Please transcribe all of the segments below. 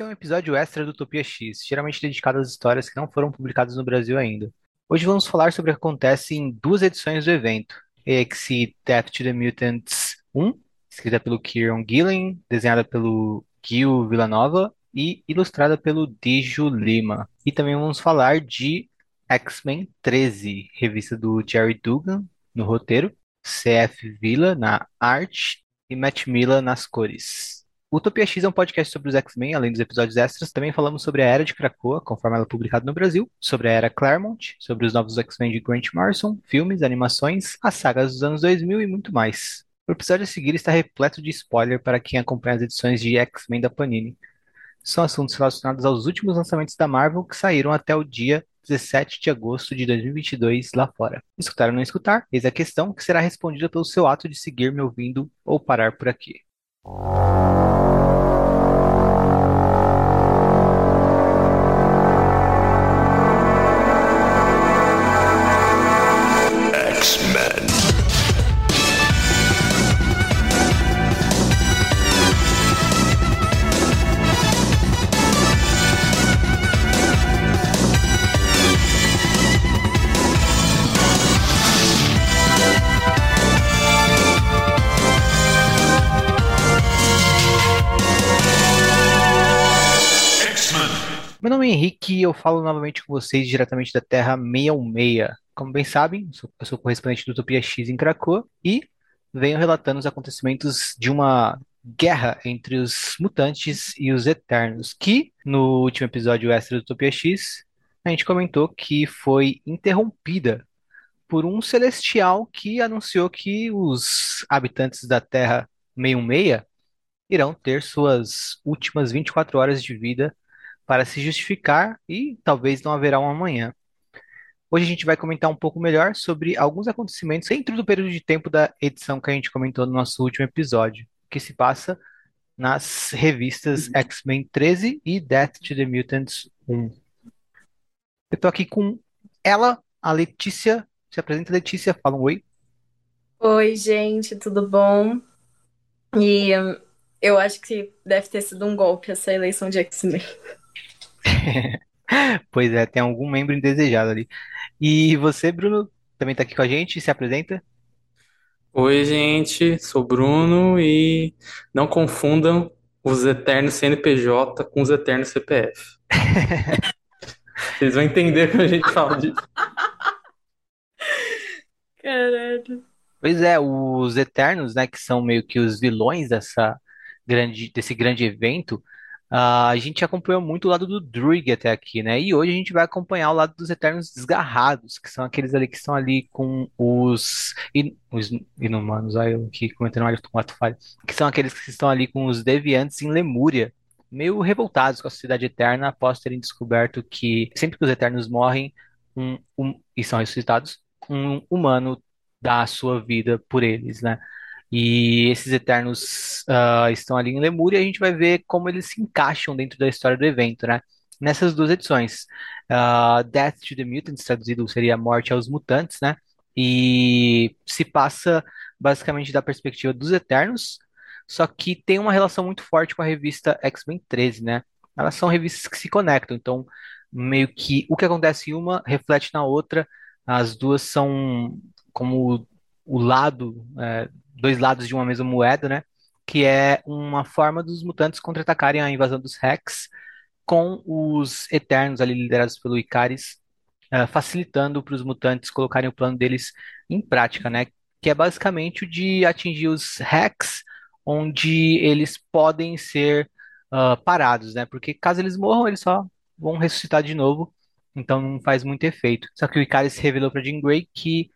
Esse é um episódio extra do Utopia X, geralmente dedicado às histórias que não foram publicadas no Brasil ainda. Hoje vamos falar sobre o que acontece em duas edições do evento: EXE Death to the Mutants 1, escrita pelo Kieron Gillen, desenhada pelo Gil Villanova e ilustrada pelo Dijo Lima. E também vamos falar de X-Men 13, revista do Jerry Dugan no roteiro, CF Villa na arte e Matt Miller nas cores. Utopia X é um podcast sobre os X-Men, além dos episódios extras. Também falamos sobre a Era de Krakoa, conforme ela é publicada no Brasil, sobre a Era Claremont, sobre os novos X-Men de Grant Morrison, filmes, animações, as sagas dos anos 2000 e muito mais. O episódio a seguir está repleto de spoiler para quem acompanha as edições de X-Men da Panini. São assuntos relacionados aos últimos lançamentos da Marvel que saíram até o dia 17 de agosto de 2022 lá fora. Escutar ou não escutar? Eis a questão que será respondida pelo seu ato de seguir me ouvindo ou parar por aqui. Meu Henrique e eu falo novamente com vocês diretamente da Terra 616. Como bem sabem, eu sou, correspondente do Utopia X em Krakoa e venho relatando os acontecimentos de uma guerra entre os mutantes e os Eternos, que no último episódio extra do Utopia X a gente comentou que foi interrompida por um celestial que anunciou que os habitantes da Terra 616 irão ter suas últimas 24 horas de vida para se justificar e talvez não haverá um amanhã. Hoje a gente vai comentar um pouco melhor sobre alguns acontecimentos dentro do período de tempo da edição que a gente comentou no nosso último episódio, que se passa nas revistas X-Men 13 e Death to the Mutants 1. Eu tô aqui com ela, a Letícia. Se apresenta, Letícia, fala um oi. Oi, gente, tudo bom? E hum, eu acho que deve ter sido um golpe essa eleição de X-Men. Pois é, tem algum membro indesejado ali. E você, Bruno, também está aqui com a gente? Se apresenta? Oi, gente, sou Bruno e não confundam os eternos CNPJ com os eternos CPF. Vocês vão entender quando a gente fala disso. Caralho. Pois é, os Eternos, né, que são meio que os vilões dessa grande, desse grande evento, ah, a gente acompanhou muito o lado do Druig até aqui, né? E hoje a gente vai acompanhar o lado dos Eternos Desgarrados, que são aqueles ali que estão ali com os, in, os inumanos, aí eu aqui comentando mais um ato falho, que são aqueles que estão ali com os deviantes em Lemúria, meio revoltados com a sociedade eterna após terem descoberto que sempre que os Eternos morrem um, um, e são ressuscitados, um humano dá a sua vida por eles, né? E esses Eternos uh, estão ali em Lemúria e a gente vai ver como eles se encaixam dentro da história do evento, né? Nessas duas edições. Uh, Death to the Mutants, traduzido seria Morte aos Mutantes, né? E se passa basicamente da perspectiva dos Eternos, só que tem uma relação muito forte com a revista X-Men 13, né? Elas são revistas que se conectam, então meio que o que acontece em uma reflete na outra, as duas são como o lado é, dois lados de uma mesma moeda, né? Que é uma forma dos mutantes contra-atacarem a invasão dos Rex com os Eternos ali liderados pelo Icaris, uh, facilitando para os mutantes colocarem o plano deles em prática, né? Que é basicamente o de atingir os Rex, onde eles podem ser uh, parados, né? Porque caso eles morram, eles só vão ressuscitar de novo, então não faz muito efeito. Só que o Icaris revelou para Jean Grey que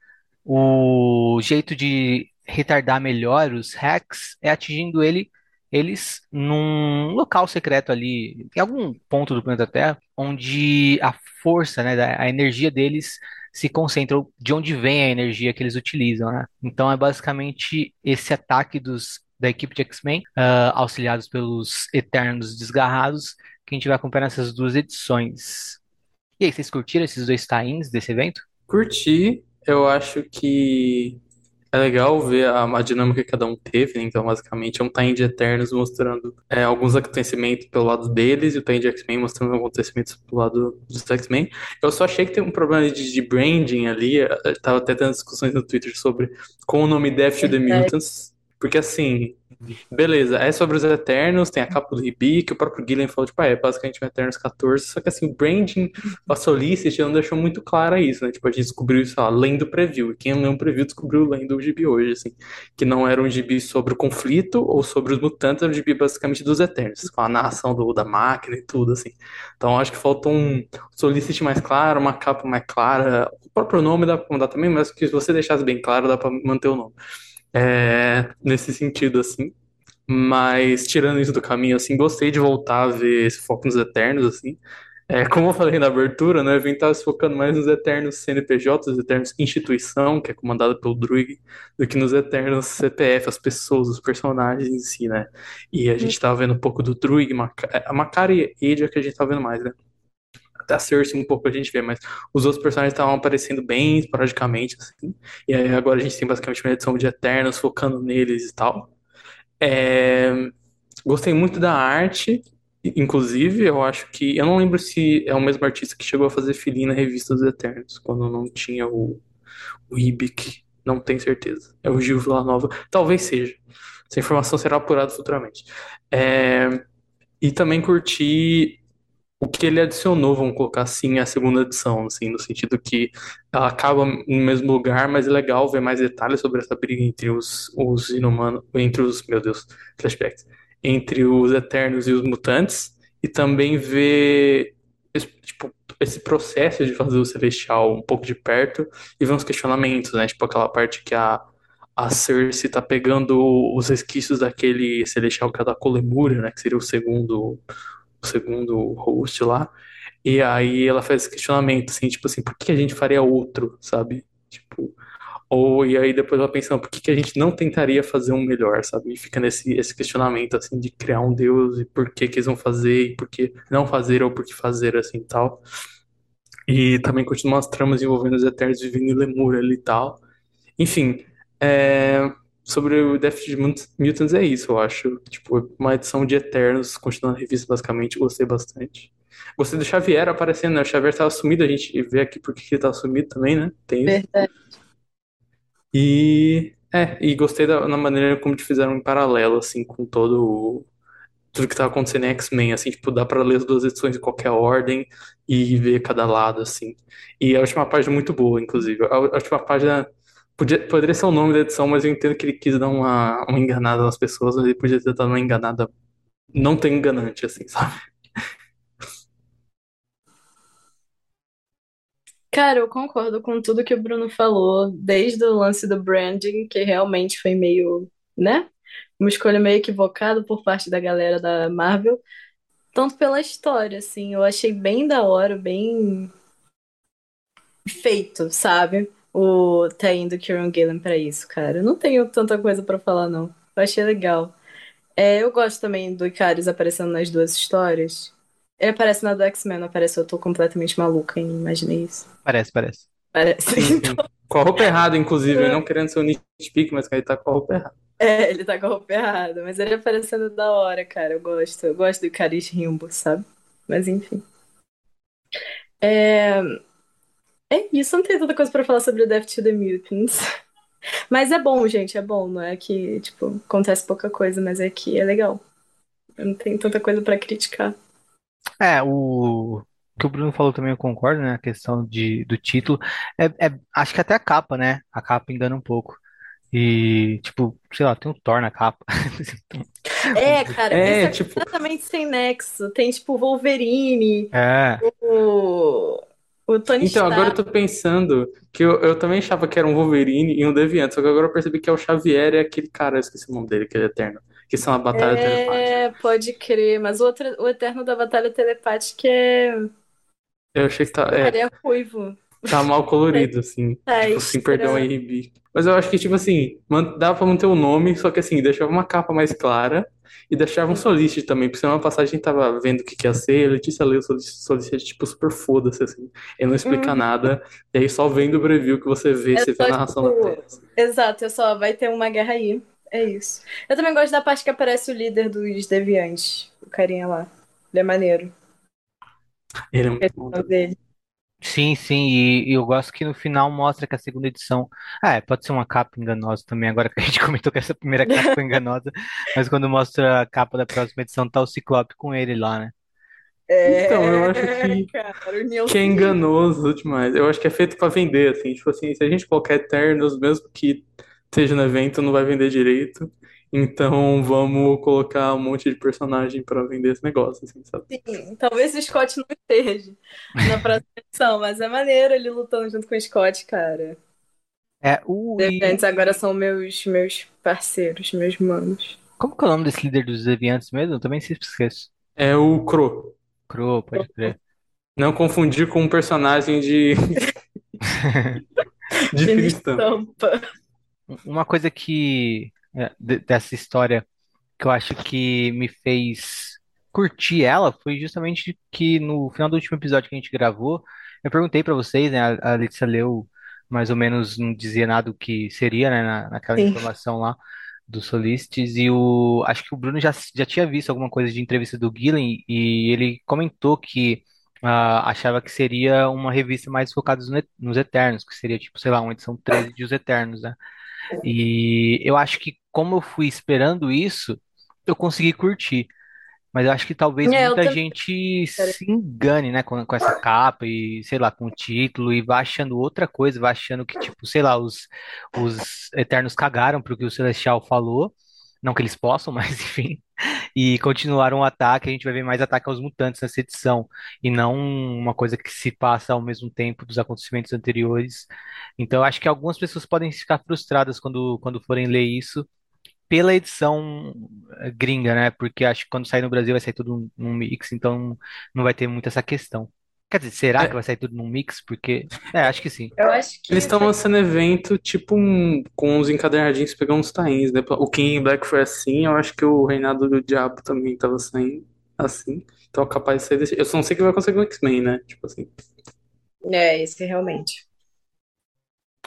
o jeito de retardar melhor os hacks é atingindo ele eles num local secreto ali, em algum ponto do planeta Terra, onde a força, né, a energia deles se concentra, de onde vem a energia que eles utilizam, né? Então é basicamente esse ataque dos, da equipe de X-Men, uh, auxiliados pelos Eternos Desgarrados, que a gente vai acompanhar nessas duas edições. E aí, vocês curtiram esses dois tie-ins desse evento? Curti, eu acho que É legal ver a, a dinâmica que cada um teve, né? Então, basicamente, é um time de Eternos mostrando é, alguns acontecimentos pelo lado deles e o time de X-Men mostrando acontecimentos pelo lado dos X-Men. Eu só achei que tem um problema de, de branding ali. Eu tava até tendo discussões no Twitter sobre com o nome Death to the Mutants. Porque assim, beleza, é sobre os Eternos, tem a capa do Ribi, que o próprio Gillian falou, tipo, ah, é basicamente o Eternos 14, só que assim, o branding da Solicity não deixou muito clara isso, né? Tipo, a gente descobriu isso, ó, além do preview, e quem leu um preview descobriu além do gibi hoje, assim, que não era um gibi sobre o conflito ou sobre os mutantes, era um gibi basicamente dos Eternos, com a narração do, da máquina e tudo, assim. Então acho que falta um Solicity mais claro, uma capa mais clara, o próprio nome dá pra mudar também, mas que se você deixasse bem claro, dá pra manter o nome é, nesse sentido, assim. Mas, tirando isso do caminho, assim, gostei de voltar a ver esse foco nos Eternos, assim. É, como eu falei na abertura, né, o evento estava se focando mais nos Eternos CNPJ, os Eternos Instituição, que é comandada pelo Druig, do que nos Eternos CPF, as pessoas, os personagens em si, né. E a gente estava vendo um pouco do Druig, a Macari e Adia que a gente estava vendo mais, né até a Cersei um pouco a gente vê, mas os outros personagens estavam aparecendo bem esporadicamente, assim. E aí agora a gente tem basicamente uma edição de Eternos focando neles e tal. É... Gostei muito da arte, inclusive, eu acho que. Eu não lembro se é o mesmo artista que chegou a fazer filinha na revista dos Eternos, quando não tinha o, o Ibik. Não tenho certeza. É o Gil Villanova. Talvez seja. Essa informação será apurada futuramente. É... E também curti o que ele adicionou, vamos colocar assim, a segunda edição, assim, no sentido que ela acaba no mesmo lugar, mas é legal ver mais detalhes sobre essa briga entre os, os inumanos, entre os, meu Deus, flashbacks, entre os Eternos e os Mutantes, e também ver esse, tipo, esse processo de fazer o Celestial um pouco de perto e ver uns questionamentos, né, tipo aquela parte que a a Cersei tá pegando os resquícios daquele Celestial que é da Colemúria, né, que seria o segundo segundo host lá. E aí ela faz questionamento, assim, tipo assim, por que a gente faria outro, sabe? Tipo, ou e aí depois ela pensando, por que, que a gente não tentaria fazer um melhor, sabe? E fica nesse esse questionamento, assim, de criar um Deus e por que, que eles vão fazer e por que não fazer ou por que fazer, assim, tal. E também continua as tramas envolvendo os Eternos vivendo em Lemur ali e tal. Enfim, é, sobre o Death de Mutants é isso, eu acho. Tipo, uma edição de Eternos, continuando a revista, basicamente, gostei bastante. Gostei do Xavier aparecendo, né? O Xavier tava sumido, a gente vê aqui porque ele tava sumido também, né? Tem isso. Verdade. E. É, e gostei da, da maneira como te fizeram em paralelo, assim, com todo o, tudo que tava acontecendo em X-Men, assim, tipo, dá pra ler as duas edições em qualquer ordem e ver cada lado, assim. E a última página é muito boa, inclusive. A última página Podia, poderia ser o nome da edição, mas eu entendo que ele quis dar uma, uma enganada nas pessoas, mas ele podia ter dado uma enganada não tão enganante, assim, sabe? Cara, eu concordo com tudo que o Bruno falou, desde o lance do branding, que realmente foi meio, né? Uma escolha meio equivocada por parte da galera da Marvel, tanto pela história, assim, eu achei bem da hora, bem feito, sabe? O tá indo Kieran Gillen pra isso, cara. Eu não tenho tanta coisa pra falar, não. Eu achei legal. É, eu gosto também do Icarus aparecendo nas duas histórias. Ele aparece na do X-Men, não aparece? Eu tô completamente maluca em imaginei isso. Parece, parece. Parece. Então, Com a roupa errada, inclusive. Não querendo ser um nitpick, mas que ele tá com a roupa errada. é, ele tá com a roupa errada, mas ele aparecendo da hora, cara. Eu gosto. Eu gosto do Icarus Rimbo, sabe? Mas enfim. É, é isso, não tem tanta coisa pra falar sobre o Death to the Mutants. Mas é bom, gente, é bom, não é que, tipo, acontece pouca coisa, mas é que é legal. Eu não tenho tanta coisa pra criticar. É, o o que o Bruno falou também eu concordo, né? A questão de, do título. É, é- acho que até a capa, né? A capa engana um pouco. E, tipo, sei lá, tem um Thor na capa. É, cara, É, isso é tipo, completamente sem nexo. Tem, tipo, o Wolverine, É, o, o Tony então agora eu Stark. tô pensando que eu, eu também achava que era um Wolverine e um Deviante, só que agora eu percebi que é o Xavier e aquele cara, eu esqueci o nome dele, aquele Eterno, que são a Batalha Telepática. É, pode crer, mas o, outro, o Eterno da Batalha Telepática é. Eu achei que tá. Ele É, é ruivo. Tá mal colorido, assim. Tá Tipo, sem perdão aí, Ribi. Mas eu acho que, tipo assim, dava pra manter o nome, só que assim, deixava uma capa mais clara e deixava um soliste também. Porque semana passada a gente tava vendo o que que ia ser, a Letícia leu o soliste, soliste tipo, super foda-se, assim. Ele não explica Uhum. nada. E aí só vendo o preview que você vê, É você vê a narração na tipo, tela. assim. exato, é só, vai ter uma guerra aí. É isso. Eu também gosto da parte que aparece o líder dos deviantes, o carinha lá. Ele é maneiro. Ele é muito dele. Sim, sim, e, e eu gosto que no final mostra que a segunda edição. Ah, é, pode ser uma capa enganosa também, agora que a gente comentou que essa primeira capa foi enganosa, mas quando mostra a capa da próxima edição, tá o Ciclope com ele lá, né? Então, eu acho É, que, cara, o que é Nilson. enganoso demais. Eu acho que é feito pra vender, assim. Tipo assim, se a gente colocar Eternos, mesmo que esteja no evento, não vai vender direito. Então vamos colocar um monte de personagem pra vender esse negócio, assim, sabe? Sim, talvez o Scott não esteja na próxima edição, mas é maneiro ele lutando junto com o Scott, cara. É, o. Deviantes agora são meus, meus parceiros, meus manos. como que é o nome desse líder dos Deviantes mesmo? Eu também sempre esqueço. É o Crow. Crow, pode crer. Não confundir com um personagem de, de cristão. Uma coisa que. É, de- dessa história que eu acho que me fez curtir ela foi justamente que no final do último episódio que a gente gravou, eu perguntei pra vocês, né? A a Letícia leu mais ou menos, não dizia nada do que seria, né? na- naquela Sim. informação lá dos solistas, e o. Acho que o Bruno já, já tinha visto alguma coisa de entrevista do Gillen e ele comentou que. ah, achava que seria uma revista mais focada nos nos Eternos, que seria tipo, sei lá, uma edição 13 de Os Eternos, né? E eu acho que como eu fui esperando isso, eu consegui curtir. Mas eu acho que talvez É, muita também. gente cara. se engane, né, com, com essa capa e, sei lá, com o título e vá achando outra coisa, vá achando que, tipo, sei lá, os, os Eternos cagaram pro que o Celestial falou. Não que eles possam, mas enfim. E continuaram o ataque, a gente vai ver mais ataque aos mutantes nessa edição, e não uma coisa que se passa ao mesmo tempo dos acontecimentos anteriores. Então, eu acho que algumas pessoas podem ficar frustradas quando, quando forem ler isso pela edição eh, gringa, né? Porque acho que quando sair no Brasil vai sair tudo num mix, então não vai ter muito essa questão. Quer dizer, será que É, vai sair tudo num mix? Porque, é, acho que sim. Eu acho eles que estão lançando evento tipo um, com uns encadernadinhos pegando uns tains, né? O King in Black foi assim, eu acho que o Reinado do Diabo também tava saindo assim. Então é capaz de sair desse. Eu só não sei o que vai acontecer com o X-Men, né? Tipo assim. é esse realmente.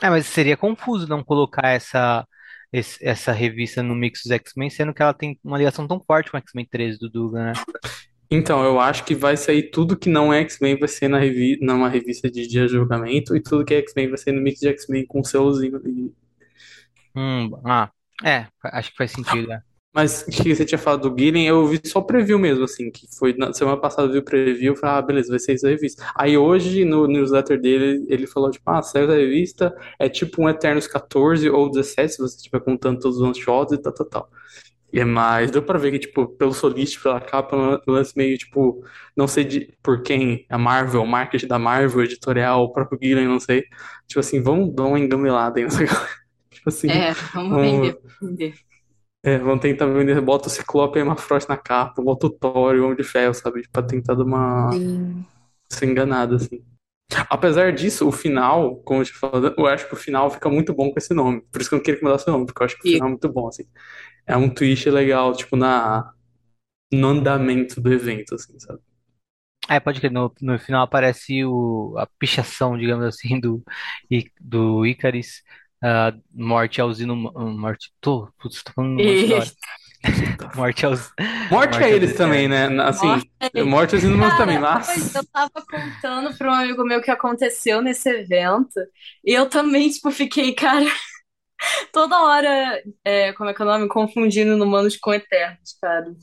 É, mas seria confuso não colocar essa, esse- essa revista no mix dos X-Men, sendo que ela tem uma ligação tão forte com o X-Men 13 do Dugan, né? Então, eu acho que vai sair tudo que não é X-Men vai ser na revi numa revista de dia de julgamento e tudo que é X-Men vai ser no mix de X-Men com o seuzinho ali. Hum, ah, é, acho que faz sentido, né? Mas que você tinha falado do Gillen, eu vi só preview mesmo, assim, que foi na semana passada eu vi o preview e falei, ah, beleza, vai ser isso a revista. Aí hoje, no newsletter dele, ele falou, tipo, ah, saiu da revista, é tipo um Eternos 14 ou 17, se você estiver contando todos os one-shots e tal, tal, tal. E é mais, deu pra ver que, tipo, pelo soliste, pela capa, um lance meio, tipo, não sei de, por quem, a Marvel, o marketing da Marvel, editorial, o próprio Gillen, não sei. Tipo assim, vamos dar uma engamelada aí, não sei. Tipo assim, É, vamos vamos, vender, vender. é, vamos tentar vender, bota o Ciclope e a Hermafrost na capa, bota o Thor e o Homem de Ferro, sabe? Pra tentar dar uma Sim. ser enganada, assim. Apesar disso, o final, como eu te falei, eu acho que o final fica muito bom com esse nome. Por isso que eu não queria que mudasse o nome, porque eu acho que o final é muito bom, assim. É um twist legal, tipo, na, no andamento do evento, assim, sabe? É, pode que no, no final aparece o, a pichação, digamos assim, do, do Icaris, ah, morte aos inumanos, morte, tô, putz, tô falando um monte da hora. Eita. Morte aos, Morte morte a aos eles também, Eternos. né? Assim, Morte. morte aos inumanos também, Cara, mas... pois eu tava contando para um amigo meu que aconteceu nesse evento, e eu também, tipo, fiquei, cara, toda hora, é, como é que é o nome? Confundindo humanos com eternos, cara. O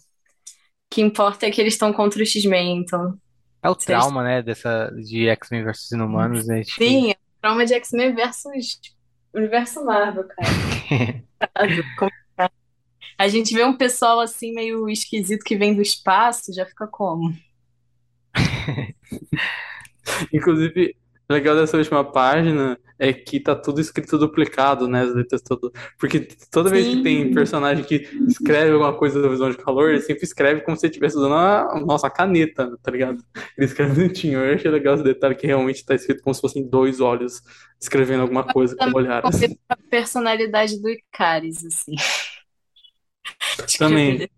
que importa é que eles estão contra o X-Men, então. É o Se eles... trauma, né, dessa, de X-Men versus Inumanos, né, que... Sim, é o trauma de X-Men versus Universo Marvel, cara. Complicado. A gente vê um pessoal assim meio esquisito que vem do espaço, já fica como? Inclusive, O legal dessa última página é que tá tudo escrito duplicado, né? As letras todo... Porque toda vez que tem Sim, personagem que escreve alguma coisa da visão de calor, ele sempre escreve como se ele estivesse usando a nossa caneta, tá ligado? Ele escreve bonitinho. Eu achei legal esse detalhe que realmente tá escrito como se fossem dois olhos escrevendo alguma coisa com olhares. a personalidade do Icaris, assim. Também.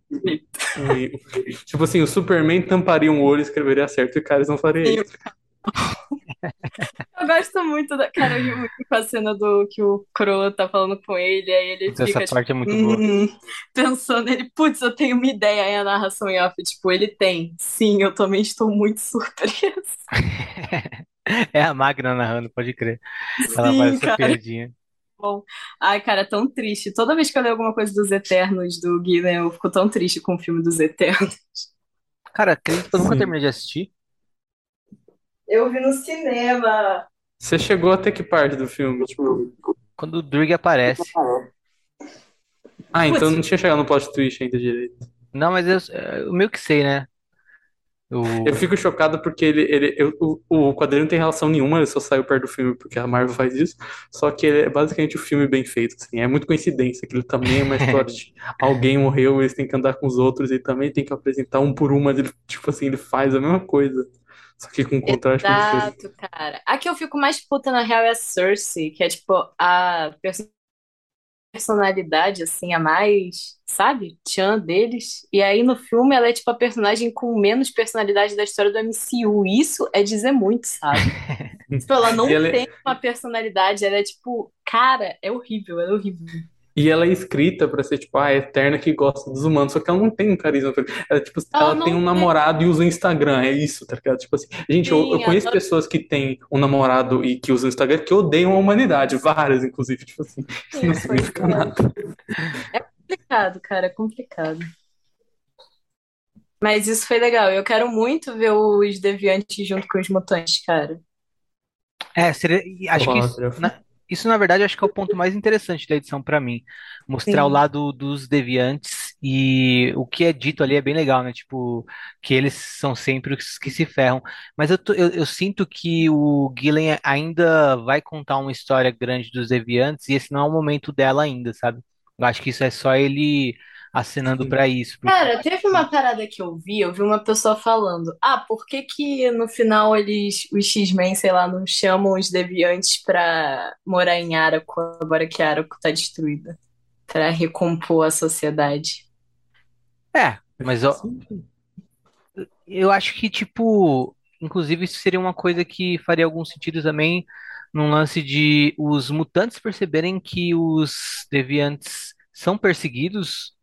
tipo assim, o Superman tamparia um olho e escreveria certo, e o Caris não faria Sim, isso. Eu gosto muito da. Cara, eu ri muito com a cena do que o Crow tá falando com ele, aí ele Putz, essa fica, tipo, parte é muito boa. hum, pensando, ele, putz, eu tenho uma ideia, aí a narração em off, tipo, ele tem. Sim, eu também estou muito surpresa. É a máquina narrando, pode crer. Ela faz Sim, essa cara, piadinha. bom. Ai, cara, é tão triste. Toda vez que eu leio alguma coisa dos Eternos do Gillen, eu fico tão triste com o filme dos Eternos. Cara, acredito que eu nunca Sim. terminei de assistir. Eu vi no cinema. Você chegou até que parte do filme? Tipo, Quando o Druig aparece. ah, então Putz, não tinha chegado no plot twist ainda direito. Não, mas eu, eu meio que sei, né? Eu O... fico chocado porque ele, ele, eu- o, o quadrinho não tem relação nenhuma, ele só saiu perto do filme porque a Marvel faz isso. Só que ele é basicamente o filme bem feito, assim. É muito coincidência, que ele também é uma história de alguém morreu, eles têm que andar com os outros, ele também tem que apresentar um por um, mas ele, tipo assim, ele faz a mesma coisa. Só que com um contraste. Exato, cara. A que eu fico mais puta, na real, é a Cersei, que é, tipo, a perso- personalidade, assim, a mais, sabe? Tchan deles. E aí, no filme, ela é, tipo, a personagem com menos personalidade da história do MCU. Isso é dizer muito, sabe? Tipo, ela não ela, tem é- uma personalidade, ela é, tipo, cara, é horrível, é horrível. E ela é escrita pra ser, tipo, a eterna que gosta dos humanos, só que ela não tem um carisma. Ela, tipo, Ela ela tem um tem. namorado e usa o Instagram, é isso, tá ligado? Tipo assim, gente, eu, eu Sim, conheço pessoas que têm um namorado e que usam o Instagram que odeiam a humanidade, várias, inclusive, tipo assim, isso sim, não pois significa é. nada. É complicado, cara, é complicado. Mas isso foi legal. Eu quero muito ver os deviantes junto com os mutantes, cara. É, seria, acho que isso, seria na, isso, na verdade, acho que é o ponto mais interessante da edição pra mim. Mostrar o Sim, lado dos deviantes e o que é dito ali é bem legal, né? Tipo, que eles são sempre os que se ferram. Mas eu, tô- eu, eu sinto que o Gillen ainda vai contar uma história grande dos deviantes e esse não é o momento dela ainda, sabe? Eu acho que isso é só ele acenando Sim. pra isso, porque Cara, teve uma parada que eu vi, eu vi uma pessoa falando, ah, por que que no final eles, os X-Men, sei lá, não chamam os deviantes pra morar em Araco agora que Araco tá destruída? Pra recompor a sociedade. é, mas eu, Sim. eu acho que, tipo, inclusive isso seria uma coisa que faria algum sentido também num lance de os mutantes perceberem que os deviantes são perseguidos,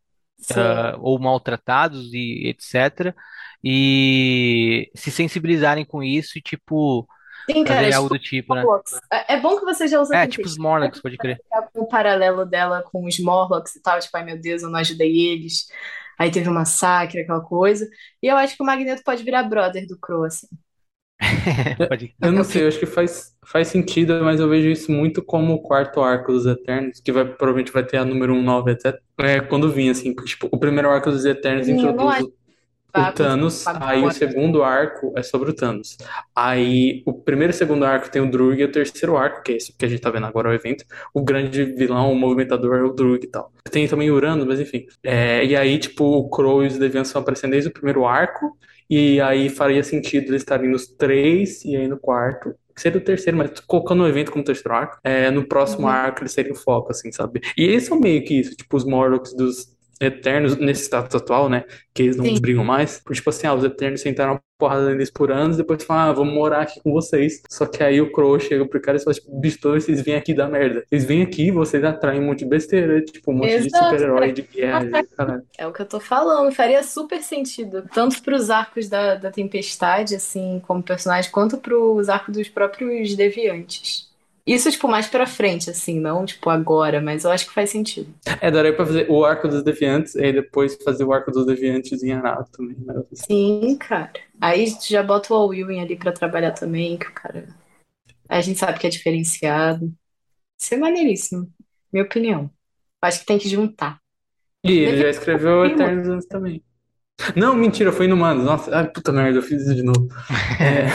Ah, ou maltratados e etc. E se sensibilizarem com isso e, tipo, Sim, cara, é fazerem algo tipo do tipo, né? É é bom que você já usa É, tipo os tempestade Morlocks, pode crer. o paralelo dela com os Morlocks e tal, tipo, ai meu Deus, eu não ajudei eles. Aí teve um massacre, aquela coisa. E eu acho que o Magneto pode virar brother do Crow, assim. Pode... Eu não sei, eu acho que faz, faz sentido, mas eu vejo isso muito como o quarto arco dos Eternos, que vai, provavelmente vai ter a número 19 até é, quando vir, assim, porque, tipo, o primeiro arco dos Eternos Sim, introduz o, Thanos, aí o segundo arco é sobre o Thanos. Aí o primeiro e segundo arco tem o Druig, e o terceiro arco, que é esse que a gente tá vendo agora, o evento, o grande vilão, o movimentador é o Druig e tal. Tem também o Uranus, mas enfim. É, e aí, tipo, o Crow e os Deviants estão aparecendo desde o primeiro arco, e aí faria sentido eles estarem nos três e aí no quarto. que Seria o terceiro, mas colocando o evento como terceiro arco, é, no próximo Uhum. arco eles seriam o foco, assim, sabe? E eles são meio que isso, tipo, os Morlocks dos Eternos, nesse status atual, né? Que eles não Sim. brigam mais. Porque, tipo assim, ah, os Eternos sentaram porrada neles por anos, depois falam, ah, vamos morar aqui com vocês. Só que aí o Crow chega pro cara e fala, tipo, bicho, vocês vêm aqui dar merda. Vocês vêm aqui, vocês atraem um monte de besteira, tipo, um monte de Exato, super-herói, de guerra, de caralho. É o que eu tô falando, faria super sentido. Tanto pros arcos da, da Tempestade, assim, como personagem, quanto pros arcos dos próprios Deviantes. Isso, tipo, mais pra frente, assim, não, tipo, agora, mas eu acho que faz sentido. É, daria pra fazer o arco dos Deviantes e aí depois fazer o arco dos Deviantes em Arado também, né? Sim, cara. Aí já bota o All Ewing ali pra trabalhar também, que o cara. A gente sabe que é diferenciado. Isso é maneiríssimo, minha opinião. Acho que tem que juntar. E ele já Deviante escreveu primo. Eternos antes também. Não, mentira, foi Inumanos. Nossa, ai, puta merda, eu fiz isso de novo. É,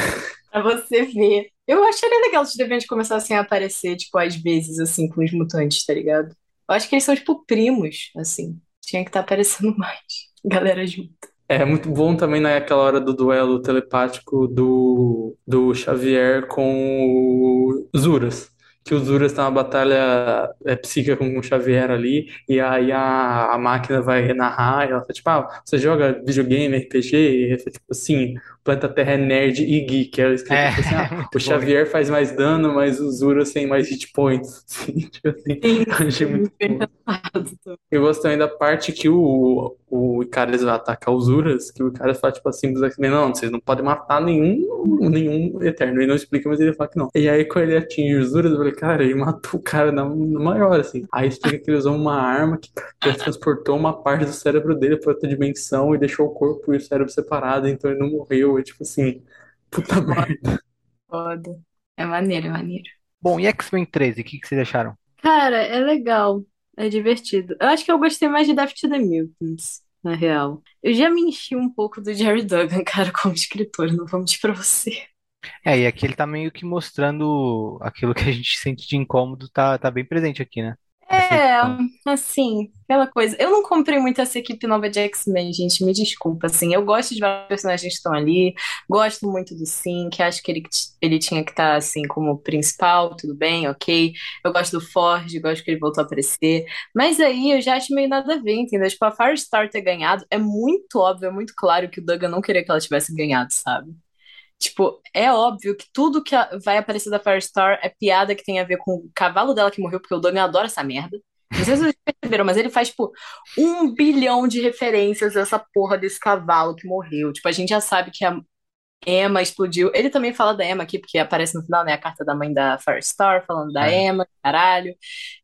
Pra você ver. Eu acharia legal se os deviantes começassem a aparecer, tipo, às vezes, assim, com os mutantes, tá ligado? Eu acho que eles são, tipo, primos, assim. Tinha que estar aparecendo mais. Galera junto. É muito bom também naquela hora do duelo telepático do, do Xavier com o Zuras. Que o Zuras tá numa batalha é, psíquica com o Xavier ali, e aí a, a máquina vai narrar, e ela fala, tipo, ah, você joga videogame, RPG? E fala, tipo assim, o planeta Terra é nerd e geek. Ela É, tipo assim, ah, muito o bom. Xavier faz mais dano, mas o Zuras tem mais hit points. Assim, tipo assim, Sim, achei muito bom. Eu gosto também da parte que o, o Icarus vai atacar os Uras, que o Icarus fala, tipo assim, não, vocês não podem matar nenhum, nenhum Eterno. Ele não explica, mas ele fala que não. E aí, quando ele atinge os Uras, eu falei, cara, ele matou o cara na, na maior, assim. Aí explica que ele usou uma arma que transportou uma parte do cérebro dele pra outra dimensão e deixou o corpo e o cérebro separado, então ele não morreu. É tipo assim, puta merda. Foda. É maneiro, é maneiro. Bom, e X-Men 13, o que que vocês acharam? Cara, é legal. É divertido. Eu acho que eu gostei mais de Death to the Mutants, na real. Eu já me enchi um pouco do Jerry Duggan, cara, como escritor, não vou mentir pra você. É, e aqui ele tá meio que mostrando aquilo que a gente sente de incômodo, tá, tá bem presente aqui, né? É, assim, aquela coisa. Eu não comprei muito essa equipe nova de X-Men, gente, me desculpa, assim. Eu gosto de vários personagens que estão ali, gosto muito do Sim, que acho que ele, ele tinha que estar, assim, como principal, tudo bem, ok. Eu gosto do Ford, gosto que ele voltou a aparecer. Mas aí eu já acho meio nada a ver, entendeu? Tipo, a Firestar ter ganhado, é muito óbvio, é muito claro que o Duggan não queria que ela tivesse ganhado, sabe? Tipo, é óbvio que tudo que vai aparecer da Firestar é piada que tem a ver com o cavalo dela que morreu, porque o Duggan adora essa merda. Não sei se vocês perceberam, mas ele faz, tipo, um bilhão de referências a essa porra desse cavalo que morreu. Tipo, a gente já sabe que a Emma explodiu. Ele também fala da Emma aqui, porque aparece no final, né, a carta da mãe da Firestar falando da É. Emma, caralho.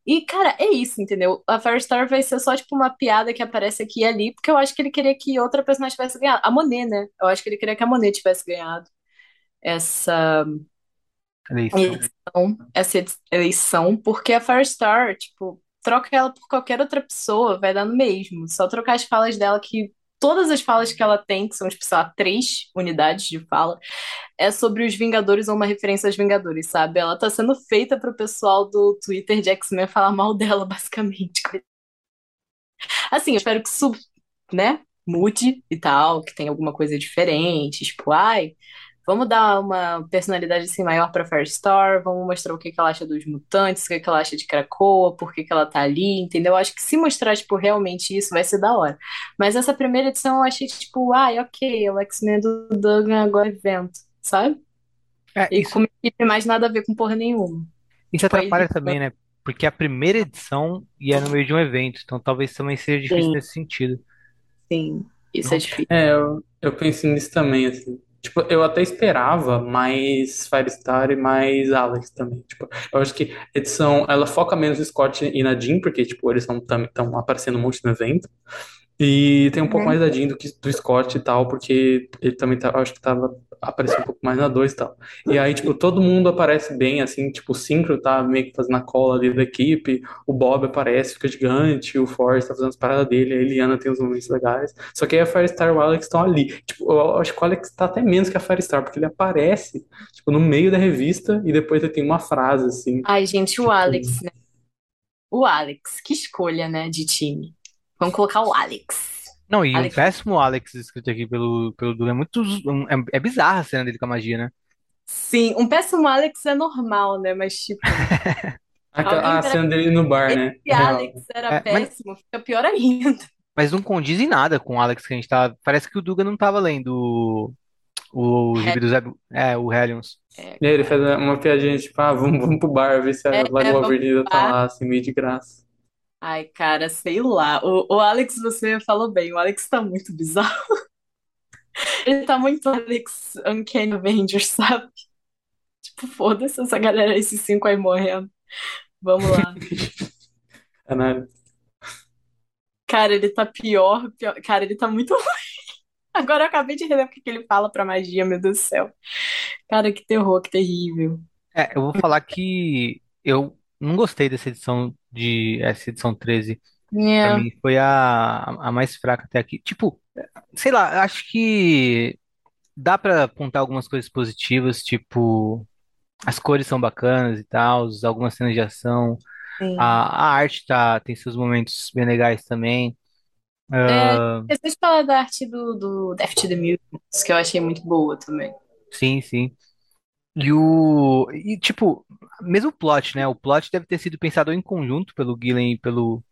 E, cara, é isso, entendeu? A Firestar vai ser só, tipo, uma piada que aparece aqui e ali, porque eu acho que ele queria que outra personagem tivesse ganhado. A Monet, né? Eu acho que ele queria que a Monet tivesse ganhado essa Eleição. essa eleição, porque a Firestar, tipo, troca ela por qualquer outra pessoa, vai dar no mesmo. Só trocar as falas dela, que todas as falas que ela tem, que são, tipo, sei lá, três unidades de fala, é sobre os Vingadores ou uma referência aos Vingadores, sabe? Ela tá sendo feita pro pessoal do Twitter de X-Men falar mal dela, basicamente. Assim, eu espero que isso, né, mude e tal, que tenha alguma coisa diferente, tipo, ai, vamos dar uma personalidade assim maior pra Firestar, vamos mostrar o que que ela acha dos mutantes, o que que ela acha de Krakoa, por que que ela tá ali, entendeu? Acho que se mostrar, tipo, realmente isso, vai ser da hora. Mas essa primeira edição eu achei, tipo, ai, ok, é o X-Men do Duggan agora evento, sabe? É, E isso, com uma equipe mais nada a ver com porra nenhuma. isso Tipo, aí atrapalha também, né? Porque a primeira edição ia no meio de um evento, então talvez também seja difícil Sim. nesse sentido. sim, isso é difícil. É, eu, eu penso nisso também, assim. Tipo, eu até esperava mais Firestar e mais Alex também. Tipo, eu acho que a edição, ela foca menos no Scott e na Jean, porque, tipo, eles estão aparecendo um monte no evento. E tem um pouco mais da Jean do que do Scott e tal, porque ele também tá, acho que tava aparecendo um pouco mais na 2 e tal. E aí, tipo, todo mundo aparece bem, assim, tipo, o Synchro tá meio que fazendo a cola ali da equipe, o Bob aparece, fica gigante, o Forrest tá fazendo as paradas dele, a Eliana tem uns momentos legais. Só que aí a Firestar e o Alex estão ali. Tipo, eu acho que o Alex tá até menos que a Firestar, porque ele aparece, tipo, no meio da revista e depois ele tem uma frase, assim. Ai, gente, o Tipo, Alex, né? O Alex, que escolha, né, de time. Vamos colocar o Alex. Não, e um Alex, péssimo Alex escrito aqui pelo, pelo Doug. É muito. um- É, é bizarra a cena dele com a magia, né? sim, um péssimo Alex é normal, né? Mas, tipo, a pra... cena dele no bar, né? Esse. Alex era É, mas, péssimo, fica pior ainda. mas não condiz em nada com o Alex que a gente tá. Parece que o Duga não tava lendo o, o gibi do Zeb. É, o Hellions. É, E aí ele faz uma piadinha, tipo, ah, vamos, vamos pro bar, ver se a é, Lagoa ainda tá lá. lá, assim, meio de graça. Ai, cara, sei lá. O, o Alex, você falou bem, o Alex tá muito bizarro. Ele tá muito Alex Uncanny Avengers, sabe? Tipo, foda-se essa galera, esses cinco aí morrendo. Vamos lá. Caralho. Cara, ele tá pior, pior. Cara, ele tá muito ruim. Agora eu acabei de relembrar o que que ele fala pra magia, meu Deus do céu. Cara, que terror, que terrível. É, eu vou falar que eu não gostei dessa edição de. Essa edição 13. Pra É, mim foi a, a mais fraca até aqui. Tipo, sei lá, acho que dá pra apontar algumas coisas positivas, tipo, as cores são bacanas e tal, algumas cenas de ação, Sim. a, a arte tá, tem seus momentos bem legais também. É, Ah, vocês falar da arte do, do Death to the Mutants, que eu achei muito boa também. sim, sim. E o. E, tipo, mesmo o plot, né? O plot deve ter sido pensado em conjunto pelo Gillen e pelo,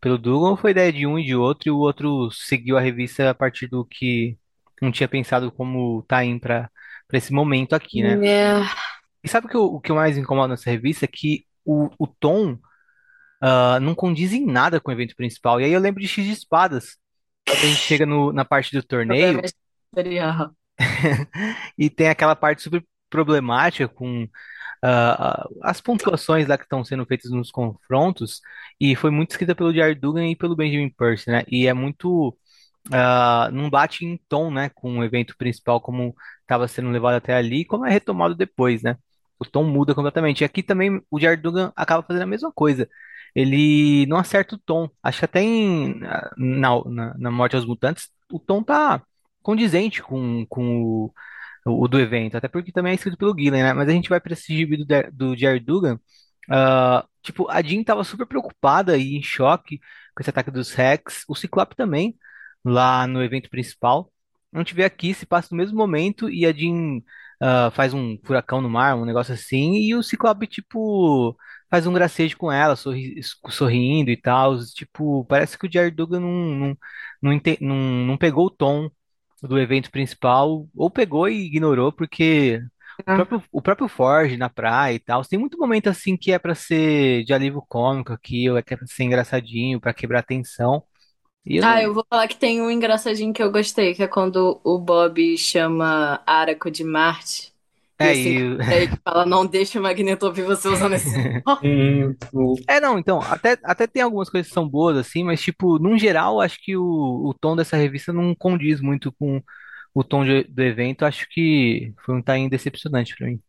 pelo Dugan, ou foi ideia de um e de outro, e o outro seguiu a revista a partir do que não tinha pensado como tá in pra, pra esse momento aqui, né? É, E sabe o que, eu- o que mais incomoda nessa revista? É que o, o tom ah, não condiz em nada com o evento principal. E aí eu lembro de X de Espadas, quando a gente chega no, na parte do torneio. E tem aquela parte super problemática com ah, as pontuações lá que estão sendo feitas nos confrontos, e foi muito escrita pelo Jared Duggan e pelo Benjamin Percy, né? E é muito. ah, não bate em tom, né, com o evento principal como estava sendo levado até ali, e como é retomado depois, né? O tom muda completamente. E aqui também o Jared Duggan acaba fazendo a mesma coisa. Ele não acerta o tom. Acho que até em, na, na, na Morte aos Mutantes, o tom tá condizente com, com o, o do evento, até porque também é escrito pelo Gillen, né? Mas a gente vai para esse gibi do, do Jared Dugan. ah, tipo, a Jean tava super preocupada e em choque com esse ataque dos Rex, o Ciclope também, lá no evento principal. A gente vê aqui, se passa no mesmo momento e a Jean ah, faz um furacão no mar, um negócio assim, e o Ciclope, tipo, faz um gracejo com ela, sorri- sorrindo e tal. Tipo, parece que o Jared Dugan não, não, não, não, não pegou o tom do evento principal, ou pegou e ignorou, porque o próprio, o próprio Forge na praia e tal, tem muito momento assim que é pra ser de alívio cômico aqui, ou é que é pra ser engraçadinho, pra quebrar a tensão. E eu Ah, eu vou falar que tem um engraçadinho que eu gostei, que é quando o Bob chama Araco de Marte É, assim e... ele fala, não deixa o Magneto ouvir você usando esse nome. Hum, o- É, não, então, até, até tem algumas coisas que são boas, assim, mas, tipo, num geral, acho que o, o tom dessa revista não condiz muito com o tom de- do evento. Acho que foi um time decepcionante pra mim.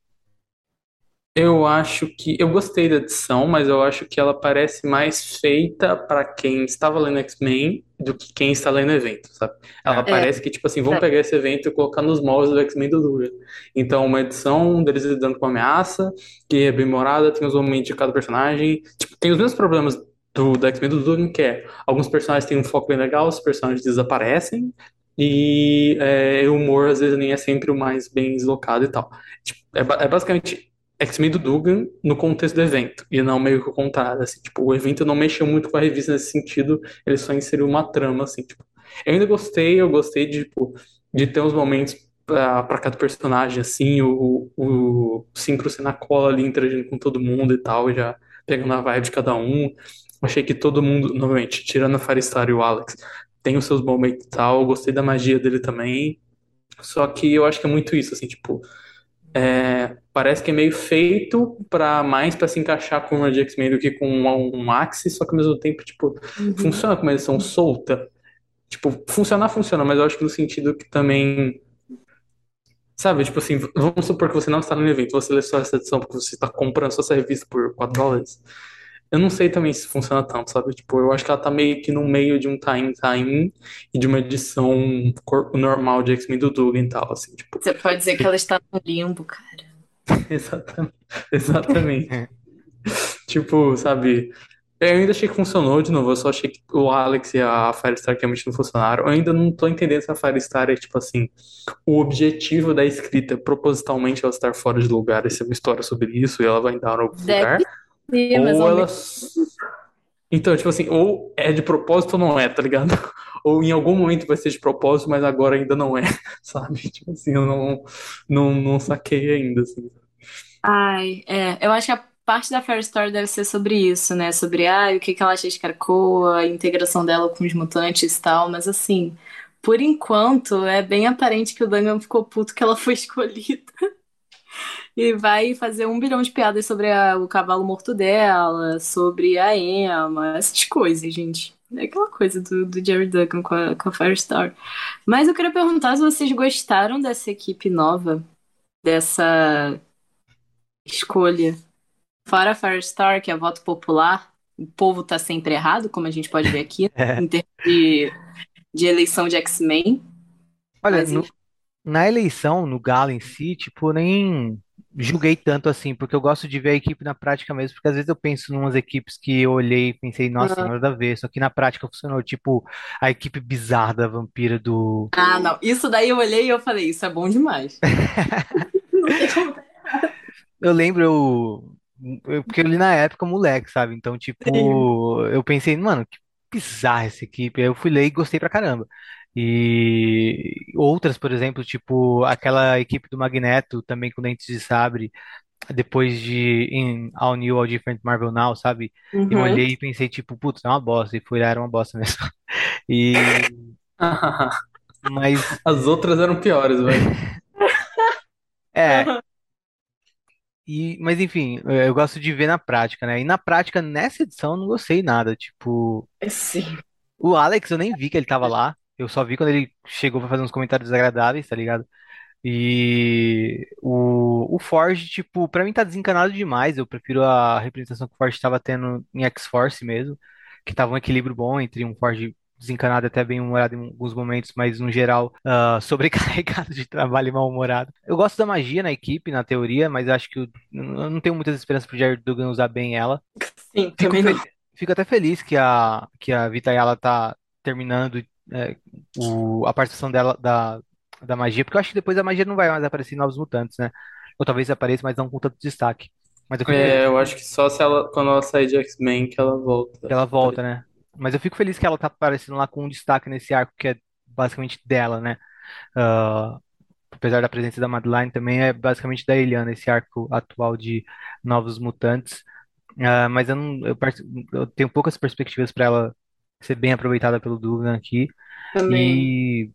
Eu acho que eu gostei da edição, mas eu acho que ela parece mais feita para quem estava lendo X-Men do que quem está lendo evento, sabe? Ela É. É, parece que, tipo assim, vamos pegar esse evento e colocar nos moldes do X-Men do Dugan. Então, uma edição deles lidando com uma ameaça, que é bem morada, tem os momentos de cada personagem. Tipo, tem os mesmos problemas do, do X-Men do Dugan, que é alguns personagens têm um foco bem legal, os personagens desaparecem, e é, o humor às vezes nem é sempre o mais bem deslocado e tal. Tipo, é, é basicamente X-Men do Dugan no contexto do evento, e não meio que o contrário, assim, tipo, o evento não mexeu muito com a revista nesse sentido, ele só inseriu uma trama, assim, tipo. Eu ainda gostei, eu gostei de, tipo, de ter uns momentos pra cada personagem, assim, o, o, o Synchro sendo na cola ali, interagindo com todo mundo e tal, já pegando a vibe de cada um. Achei que todo mundo, novamente, tirando a Firestar e o Alex, tem os seus momentos e tal, gostei da magia dele também, só que eu acho que é muito isso, assim, tipo, é, parece que é meio feito para mais para se encaixar com uma de X-Men do que com um, um Axis, só que ao mesmo tempo, tipo, uhum. funciona com uma edição solta. Tipo, funcionar funciona, mas eu acho que no sentido que também, sabe, tipo assim, vamos supor que você não está no evento, você lê só essa edição porque você está comprando só essa revista por 4 dólares. Eu não sei também se funciona tanto, sabe? Tipo, eu acho que ela tá meio que no meio de um tie-in e de uma edição normal de X-Men do Dugan e tal, assim, tipo. Você pode dizer que ela está no limbo, cara. Exatamente. Exatamente. Tipo, sabe? Eu ainda achei que funcionou de novo. Eu só achei que o Alex e a Firestar realmente não funcionaram. Eu ainda não tô entendendo se a Firestar é, tipo assim, o objetivo da escrita, propositalmente ela estar fora de lugar e ser uma história sobre isso e ela vai dar em algum lugar. Deve ser, mas Ou ela. Então, tipo assim, ou é de propósito ou não é, tá ligado? Ou em algum momento vai ser de propósito, mas agora ainda não é, sabe? Tipo assim, eu não, não, não saquei ainda, assim. Ai, é, eu acho que a parte da Fair Story deve ser sobre isso, né? Sobre ai, o que que ela acha de Krakoa, a integração dela com os mutantes e tal, mas assim, por enquanto é bem aparente que o Dunham ficou puto que ela foi escolhida e vai fazer um bilhão de piadas sobre a- o cavalo morto dela, sobre a Emma, essas coisas, gente. É aquela coisa do, do Jerry Duncan com a, com a Firestar. Mas eu queria perguntar se vocês gostaram dessa equipe nova, dessa escolha. Fora a Firestar, que é voto popular, o povo tá sempre errado, como a gente pode ver aqui, É. em termos de, de eleição de X-Men. Olha, Mas no, na eleição, no Galo em si, tipo, nem julguei tanto assim, porque eu gosto de ver a equipe na prática mesmo, porque às vezes eu penso em umas equipes que eu olhei e pensei, nossa, Ah, nada a ver, só que na prática funcionou, tipo, a equipe bizarra da Vampira do. Ah, não. Isso daí eu olhei e eu falei, isso é bom demais. Eu lembro, eu, eu- porque eu li na época moleque, sabe? Então, tipo, eu pensei, mano, que bizarra essa equipe. Aí eu fui ler e gostei pra caramba. E outras, por exemplo, tipo, aquela equipe do Magneto também com Dentes de Sabre. depois de em All New, All Different Marvel Now, sabe? Eu Uhum. olhei e pensei, tipo, putz, é uma bosta. E fui lá, era uma bosta mesmo. E, mas, As outras eram piores, velho. é, e, mas enfim, eu gosto de ver na prática, né? E na prática, nessa edição, eu não gostei nada. Tipo, Sim. o Alex, eu nem vi que ele tava lá. Eu só vi quando ele chegou pra fazer uns comentários desagradáveis, tá ligado? E o, o Forge, tipo, pra mim tá desencanado demais. Eu prefiro a representação que o Forge estava tendo em X-Force mesmo, que tava um equilíbrio bom entre um Forge desencanado e até bem humorado em alguns momentos, mas no geral ah, sobrecarregado de trabalho e mal-humorado. Eu gosto da magia na equipe, na teoria, mas acho que eu, eu não tenho muitas esperanças pro Jared Duggan usar bem ela. Sim, Fico, também não. fico até feliz que a, que a Vita Ayala tá terminando é, o, a participação dela da, da magia, porque eu acho que depois a magia não vai mais aparecer em Novos Mutantes, né? Ou talvez apareça, mas não com tanto destaque. Mas eu É, feliz eu acho que só se ela, quando ela sair de X-Men que ela que volta. ela volta, né? Mas eu fico feliz que ela tá aparecendo lá com um destaque nesse arco que é basicamente dela, né? Ah, apesar da presença da Madeline, também é basicamente da Eliana, esse arco atual de Novos Mutantes. Ah, mas eu, não, eu, eu tenho poucas perspectivas para ela ser bem aproveitada pelo Dugan aqui. E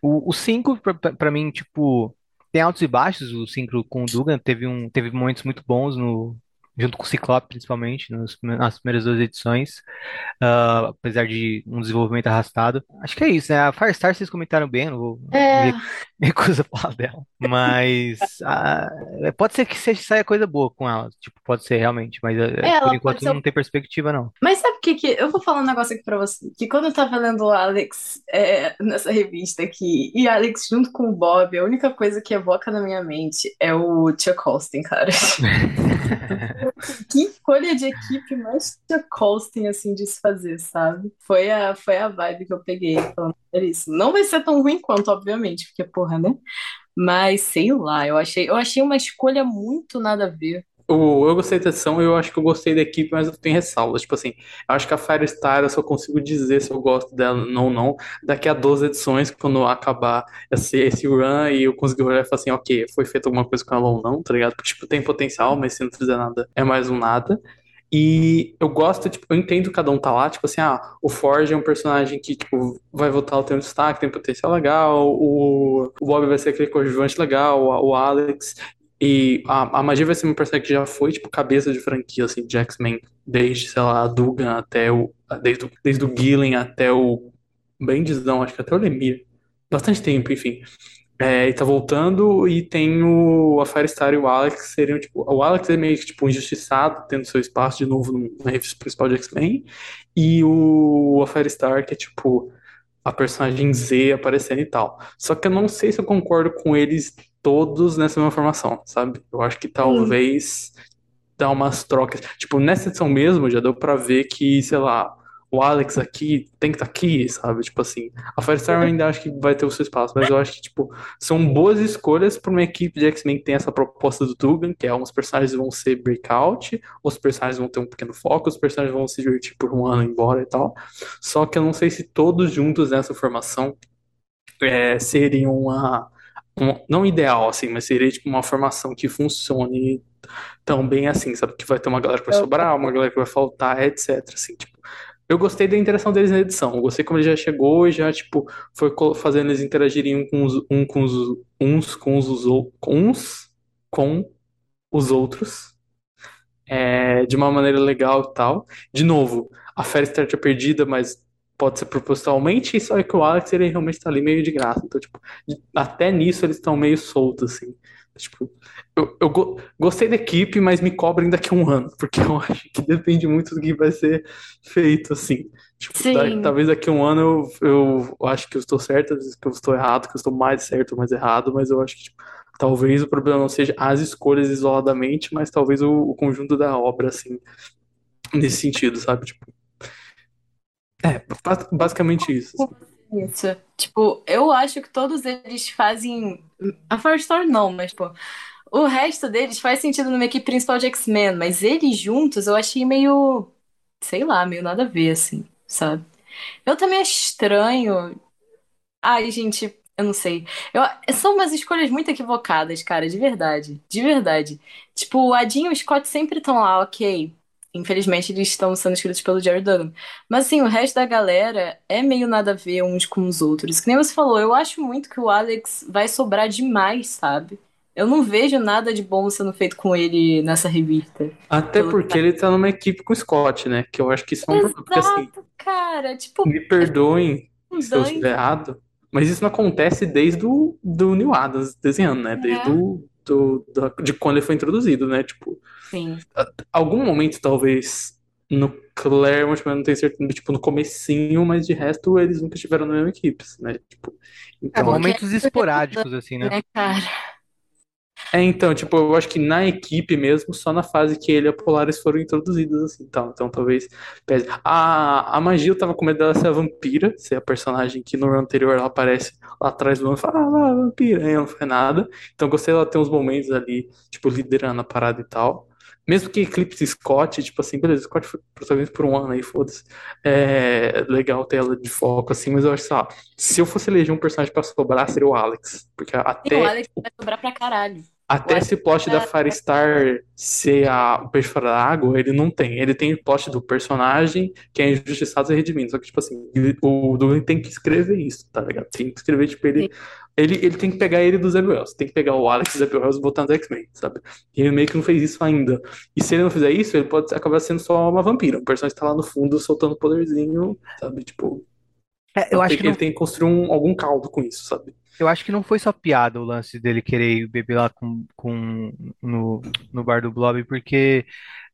o 5, para mim, tipo, tem altos e baixos. O 5 com o Dugan teve, um, teve momentos muito bons no. Junto com o Ciclope, principalmente, nos- nas primeiras duas edições ah, apesar de um desenvolvimento arrastado. Acho que é isso, né? A Firestar vocês comentaram bem, não vou É, me recuso a falar dela. Mas ah, pode ser que seja, saia coisa boa com ela. Tipo, pode ser realmente, mas eh, é, por enquanto ser não tem perspectiva, não. Mas sabe o que que... Eu vou falar um negócio aqui pra você. Que quando eu tava lendo o Alex é, nessa revista aqui, e Alex junto com o Bob, a única coisa que evoca na minha mente é o Chuck Austin, cara. Que escolha de equipe mais Austin, assim, de se fazer, sabe? Foi a, foi a vibe que eu peguei falando "É isso. Não vai ser tão ruim quanto, obviamente, porque, porra, né? Mas sei lá, eu achei, eu achei uma escolha muito nada a ver. O, eu gostei da edição, eu acho que eu gostei da equipe, mas eu tenho ressalvas. Tipo assim, eu acho que a Firestar eu só consigo dizer se eu gosto dela ou não daqui a 12 edições, quando acabar esse, esse run e eu conseguir olhar e falar assim, ok, foi feita alguma coisa com ela ou não, tá ligado? Porque, tipo, tem potencial, mas se não fizer nada, é mais um nada. E eu gosto, tipo, eu entendo cada um tá lá, tipo assim, ah, o Forge é um personagem que, tipo, vai voltar a ter um destaque, tem potencial legal, o, o Bob vai ser aquele coadjuvante legal, o, o Alex, e a, a magia vai ser uma personagem que já foi, tipo, cabeça de franquia, assim, de X-Men, desde, sei lá, a Dugan até o, desde, o- desde o Gillen até o Bendzão, acho que até o Lemire. Bastante tempo, enfim. É, e tá voltando e tem o, a Firestar e o Alex, que seriam, tipo, o Alex é meio que, tipo, injustiçado, tendo seu espaço de novo no- na revista principal de X-Men, e o, a Firestar, que é, tipo, a personagem Z aparecendo e tal. Só que eu não sei se eu concordo com eles todos nessa mesma formação, sabe? Eu acho que Sim. talvez dar umas trocas. Tipo, nessa edição mesmo, já deu pra ver que, sei lá, o Alex aqui tem que estar aqui, sabe? Tipo assim, a Firestar eu ainda acho que vai ter o seu espaço, mas eu acho que, tipo, são boas escolhas para uma equipe de X-Men que tem essa proposta do Dugan, que é alguns personagens vão ser breakout, os personagens vão ter um pequeno foco, os personagens vão se divertir por um ano embora e tal. Só que eu não sei se todos juntos nessa formação é, seriam uma. um- não ideal, assim, mas seria tipo uma formação que funcione tão bem assim, sabe? Que vai ter uma galera que vai Eu sobrar, uma galera que vai faltar, etc. Assim, tipo, eu gostei da interação deles na edição. Eu gostei como ele já chegou e já, tipo, foi fazendo eles interagirem com os, um com os, uns com os, uns com os outros, é, de uma maneira legal e tal. De novo, a Fera tinha perdida, mas pode ser propositalmente, só que o Alex ele realmente tá ali meio de graça. Então, tipo, até nisso eles estão meio soltos, assim. Tipo, eu, eu go- gostei da equipe, mas me cobrem daqui a um ano, porque eu acho que depende muito do que vai ser feito, assim. Tipo, da- talvez daqui a um ano eu, eu acho que eu estou certo, às vezes que eu estou errado, que eu estou mais certo ou mais errado, mas eu acho que tipo, talvez o problema não seja as escolhas isoladamente, mas talvez o, o conjunto da obra, assim, nesse sentido, sabe? Tipo, é, ba- basicamente isso. assim. Isso. Tipo, eu acho que todos eles fazem. A Firestar não, mas, pô. O resto deles faz sentido numa equipe principal de X-Men, mas eles juntos eu achei meio. Sei lá, meio nada a ver, assim, sabe? Eu também acho estranho. Ai, gente, eu não sei. Eu... São umas escolhas muito equivocadas, cara, de verdade. De verdade. Tipo, o Adin e o Scott sempre estão lá, ok. Infelizmente, eles estão sendo escritos pelo Jared Duggan. Mas, assim, o resto da galera é meio nada a ver uns com os outros. Que nem você falou, eu acho muito que o Alex vai sobrar demais, sabe? Eu não vejo nada de bom sendo feito com ele nessa revista. Até porque ele tá numa equipe com o Scott, né? Que eu acho que isso é um. Porque assim, Exato, cara. Tipo, me perdoem se eu estiver errado, mas isso não acontece desde o do Neil Adams desenhando, né? Desde É. o do, do- de quando ele foi introduzido, né? Tipo, Sim. algum momento talvez no Claremont, mas não tenho certeza, tipo, no comecinho, mas de resto eles nunca estiveram na mesma equipe, né? Tipo, É, então, momentos esporádicos, assim, né? Né, cara? É, então, tipo, eu acho que na equipe mesmo, só na fase que ele e a Polaris foram introduzidos, assim, então, então talvez pese. A, a magia, eu tava com medo dela ser a vampira, ser a personagem que no ano anterior ela aparece lá atrás do ano e fala, ah, vampira, e ela não foi nada. Então, gostei dela ter uns momentos ali, tipo, liderando a parada e tal. Mesmo que Eclipse Scott, tipo assim, beleza, Scott foi protagonista por um ano aí, foda-se. É legal ter ela de foco, assim, mas eu acho, sei lá, se eu fosse eleger um personagem pra sobrar, seria o Alex. Porque até o Alex vai sobrar pra caralho. Até esse plot da que- Firestar ser a, o peixe fora da água, ele não tem. Ele tem o plot do personagem que é injustiçado e redimido. Só que, tipo assim, ele- o Dugan tem que escrever isso, tá ligado? Tem que escrever, tipo, ele, ele, ele tem que pegar ele do Zeb Wells. Tem que pegar o Alex do Zeb Wells e botar no X-Men, sabe? E ele meio que não fez isso ainda. E se ele não fizer isso, ele pode acabar sendo só uma vampira. Um personagem que tá lá no fundo soltando poderzinho, sabe? Tipo, É, eu acho que ele não, tem que construir um- algum caldo com isso, sabe? Eu acho que não foi só piada o lance dele querer beber lá com, com no, no bar do Blob, porque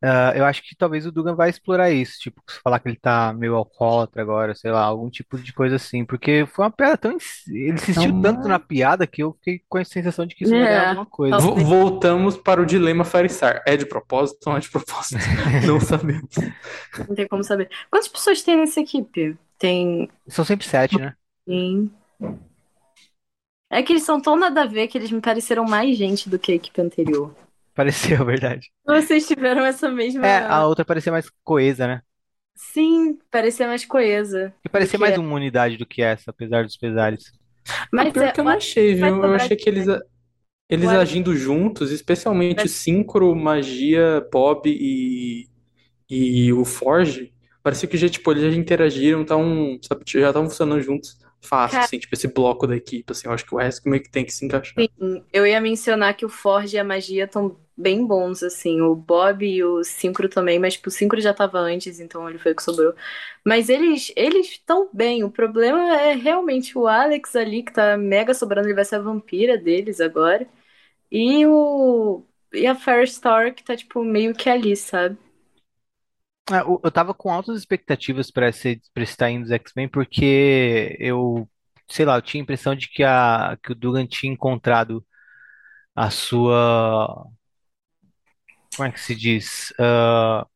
ah, eu acho que talvez o Dugan vai explorar isso, tipo, falar que ele tá meio alcoólatra agora, sei lá, algum tipo de coisa assim, porque foi uma piada tão. Ele insistiu tanto mas- na piada que eu fiquei com a sensação de que isso vai É, alguma coisa. Voltamos para o dilema Firestar. É de propósito ou não é de propósito? Não sabemos. Não tem como saber. Quantas pessoas tem nessa equipe? Tem. São sempre sete, né? tem- É que eles são tão nada a ver que eles me pareceram mais gente do que a equipe anterior. Pareceu, a verdade. Vocês tiveram essa mesma. É, a outra parecia mais coesa, né? Sim, parecia mais coesa. E parecia mais uma unidade do que essa, apesar dos pesares. Mas Pior é, que eu não achei, viu? Eu achei que eles, eles Ué. agindo juntos, especialmente Synchro, Magia, Bob e, e o Forge, parecia que já, tipo, eles já interagiram, tão, sabe, já estavam funcionando juntos fácil, Cara. assim, tipo, esse bloco da equipe, assim, eu acho que o resto meio que tem que se encaixar. Sim, eu ia mencionar que o Forge e a magia estão bem bons, assim. O Bob e o Synchro também, mas tipo, o Synchro já tava antes, então ele foi o que sobrou. Mas eles eles estão bem. O problema é realmente o Alex ali, que tá mega sobrando, ele vai ser a vampira deles agora. E o. E a Firestar, que tá, tipo, meio que ali, sabe? É, Eu tava com altas expectativas para esse, pra esse tie-in dos X-Men, porque eu, sei lá, eu tinha a impressão de que, a, que o Dugan tinha encontrado a sua. Como é que se diz? Ah,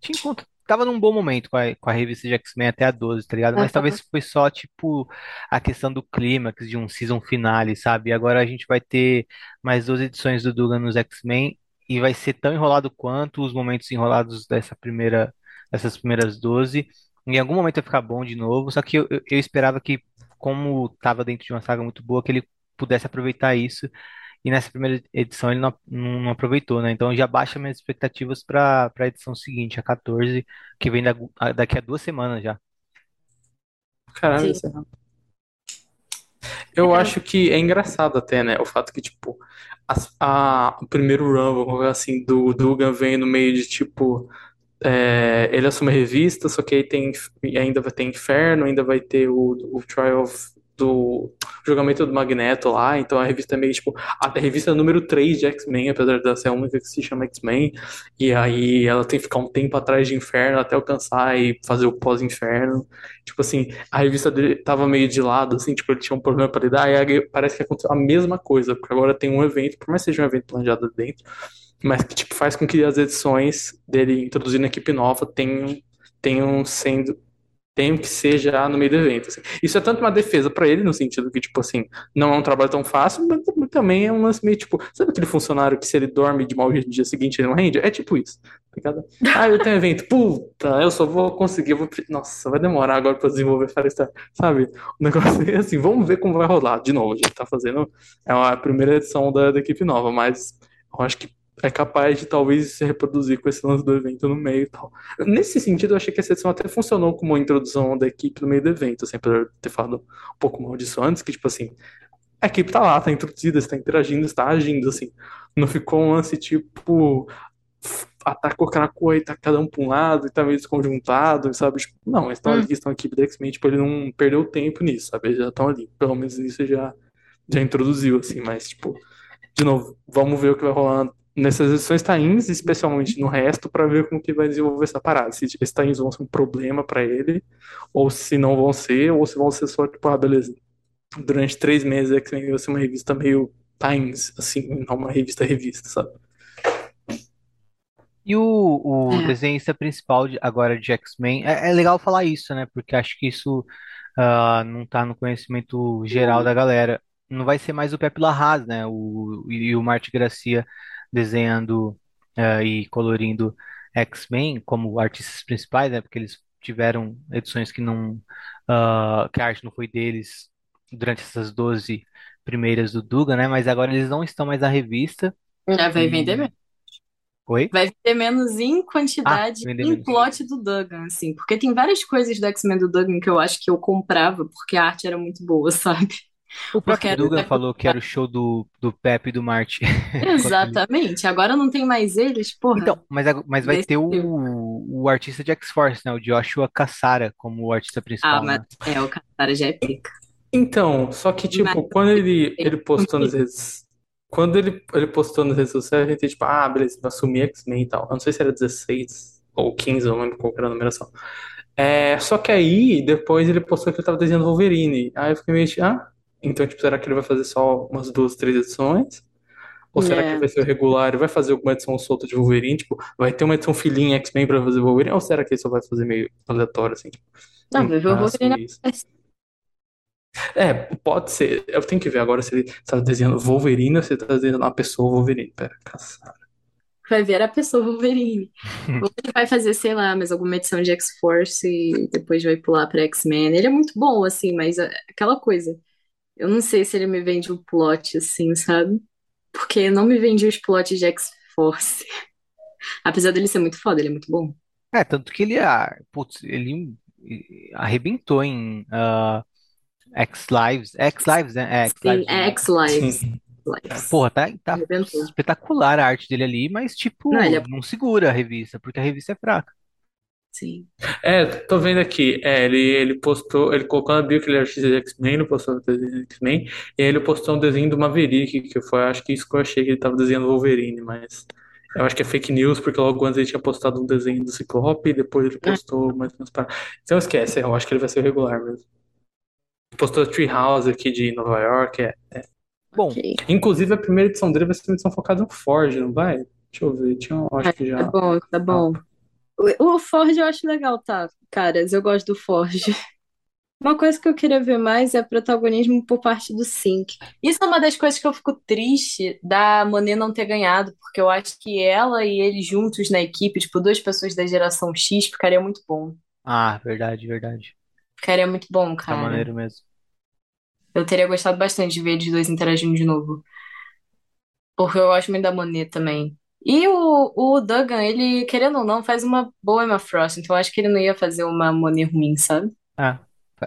tinha encont- Tava num bom momento com a, com a revista de X-Men até a 12, tá ligado? Mas talvez foi só, tipo, a questão do clímax de um season finale, sabe? Agora a gente vai ter mais 12 edições do Dugan nos X-Men e vai ser tão enrolado quanto os momentos enrolados dessa primeira, dessas primeiras 12. Em algum momento vai ficar bom de novo, só que eu, eu, esperava que, como tava dentro de uma saga muito boa, que ele pudesse aproveitar isso. E nessa primeira edição ele não, não, não aproveitou, né? Então já baixa minhas expectativas para para a edição seguinte, a 14, que vem da- a- daqui a duas semanas já. Caralho, Sim. isso é rápido. Eu acho que é engraçado até, né? O fato que, tipo, as- a, o primeiro colocar assim, do Dugan vem no meio de, tipo, é, ele assume a revista, só que aí tem, ainda vai ter Inferno, ainda vai ter o, o Trial of do julgamento do Magneto lá, então a revista é meio tipo a revista número 3 de X-Men, apesar de ser a única que se chama X-Men, e aí ela tem que ficar um tempo atrás de Inferno até alcançar e fazer o pós-Inferno. Tipo assim, a revista dele tava meio de lado, assim, tipo, ele tinha um problema para lidar, e parece que aconteceu a mesma coisa, porque agora tem um evento, por mais que seja um evento planejado dentro, mas que tipo faz com que as edições dele introduzindo a equipe nova tenham tenham sendo tenho que ser já no meio do evento. Assim. Isso é tanto uma defesa para ele, no sentido que, tipo assim, não é um trabalho tão fácil, mas também é um lance meio, tipo, sabe aquele funcionário que se ele dorme de mal no dia seguinte ele não rende? É tipo isso, tá Ah, eu tenho evento, puta, eu só vou conseguir, vou... nossa, vai demorar agora para desenvolver Firestar, sabe? O negócio é assim, vamos ver como vai rolar. De novo, a gente tá fazendo, é a primeira edição da, da equipe nova, mas eu acho que é capaz de talvez se reproduzir com esse lance do evento no meio e tal. Nesse sentido, eu achei que essa edição até funcionou como uma introdução da equipe no meio do evento, assim, apesar de ter falado um pouco mal disso antes, que, tipo assim, a equipe tá lá, tá introduzida, está interagindo, está agindo, assim. Não ficou um lance tipo. Atacou Krakoa e tá cada um pra um lado e tá meio desconjuntado, sabe? Tipo, não, eles estão hum. ali, estão a equipe da X-Men, tipo, ele não perdeu tempo nisso, sabe? Eles já estão ali. Pelo menos isso já, já introduziu, assim, mas, tipo, de novo, vamos ver o que vai rolar nessas edições tains, especialmente no resto, para ver como que vai desenvolver essa parada. Se esses tains vão ser um problema para ele, ou se não vão ser, ou se vão ser só, tipo, ah, beleza. Durante três meses é que vai ser uma revista meio tains, assim, não uma revista-revista, sabe? E o, o é. desenhista principal de, agora de X-Men, é, é, legal falar isso, né? Porque acho que isso uh, não tá no conhecimento geral da galera. Não vai ser mais o Pepe Larraz, né? O, e o Marte Gracia desenhando uh, e colorindo X-Men como artistas principais, né? Porque eles tiveram edições que não uh, que a arte não foi deles durante essas 12 primeiras do Duga, né? Mas agora eles não estão mais na revista. É, vai e... vender menos. Oi? Vai vender menos em quantidade ah, em menos. plot do Duggan, assim. Porque tem várias coisas do X-Men do Duggan que eu acho que eu comprava porque a arte era muito boa, sabe? O próprio Dugan falou que era o show do, do Pepe e do Marty. Exatamente. Agora não tem mais eles, porra. Então, mas, mas vai ter o, o artista de X-Force, né? O Joshua Cassara como o artista principal. Ah, mas né? é, o Cassara já é pica. Então, só que, tipo, mas... quando ele, ele postou nas redes. Quando ele, ele postou nas redes sociais, a gente, tipo, ah, beleza, vai assumir X-Men e tal. Eu não sei se era 16 ou 15, eu não lembro qual era a numeração. É, só que aí, depois ele postou que ele tava desenhando Wolverine. Aí eu fiquei meio, ah, então, tipo, será que ele vai fazer só umas duas, três edições? Ou será que É. vai ser regular e vai fazer alguma edição solta de Wolverine? Tipo, vai ter uma edição filhinha X-Men pra fazer Wolverine? Ou será que ele só vai fazer meio aleatório, assim? Tipo, Não, vai ver o Wolverine isso? É, pode ser. Eu tenho que ver agora se ele tá desenhando Wolverine ou se ele tá desenhando uma pessoa Wolverine. Pera, caçada. Vai ver a pessoa Wolverine. Ou ele vai fazer, sei lá, mais alguma edição de X-Force e depois vai pular pra X-Men. Ele é muito bom, assim, mas é aquela coisa. Eu não sei se ele me vende um plot assim, sabe? Porque não me vende os plots de X-Force. Apesar dele ser muito foda, ele é muito bom. É, tanto que ele, ah, putz, ele arrebentou em uh, X-Lives. X-Lives, né? É, X-Lives. Sim, é X-Lives. Porra, tá, tá espetacular a arte dele ali, mas tipo, não, é... não segura a revista, porque a revista é fraca. Sim. É, tô vendo aqui. É, ele, ele postou, ele colocou na bio que ele é artista de X-Men, ele postou o desenho de X-Men, e aí ele postou um desenho do Maverick, que foi, acho que isso que eu achei que ele tava desenhando Wolverine, mas eu acho que é fake news, porque logo antes ele tinha postado um desenho do Ciclope, e depois ele postou mais umas paradas. Então esquece, eu acho que ele vai ser regular mesmo. Postou Treehouse aqui de Nova York, é. é. Bom, Ok. Inclusive a primeira edição dele vai ser uma edição focada no Forge, não vai? Deixa eu ver, tinha, acho que Tá já. bom, tá bom. O, o Forge eu acho legal, tá? Caras, eu gosto do Forge. Uma coisa que eu queria ver mais é protagonismo por parte do Sync. Isso é uma das coisas que eu fico triste da Monet não ter ganhado, porque eu acho que ela e ele juntos na equipe, tipo, duas pessoas da geração X, ficaria muito bom. Ah, verdade, verdade. Ficaria muito bom, Tá cara. maneiro mesmo. Eu teria gostado bastante de ver eles dois interagindo de novo. Porque eu gosto muito da Monet também. E o, o Duggan, ele, querendo ou não, faz uma boa Emma Frost, então eu acho que ele não ia fazer uma Monet ruim, sabe? Ah,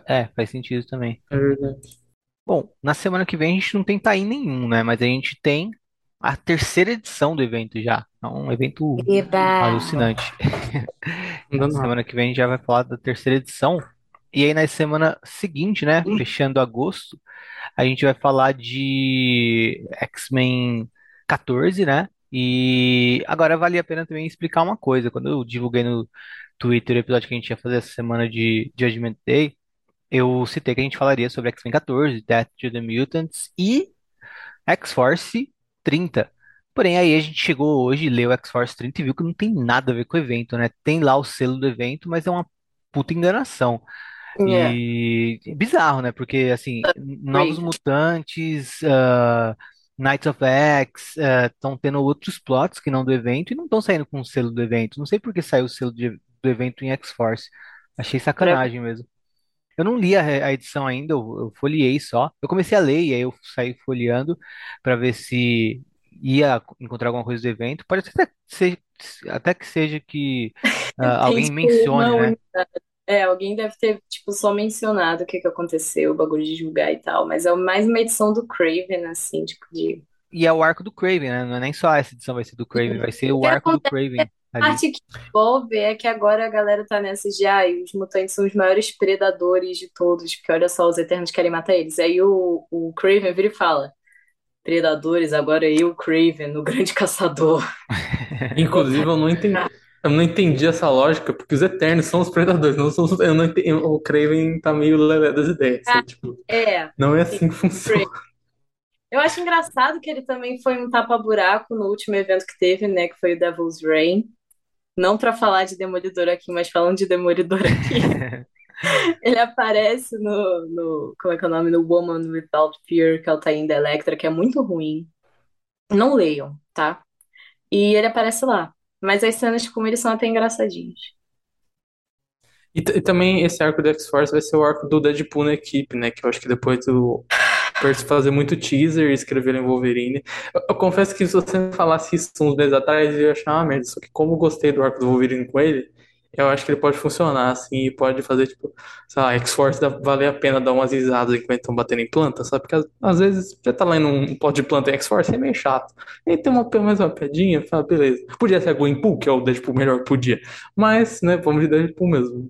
é, faz sentido também. É verdade. Bom, na semana que vem a gente não tem tain nenhum, né? Mas a gente tem a terceira edição do evento já. É um evento Eba! alucinante. Na semana que vem a gente já vai falar da terceira edição. E aí na semana seguinte, né, fechando agosto, a gente vai falar de X-Men 14, né? E agora vale a pena também explicar uma coisa. Quando eu divulguei no Twitter o episódio que a gente ia fazer essa semana de Judgment Day, eu citei que a gente falaria sobre X-Men 14, Death to the Mutants e X-Force 30. Porém, aí a gente chegou hoje, leu X-Force 30 e viu que não tem nada a ver com o evento, né? Tem lá o selo do evento, mas é uma puta enganação. É. E bizarro, né? Porque, assim, Novos. Mutantes, ah, Knights of X, estão tendo outros plots que não do evento e não estão saindo com o selo do evento. Não sei por que saiu o selo de- do evento em X-Force. Achei sacanagem mesmo. Eu não li a, a edição ainda, eu, eu folheei só. Eu comecei a ler e aí eu saí folheando para ver se ia encontrar alguma coisa do evento. Pode até ser, até que seja que Tem, alguém mencione, né? unidade. É, alguém deve ter, tipo, só mencionado o que que aconteceu, o bagulho de julgar e tal, mas é mais uma edição do Craven, assim, tipo, de... E é o arco do Craven, né? Não é nem só essa edição vai ser do Craven, vai ser O o que arco do acontece Craven A ali. parte que envolve é que agora a galera tá nessa de, ai, os mutantes são os maiores predadores de todos, porque olha só, os Eternos querem matar eles. Aí o, o Craven vira e fala, predadores, agora eu, Craven, o grande caçador. Inclusive, eu não entendi, eu não entendi essa lógica, porque os Eternos são os predadores, não são os, eu não entendi, o Kraven tá meio lelé das ideias, assim, tipo, É, não é assim que funciona. eu acho engraçado que ele também foi um tapa-buraco no último evento que teve, né, que foi o Devil's Reign. Não pra falar de Demolidor aqui, mas falando de Demolidor aqui. Ele aparece no, no, como é que é o nome? No Woman Without Fear, que é o Taim da Electra, que é muito ruim. Não leiam, tá? E ele aparece lá. Mas as cenas com ele são até engraçadinhas. E, e também esse arco do X-Force vai ser o arco do Deadpool na equipe, né? Que eu acho que depois do Percy fazer muito teaser e escrever em Wolverine. Eu, eu confesso que se você falasse isso uns meses atrás, eu ia achar uma merda. Só que como eu gostei do arco do Wolverine com ele, eu acho que ele pode funcionar, assim, e pode fazer, tipo, sei lá, X-Force valer a pena dar umas risadas enquanto estão batendo em planta, sabe? Porque às, vezes já tá lendo um pote de planta em X-Force, é meio chato. E tem uma, pelo menos uma piadinha, fala, beleza. Podia ser a Gwenpool, que é o Deadpool melhor que podia. Mas, né, vamos de Deadpool mesmo.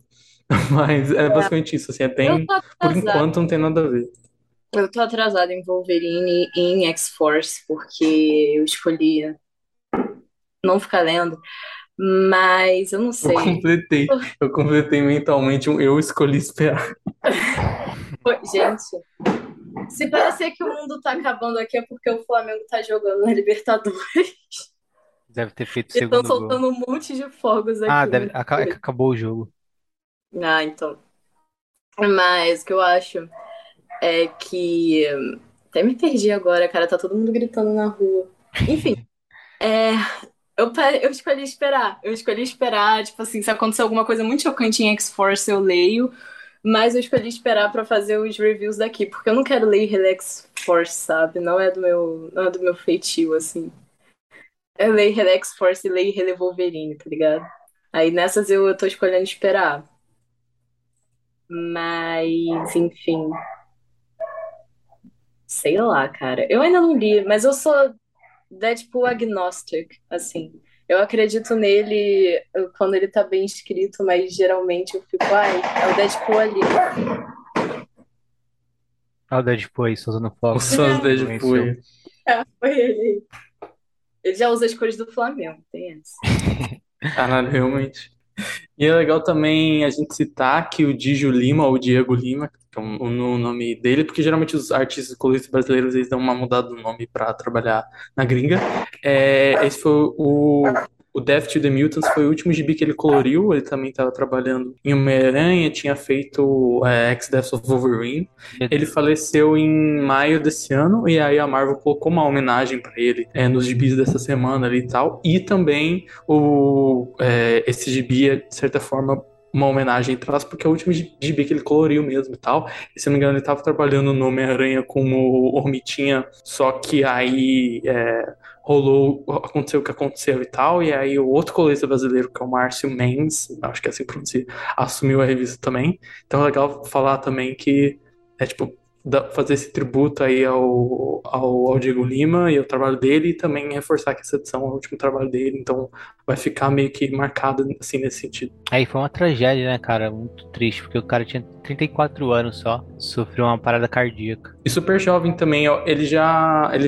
Mas é basicamente isso, assim, é tô por enquanto não tem nada a ver. Eu tô atrasada em Wolverine e em X-Force, porque eu escolhi não ficar lendo. Mas eu não Eu sei. completei, eu completei mentalmente um eu escolhi esperar. Gente, se parecer que o mundo tá acabando aqui é porque o Flamengo tá jogando na Libertadores. Deve ter feito o E estão segundo gol. soltando um monte de fogos aqui. Ah, deve, aca- é que acabou o jogo. Ah, então. Mas o que eu acho é que. Até me perdi agora, cara. Tá todo mundo gritando na rua. Enfim, é, eu, eu escolhi esperar. Eu escolhi esperar. Tipo assim, se acontecer alguma coisa muito chocante em X-Force, eu leio. Mas eu escolhi esperar pra fazer os reviews daqui, porque eu não quero ler Relax Force, sabe? Não é do meu, não é do meu feitio, assim. Eu leio Relax Force e leio Rele Wolverine, tá ligado? Aí nessas eu, eu tô escolhendo esperar. Mas, enfim. Sei lá, cara. Eu ainda não li, mas eu sou Deadpool agnostic, assim. Eu acredito nele quando ele tá bem escrito, mas geralmente eu fico, ai, é o Deadpool ali. Olha o Deadpool aí, usando fogo. Os fãs do Deadpool. É, foi ele. Ele já usa as cores do Flamengo, tem essa. Caralho, realmente. E é legal também a gente citar que o Digio Lima, ou Diego Lima, que é o nome dele, porque geralmente os artistas coloristas brasileiros eles dão uma mudada no nome pra trabalhar na gringa. É, esse foi o, o Death to the Mutants, foi o último gibi que ele coloriu. Ele também estava trabalhando em Homem-Aranha, tinha feito é, X-Death of Wolverine. Ele faleceu em maio desse ano, e aí a Marvel colocou uma homenagem pra ele é, nos gibis dessa semana ali e tal. E também o, é, esse gibi é, de certa forma, uma homenagem traz, porque é o último gibi que ele coloriu mesmo e tal. E se não me engano, ele tava trabalhando no Homem-Aranha como Hormitinha, só que aí é, rolou, aconteceu o que aconteceu e tal, e aí o outro colorista brasileiro, que é o Márcio Mendes, acho que é assim que pronuncia, assumiu a revista também. Então é legal falar também que é tipo, fazer esse tributo aí ao, ao, ao Diego Lima e ao trabalho dele, e também reforçar que essa edição é o último trabalho dele, então vai ficar meio que marcado assim nesse sentido. Aí foi uma tragédia, né, cara? Muito triste, porque o cara tinha 34 anos só, sofreu uma parada cardíaca. E super jovem também, ó, ele já ele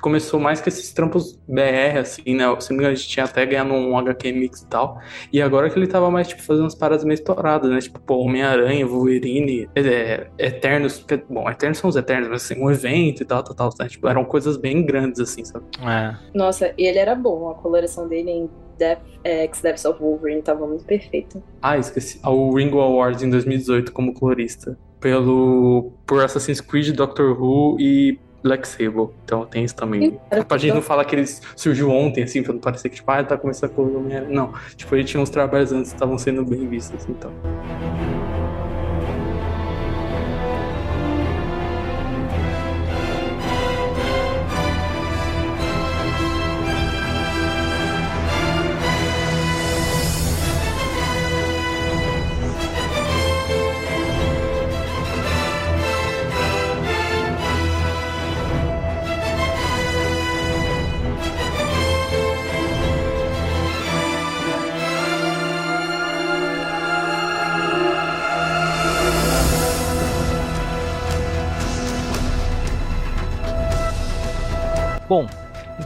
começou mais com esses trampos BR, assim, né? Se não me engano, a gente tinha até ganhado um HQ Mix e tal. E agora que ele tava mais, tipo, fazendo umas paradas meio estouradas, né? Tipo, pô, Homem-Aranha, Wolverine, é, Eternos. que- Bom, Eternos são os Eternos, mas assim, um evento e tal, tal, tal. Né? Tipo, eram coisas bem grandes, assim, sabe? É. Nossa, e ele era bom. A coloração dele em Death, é, X Deaths of Wolverine tava muito perfeita. Ah, esqueci. Ah, O Ringo Awards em 2018 como colorista. Pelo. Por Assassin's Creed, Doctor Who e Black Sable. Então tem isso também. Cara, Pra gente não falar que ele surgiu ontem, assim, pra não parecer que, tipo, ah, ele tá começando a Homem-Aranha. Não. Tipo, ele tinha uns trabalhos antes que estavam sendo bem vistos, então.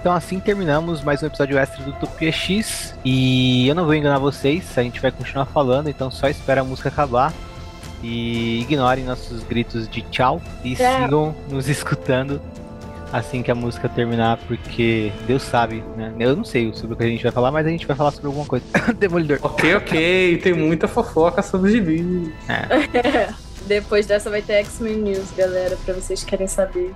Então assim terminamos mais um episódio extra do Utopia X. E eu não vou enganar vocês, a gente vai continuar falando, então só espera a música acabar. E ignorem nossos gritos de tchau e Tchau. sigam nos escutando assim que a música terminar, porque Deus sabe, né? Eu não sei sobre o que a gente vai falar, mas a gente vai falar sobre alguma coisa. Demolidor. Ok, ok. Tem muita fofoca sobre os gibis. Depois dessa vai ter X-Men News, galera, pra vocês que querem saber.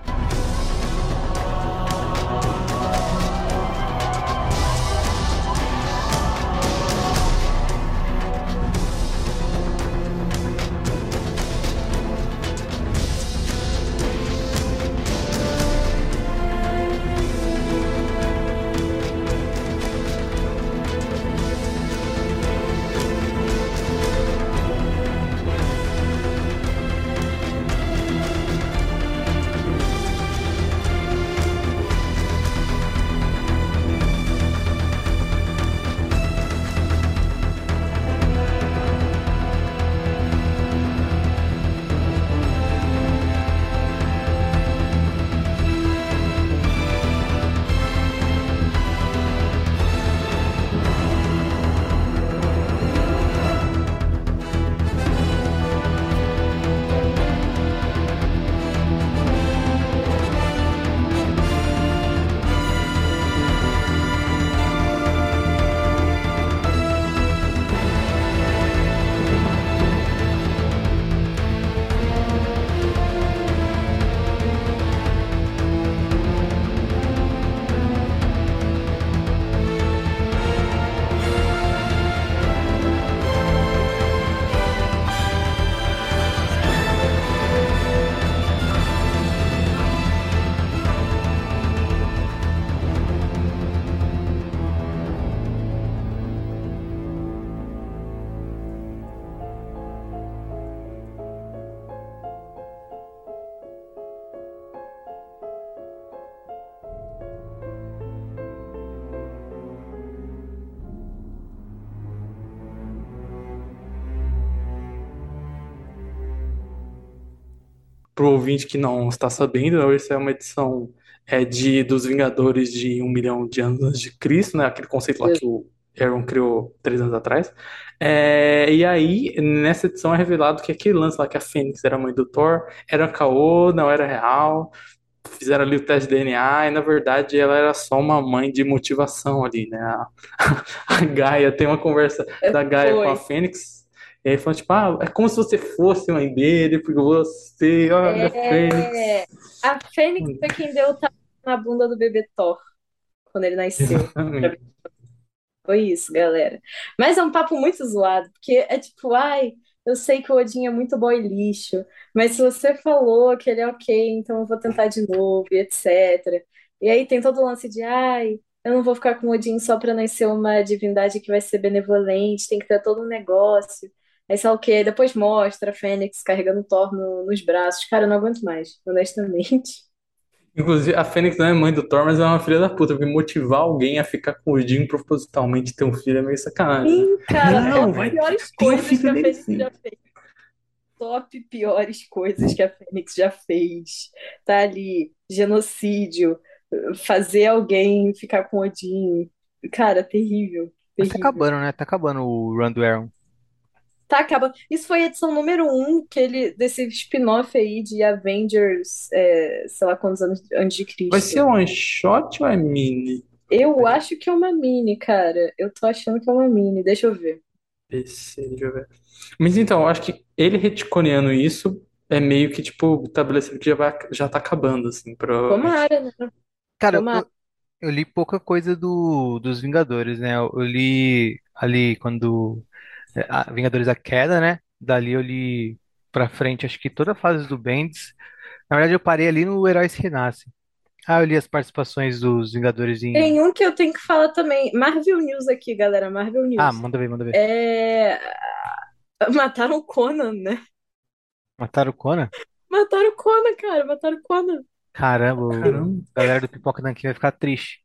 Pro ouvinte que não está sabendo, essa é uma edição é, de dos Vingadores de um milhão de anos antes de Cristo, né? Aquele conceito lá que o Aaron criou três anos atrás. É, e aí, nessa edição é revelado que aquele lance lá que a Fênix era a mãe do Thor, era caô, não era real. Fizeram ali o teste de DNA e, na verdade, ela era só uma mãe de motivação ali, né? A, a Gaia tem uma conversa da Gaia com a Foi. Fênix. E aí falou, tipo, ah, é como se você fosse mãe dele, porque você, olha, Fênix. É, a Fênix foi quem deu o tapa na bunda do bebê Thor quando ele nasceu. Exatamente. Foi isso, galera. Mas é um papo muito zoado, porque é tipo, ai, eu sei que o Odin é muito boy lixo, mas se você falou que ele é ok, então eu vou tentar de novo, e etc. E aí tem todo o lance de, ai, eu não vou ficar com o Odin só pra nascer uma divindade que vai ser benevolente, tem que ter todo um negócio. Aí sei lá o quê, depois mostra a Fênix carregando o Thor no- nos braços. Cara, eu não aguento mais, honestamente. Inclusive, a Fênix não é mãe do Thor, mas é uma filha da puta, porque motivar alguém a ficar com o Odin propositalmente ter um filho é meio sacanagem. Sim, cara, Não, top vai- piores tem coisas filho que a dele Fênix sim. já fez. Top piores coisas que a Fênix já fez. Tá ali, genocídio, fazer alguém ficar com Odin. Cara, terrível, Mas tá terrível. acabando, né? Tá acabando o Run do Aaron. Tá, acaba. Isso foi a edição número um que ele, desse spin-off aí de Avengers, é, sei lá quantos anos antes de Cristo. Vai ser one shot ou é mini? Eu acho que é uma mini, cara. Eu tô achando que é uma mini. Deixa eu ver. PC, deixa eu ver. Mas então, eu acho que ele retconeando isso é meio que, tipo, estabelecido que já vai, já tá acabando, assim, provavelmente. Tomara, né? Cara, Tomara. eu, eu li pouca coisa do, dos Vingadores, né? Eu, eu li ali quando. É, a Vingadores a Queda, né? Dali eu li pra frente, acho que toda a fase do Bendis. Na verdade, eu parei ali no Heróis Renascem. Ah, eu li as participações dos Vingadores em. Tem um que eu tenho que falar também. Marvel News aqui, galera. Marvel Ah, News. manda ver, manda ver. É... Mataram o Conan, né? Mataram o Conan? Mataram o Conan, cara. Mataram o Conan. Caramba, o- Caramba. a galera do Pipoca Nanquim vai ficar triste.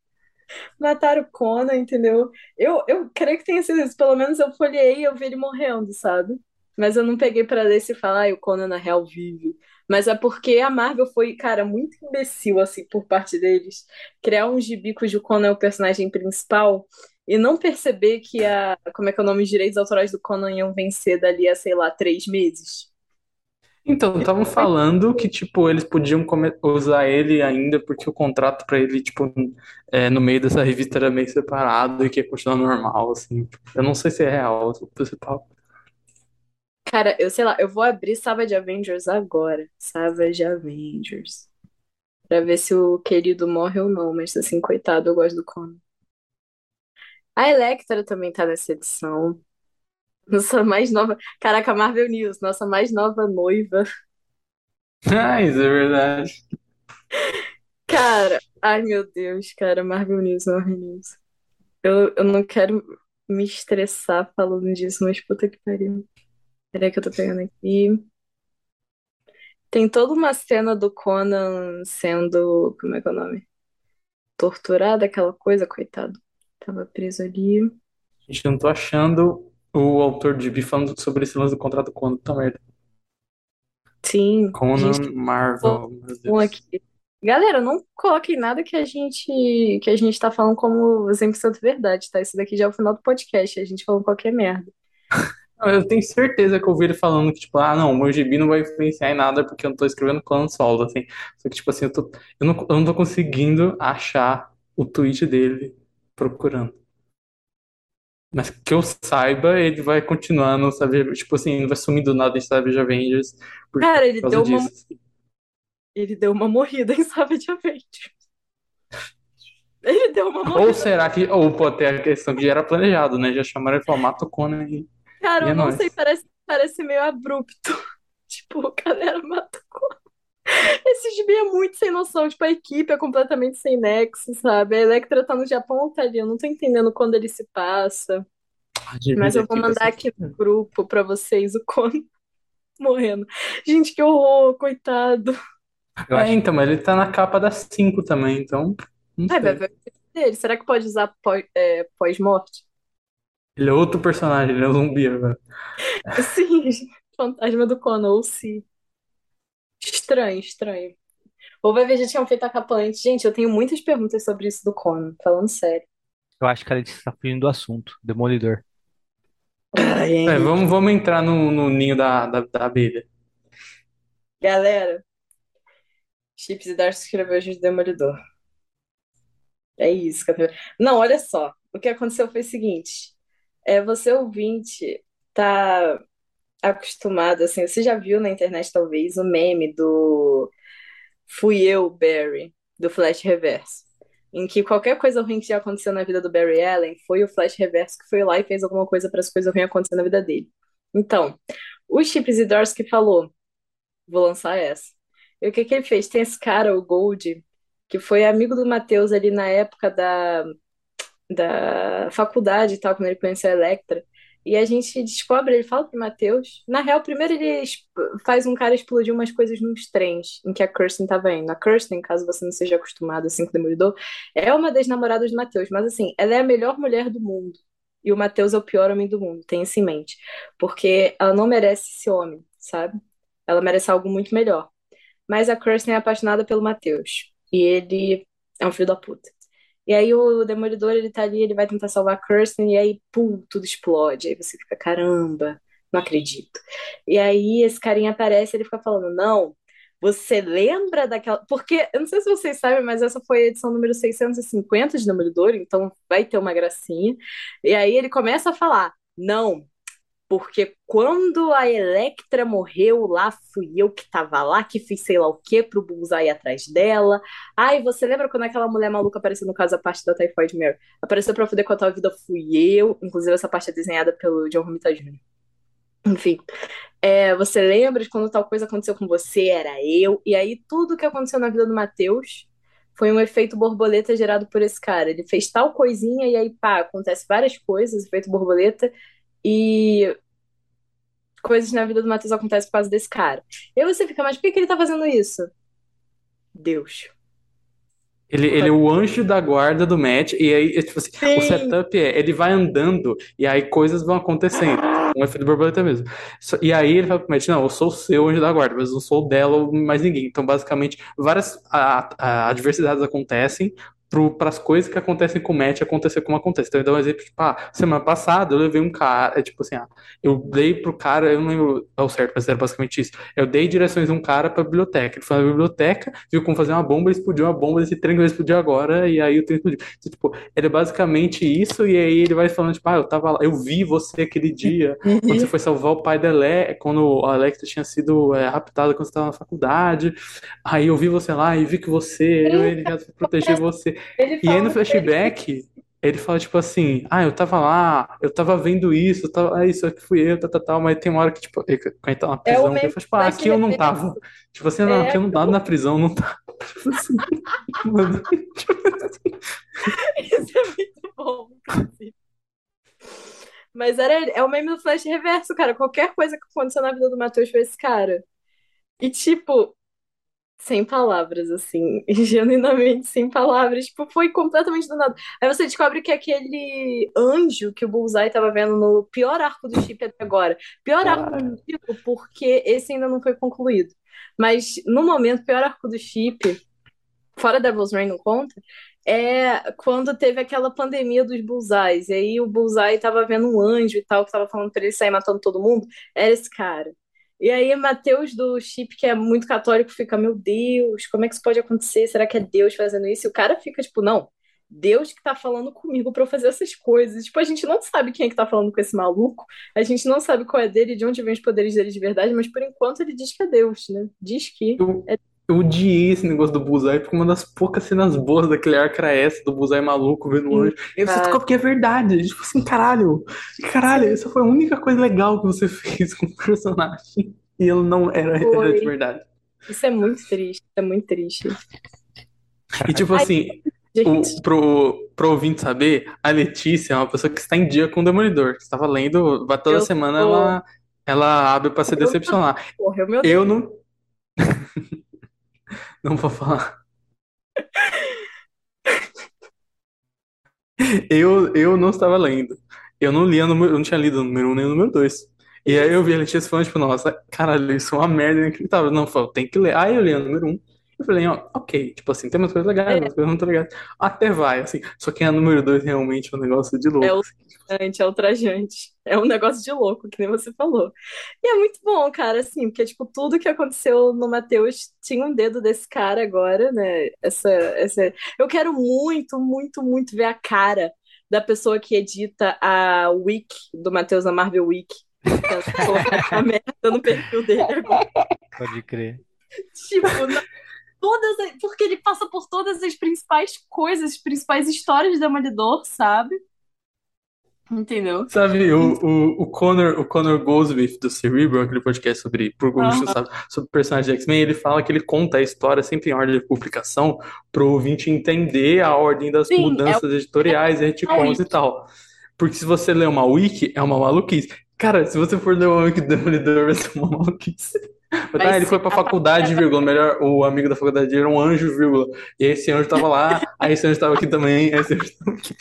Mataram o Conan, entendeu? Eu, eu creio que tenha sido isso. Pelo menos eu folhei e eu vi ele morrendo, sabe? Mas eu não peguei pra ler se falar, ai, o Conan na real vive. Mas é porque a Marvel foi, cara, muito imbecil, assim, por parte deles. Criar um gibi cujo Conan é o personagem principal e não perceber que a, como é que é o nome, os direitos autorais do Conan iam vencer dali a, sei lá, três meses. Então, estavam falando que, tipo, eles podiam usar ele ainda porque o contrato pra ele, tipo, é, no meio dessa revista era meio separado e que ia continuar normal, assim. Eu não sei se é real o principal. Cara, eu sei lá, eu vou abrir Savage Avengers agora. Savage Avengers. Pra ver se o querido morre ou não, mas assim, coitado, eu gosto do Conan. A Electra também tá nessa edição. Nossa mais nova. Caraca, Marvel News, nossa mais nova noiva. Ah, isso é verdade. Cara, ai meu Deus, cara, Marvel News, Marvel News. Eu, eu não quero me estressar falando disso, mas puta que pariu. Peraí que eu tô pegando aqui. Tem toda uma cena do Conan sendo, como é que é o nome? Torturado, aquela coisa, coitado. Tava preso ali. Gente, eu não tô achando o autor de Bi falando sobre esse lance do contrato Conan, tá merda. Sim, Conan gente, Marvel, meu um Deus. aqui. Galera, não coloquem nada que a gente que a gente tá falando como 100% verdade, tá? Isso daqui já é o final do podcast, a gente falou qualquer merda. Eu tenho certeza que eu ouvi ele falando que, tipo, ah, não, o meu gibi não vai influenciar em nada porque eu não tô escrevendo Conan solo, assim. Só que, tipo assim, eu tô, eu não, eu não tô conseguindo achar o tweet dele procurando. Mas que eu saiba, ele vai continuar no Savage, tipo assim, não vai sumir do nada em Savage Avengers por Cara, ele deu uma, disso. assim. ele deu uma morrida em Savage Avengers. Ele deu uma Ou morrida. será que, ou pode ter a questão que já era planejado, né? Já chamaram ele e falaram, mata o Conan e, Cara, e é eu não nóis. sei, parece, parece meio abrupto. Tipo, a galera mata o Conan. Esse gibi é muito sem noção. Tipo, a equipe é completamente sem nexo, sabe? A Electra tá no Japão ou tá ali? Eu não tô entendendo quando ele se passa. Mas eu vou mandar ser aqui no grupo pra vocês o Conan morrendo. Gente, que horror, coitado. Eu É, acho então, mas ele tá na capa da 5 também, então, não Ai, vai sei. ver o que dele. Será que pode usar pós- é, pós-morte? Ele é outro personagem, ele é um zumbi agora. Sim, fantasma do Conan, ou se. Estranho, estranho. Ou vai ver, já tinham feito a capa antes. Gente, eu tenho muitas perguntas sobre isso do Conan, falando sério. Eu acho que a gente está fugindo do assunto. Demolidor. Ai, É, vamos, vamos entrar no, no ninho da, da, da abelha. Galera, Chips e Darcy escreveu hoje de Demolidor. É isso. que eu tenho- Não, olha só. O que aconteceu foi o seguinte. É, você ouvinte tá acostumado, assim, você já viu na internet talvez o meme do Fui eu, Barry, do Flash Reverso. Em que qualquer coisa ruim que já aconteceu na vida do Barry Allen foi o Flash Reverso que foi lá e fez alguma coisa para as coisas ruins acontecer na vida dele. Então, o Chip Zdarsky falou: vou lançar essa. E o que que ele fez? Tem esse cara, o Gold, que foi amigo do Matheus ali na época da, da faculdade e tal, quando ele conheceu a Electra. E a gente descobre, ele fala pro Matheus. Na real, primeiro ele faz um cara explodir umas coisas nos trens em que a Kirsten tava indo. A Kirsten, caso você não seja acostumado assim com o Demolidor, é uma das namoradas do Matheus, mas assim, ela é a melhor mulher do mundo. E o Matheus é o pior homem do mundo, tenha isso em mente. Porque ela não merece esse homem, sabe? Ela merece algo muito melhor. Mas a Kirsten é apaixonada pelo Matheus. E ele é um filho da puta. E aí o Demolidor, ele tá ali, ele vai tentar salvar a Kirsten, e aí, pum, tudo explode. Aí você fica, caramba, não acredito. E aí esse carinha aparece, ele fica falando, não, você lembra daquela... Porque, eu não sei se vocês sabem, mas essa foi a edição número 650 de Demolidor, então vai ter uma gracinha. E aí ele começa a falar, não, porque quando a Electra morreu lá, fui eu que tava lá, que fiz sei lá o que pro Bullseye atrás dela. Ai, você lembra quando aquela mulher maluca apareceu no caso a parte da Typhoid Mary? Apareceu pra poder contar a vida, fui eu. Inclusive, essa parte é desenhada pelo John Romita Jr. Enfim, é, você lembra de quando tal coisa aconteceu com você? Era eu. E aí, tudo que aconteceu na vida do Matheus foi um efeito borboleta gerado por esse cara. Ele fez tal coisinha e aí, pá, acontece várias coisas, efeito borboleta. E coisas na vida do Matheus acontecem por causa desse cara. E aí você fica, mas por que, que ele tá fazendo isso? Deus. Ele, ele é o anjo da guarda do Matt, e aí, é tipo assim, o Sim. setup é, ele vai andando, e aí coisas vão acontecendo. Um efeito borboleta mesmo. E aí ele fala pro Matt, não, eu sou o seu anjo da guarda, mas não sou o dela ou mais ninguém. Então, basicamente, várias a- a- adversidades acontecem para as coisas que acontecem com o Matt acontecer como acontece. Então, eu dou um exemplo, tipo, ah, semana passada eu levei um cara, é tipo assim, ah, eu dei pro cara, eu não lembro ao certo, mas era basicamente isso. Eu dei direções a um cara pra biblioteca. Ele foi na biblioteca, viu como fazer uma bomba, ele explodiu uma bomba, esse trem vai explodir agora, e aí o trem explodiu. Então, tipo, ele é basicamente isso, e aí ele vai falando, tipo, ah, eu tava lá, eu vi você aquele dia, quando você foi salvar o pai da Ale, quando a Alexa tinha sido é, raptada quando você estava na faculdade. Aí eu vi você lá e vi que você, eu ele já proteger você. Ele E aí no flashback, ele fala tipo assim, ah, eu tava lá, eu tava vendo isso, eu tava, ah, isso aqui fui eu, tal, tal, tal, mas tem uma hora que, tipo, ele, quando ele tá na É prisão, ele mesmo fala, tipo, ah, aqui eu não tava. Tipo assim, não, É. aqui eu não tava na prisão, não tava. Tipo assim, mano, Isso é muito bom, inclusive. Mas era, é o meme do Flash Reverso, cara. Qualquer coisa que aconteceu na vida do Matheus foi esse cara. E, tipo, sem palavras, assim. Genuinamente sem palavras. Tipo, foi completamente do nada. Aí você descobre que aquele anjo que o Bullseye tava vendo no pior arco do chip até agora. Pior arco do chip, porque esse ainda não foi concluído. Mas, no momento, pior arco do chip, fora Devil's Reign não conta, é quando teve aquela pandemia dos Bullseyes. E aí o Bullseye tava vendo um anjo e tal, que tava falando pra ele sair matando todo mundo. Era esse cara. E aí Mateus do Chip, que é muito católico, fica, meu Deus, como é que isso pode acontecer? Será que é Deus fazendo isso? E o cara fica, tipo, não, Deus que tá falando comigo pra eu fazer essas coisas. Tipo, a gente não sabe quem é que tá falando com esse maluco, a gente não sabe qual é dele, de onde vem os poderes dele de verdade, mas por enquanto ele diz que é Deus, né? Diz que. eu, eu odiei esse negócio do Bullseye, porque uma das poucas cenas boas daquele arco era essa, do Bullseye maluco vendo o anjo. E você cara. descobre que é verdade. Tipo assim, caralho, caralho, essa foi a única coisa legal que você fez com o personagem. E ele não era, era de verdade. Isso é muito triste, é muito triste. E tipo assim, o, pro, pro ouvinte saber, a Letícia é uma pessoa que está em dia com o Demolidor. Você estava lendo, toda Eu semana tô. ela, ela abre pra se Eu- decepcionar. porra, Eu não. Não vou falar. Eu, eu não estava lendo. Eu não lia, número- eu não tinha lido o número 1 nem o número 2. E aí eu vi a Letícia falando, tipo, nossa, caralho, isso é uma merda inacreditável. Não, falou, tem que ler. Aí eu li o número 1. Eu falei, ó, ok, tipo assim, tem umas coisas legais, É. umas coisas não tão legais. Até vai, assim. Só que a número 2 realmente é um negócio de louco. É o- ultrajante, é ultrajante. É um negócio de louco, que nem você falou. E é muito bom, cara, assim, porque, tipo, tudo que aconteceu no Matheus tinha um dedo desse cara agora, né? Essa, essa... Eu quero muito, muito, muito ver a cara da pessoa que edita a Wiki do Matheus na Marvel Wiki. Essa merda no perfil dele agora. Pode crer. Tipo, na- todas as- porque ele passa por todas as principais coisas, as principais histórias do Demolidor, sabe? Entendeu? Sabe, o, o, o Connor, o Connor Goldsmith do Cerebral, aquele podcast sobre, ouvinte não sabe, sobre o personagem de X-Men, ele fala que ele conta a história sempre em ordem de publicação pro ouvinte entender a ordem das Sim, é mudanças editoriais, retcons e tal. Porque se você ler uma wiki, é uma maluquice. Cara, se você for ler uma wiki do Demolidor, vai ser uma maluquice. Mas, ah, ele foi pra a faculdade, vírgula. Melhor, o amigo da faculdade era um anjo, vírgula. E esse anjo tava lá, aí esse anjo tava aqui também, aí esse anjo tava aqui.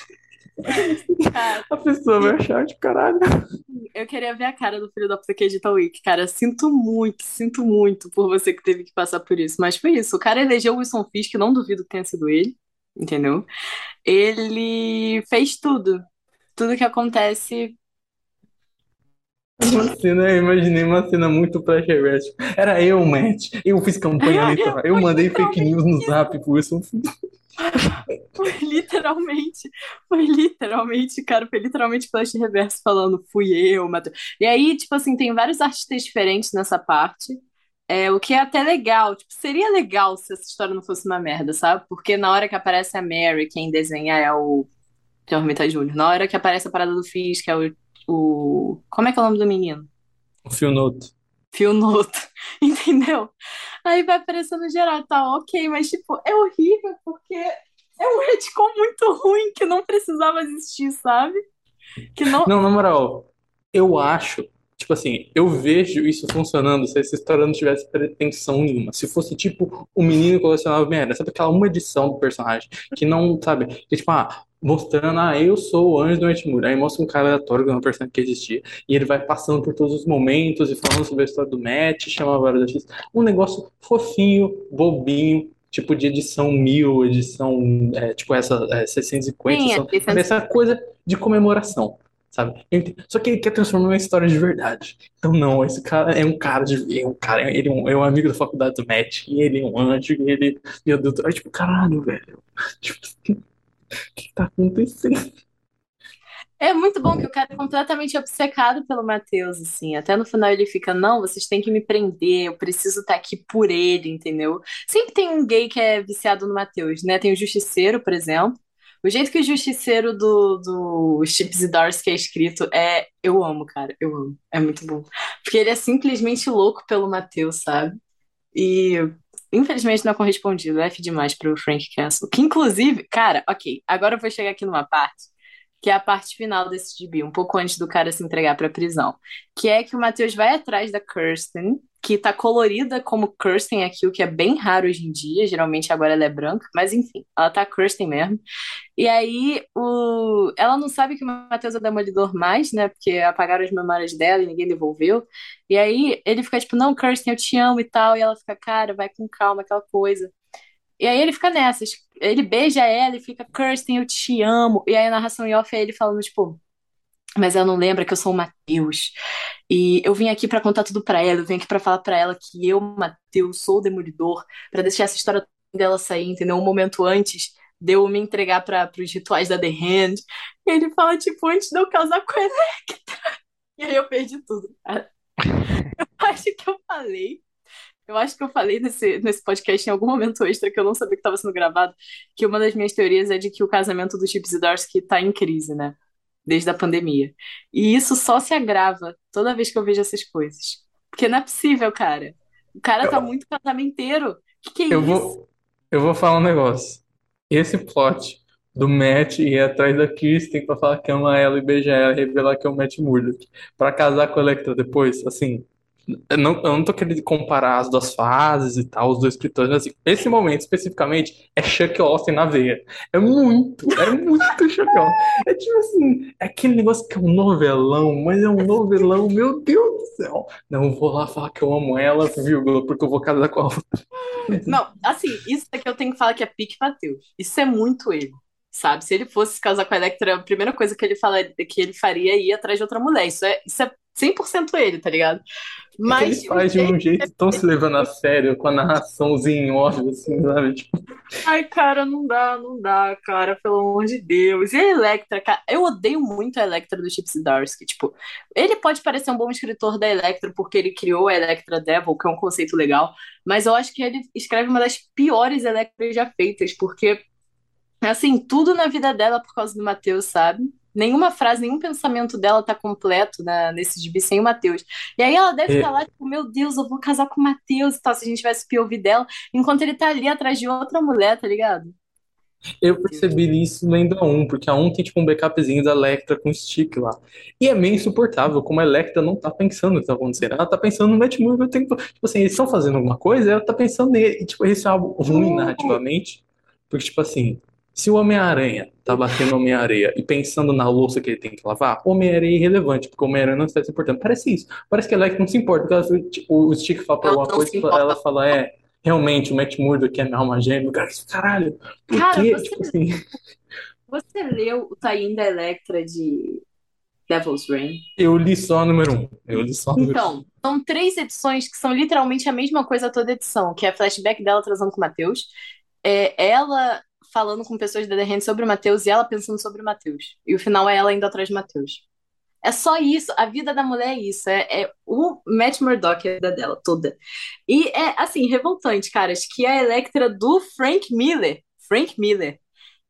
Cara, A pessoa vai achar de caralho. eu queria ver a cara do filho da puta que edita o Wiki, cara. Sinto muito, sinto muito por você que teve que passar por isso. Mas foi isso. O cara elegeu o Wilson Fisk, não duvido que tenha sido ele, entendeu? Ele fez tudo. Tudo que acontece. Uma cena, eu imaginei uma cena muito Flash Reverso. Era eu, Matt. Eu fiz campanha eleitoral. Eu mandei fake news no zap pro Wilson. Foi literalmente, foi literalmente, cara, foi literalmente Flash Reverso falando, fui eu, Matheus. E aí, tipo assim, tem vários artistas diferentes nessa parte. É, o que é até legal, tipo, seria legal se essa história não fosse uma merda, sabe? Porque na hora que aparece a Mary, quem desenha é o Tormenta Júnior. Na hora que aparece a parada do Fizz, que é o, o... Como é que é o nome do menino? O Phil Noto. Fio Noto, entendeu? Aí vai aparecendo geral, tá ok, mas tipo, é horrível porque é um retcon muito ruim que não precisava existir, sabe? Que não. Não, na moral, eu acho, tipo assim, eu vejo isso funcionando se essa história não tivesse pretensão nenhuma. Se fosse tipo o menino colecionava merda, sabe aquela uma edição do personagem que não, sabe, que tipo, ah, mostrando, ah, eu sou o anjo do Etmur. Aí mostra um cara aleatório que é uma personagem que existia. E ele vai passando por todos os momentos e falando sobre a história do Matt, chama vários artistas. Um negócio fofinho, bobinho, tipo de edição 1000, edição, é, tipo essa é, 650, Sim, é são- 650. sabe, essa coisa de comemoração. Sabe? Entendo. Só que ele quer transformar uma história de verdade. Então, não, esse cara é um cara de. É um cara, ele é um, é um amigo da faculdade do Matt, e ele é um anjo, e ele. Meu Deus, é tipo, caralho, velho. Tipo, o que tá acontecendo? É muito bom que o cara é completamente obcecado pelo Matheus, assim. Até no final ele fica, não, vocês têm que me prender, eu preciso estar aqui por ele, entendeu? Sempre tem um gay que é viciado no Matheus, né? Tem o Justiceiro, por exemplo. O jeito que o Justiceiro do, do Chip Zdarsky é escrito é... Eu amo, cara, eu amo. É muito bom. Porque ele é simplesmente louco pelo Matheus, sabe? E... Infelizmente não é correspondido, é F demais pro Frank Castle. Que inclusive, cara, ok, agora eu vou chegar aqui numa parte que é a parte final desse gibi, um pouco antes do cara se entregar pra prisão, que é que o Matheus vai atrás da Kirsten, que tá colorida como Kirsten aqui, o que é bem raro hoje em dia, geralmente agora ela é branca, mas enfim, ela tá Kirsten mesmo. E aí o... ela não sabe que o Matheus é demolidor mais, né, porque apagaram as memórias dela e ninguém devolveu. E aí ele fica tipo, não, Kirsten, eu te amo e tal, e ela fica, cara, vai com calma, aquela coisa. E aí ele fica nessas. Ele beija ela e fica, Kirsten, eu te amo. E aí a narração em off é ele falando, tipo, mas ela não lembra que eu sou o Matheus. E eu vim aqui pra contar tudo pra ela. Eu vim aqui pra falar pra ela que eu, Matheus, sou o Demolidor, pra deixar essa história dela sair, entendeu? Um momento antes de eu me entregar para pros rituais da The Hand. E ele fala, tipo, antes de eu casar com a Electra. E aí eu perdi tudo, cara. Eu acho que eu falei. Eu acho que eu falei nesse, nesse podcast em algum momento extra que eu não sabia que estava sendo gravado, que uma das minhas teorias é de que o casamento do Chip Zdarsky tá em crise, né? Desde a pandemia. E isso só se agrava toda vez que eu vejo essas coisas. Porque não é possível, cara. O cara tá muito casamenteiro. Que que é Eu isso? vou, eu vou falar um negócio. Esse plot do Matt ir atrás da Kristen pra falar que ama ela e beijar ela e revelar que é o Matt Murdock pra casar com a Electra depois, assim, não, eu não tô querendo comparar as duas fases e tal, os dois escritores, mas assim, esse momento especificamente é Chuck Austin na veia. É muito, é muito Chuck Austin. É tipo assim, é aquele negócio que é um novelão, mas é um novelão, meu Deus do céu. Não, vou lá falar que eu amo ela, vírgula, porque eu vou casar com a outra. Não, assim, isso daqui eu tenho que falar que é pique Matheus. Isso é muito ele, sabe? Se ele fosse se casar com a Electra, a primeira coisa que ele fala que ele faria é ir atrás de outra mulher. Isso é, isso é 100% ele, tá ligado? É que Mas ele faz de um jeito tão se levando a sério, com a narraçãozinha em off, assim, sabe? Tipo, Ai, cara, não dá, não dá, cara, pelo amor de Deus. E a Electra, cara, eu odeio muito a Electra do Chip Zdarsky, tipo, ele pode parecer um bom escritor da Electra porque ele criou a Electra Devil, que é um conceito legal, mas eu acho que ele escreve uma das piores Electras já feitas, porque, assim, tudo na vida dela por causa do Matheus, sabe? Nenhuma frase, nenhum pensamento dela tá completo na, nesse gibi sem o Matheus. E aí ela deve É. estar lá, tipo, meu Deus, eu vou casar com o Matheus e tal, se a gente tivesse POV dela, enquanto ele tá ali atrás de outra mulher, tá ligado? Eu percebi isso lendo a 1, porque a 1 tem tipo um backupzinho da Electra com stick lá. E é meio insuportável como a Electra não tá pensando no que tá acontecendo. Ela tá pensando no Matt Murray o tempo. Tipo assim, eles estão fazendo alguma coisa, ela tá pensando nele. E tipo, isso é algo ruim narrativamente. Porque, tipo assim, se o Homem-Aranha tá batendo Homem-Areia e pensando na louça que ele tem que lavar, o Homem-Aranha é irrelevante, porque o Homem-Aranha não está se importando. Parece isso. Parece que a Electra não se importa, porque ela, tipo, o Stick fala pra Ela coisa, importa. ela fala, é. Realmente, o Matt Murdock é minha alma gêmea. Cara, caralho, por Cara, quê? você, Tipo assim. você leu o tie da Electra de Devil's Reign? Eu li só a número um. Eu li só a número um. Então, são três edições que são literalmente a mesma coisa toda edição, que é a flashback dela transando com o Matheus, é ela falando com pessoas da The Hand sobre o Matheus e ela pensando sobre o Matheus. E o final é ela indo atrás do Matheus. É só isso, a vida da mulher é isso, é, é o Matt Murdock, é a vida dela toda. E é, assim, revoltante, caras, que a Electra do Frank Miller, Frank Miller,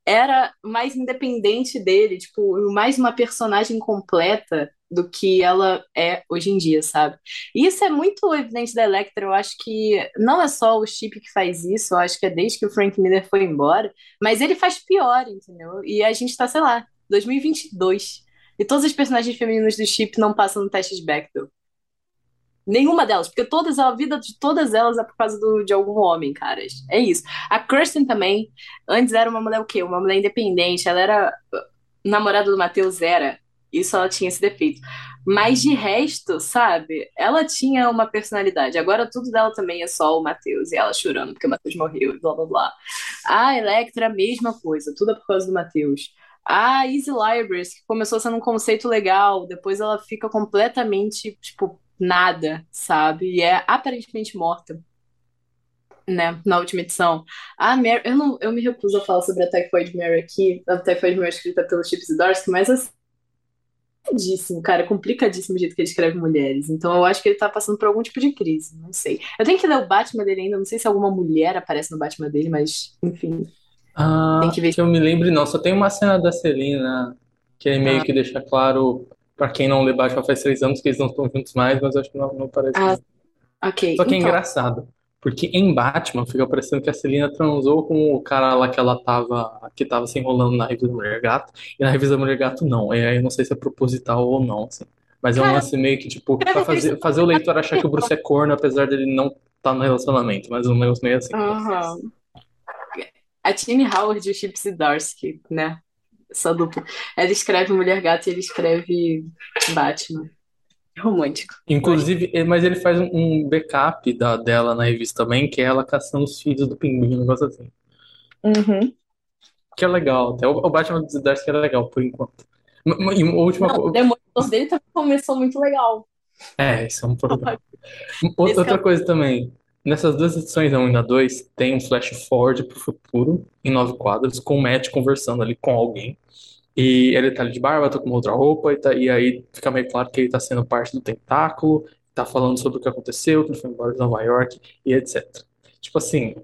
era mais independente dele, tipo, mais uma personagem completa do que ela é hoje em dia, sabe? E isso é muito evidente da Electra, eu acho que não é só o Chip que faz isso, eu acho que é desde que o Frank Miller foi embora, mas ele faz pior, entendeu? E a gente tá, sei lá, 2022, e todos os personagens femininos do Chip não passam no teste de Bechdel. Nenhuma delas, porque todas, a vida de todas elas é por causa do- de algum homem, caras. É isso. A Kirsten também, antes era uma mulher o quê? Uma mulher independente, ela era namorada do Matheus, era. Isso ela tinha esse defeito. Mas de resto, sabe? Ela tinha uma personalidade. Agora tudo dela também é só o Matheus, e ela chorando porque o Matheus morreu e blá blá blá. A Electra, mesma coisa, tudo é por causa do Matheus. A Easy Libraries, que começou sendo um conceito legal, depois ela fica completamente, tipo, nada, sabe? E é aparentemente morta, né? Na última edição. A Mary, eu, não, eu me recuso a falar sobre a Typhoid Mary aqui, a Typhoid Mary escrita pelo Chip Zdarsky, mas assim, complicadíssimo, cara, complicadíssimo o jeito que ele escreve mulheres. Então eu acho que ele tá passando por algum tipo de crise, não sei. Eu tenho que ler o Batman dele ainda, não sei se alguma mulher aparece no Batman dele, mas enfim, Ah, tem que ver. que eu me lembre, não. Só tem uma cena da Celina que ele meio Ah, que deixa claro, pra quem não lê Batman faz três anos, que eles não estão juntos mais, mas acho que não, não parece. ah, ok. Só que é Então, engraçado, porque em Batman fica parecendo que a Celina transou com o cara lá que ela tava, que tava se enrolando na revista Mulher Gato, e na revista Mulher Gato não. E aí eu não sei se é proposital ou não, assim. Mas é um lance meio que, tipo, pra fazer, fazer o leitor achar que o Bruce é corno, apesar dele não estar no relacionamento, mas um negócio meio assim. Aham. A Tini Howard e o Chip Zdarsky, né? Essa dupla. Ela escreve Mulher Gato e ele escreve Batman. Romântico. Inclusive, mas ele faz um backup da, dela na revista também, que é ela caçando os filhos do pinguim, um negócio assim. Uhum. Que é legal. Até o, o Batman do Darcy é legal, por enquanto. E uma última Não, o coisa. Demolidor dele também começou muito legal. É, isso é um problema. Esse Outra que é o... coisa também. Nessas duas edições, a 1 e a 2, tem um flash forward pro futuro, em nove quadros, com o Matt conversando ali com alguém. E ele tá ali de barba, tá com outra roupa, e, tá- e aí fica meio claro que ele tá sendo parte do tentáculo, tá falando sobre o que aconteceu, que ele foi embora de Nova York, e etc. Tipo assim,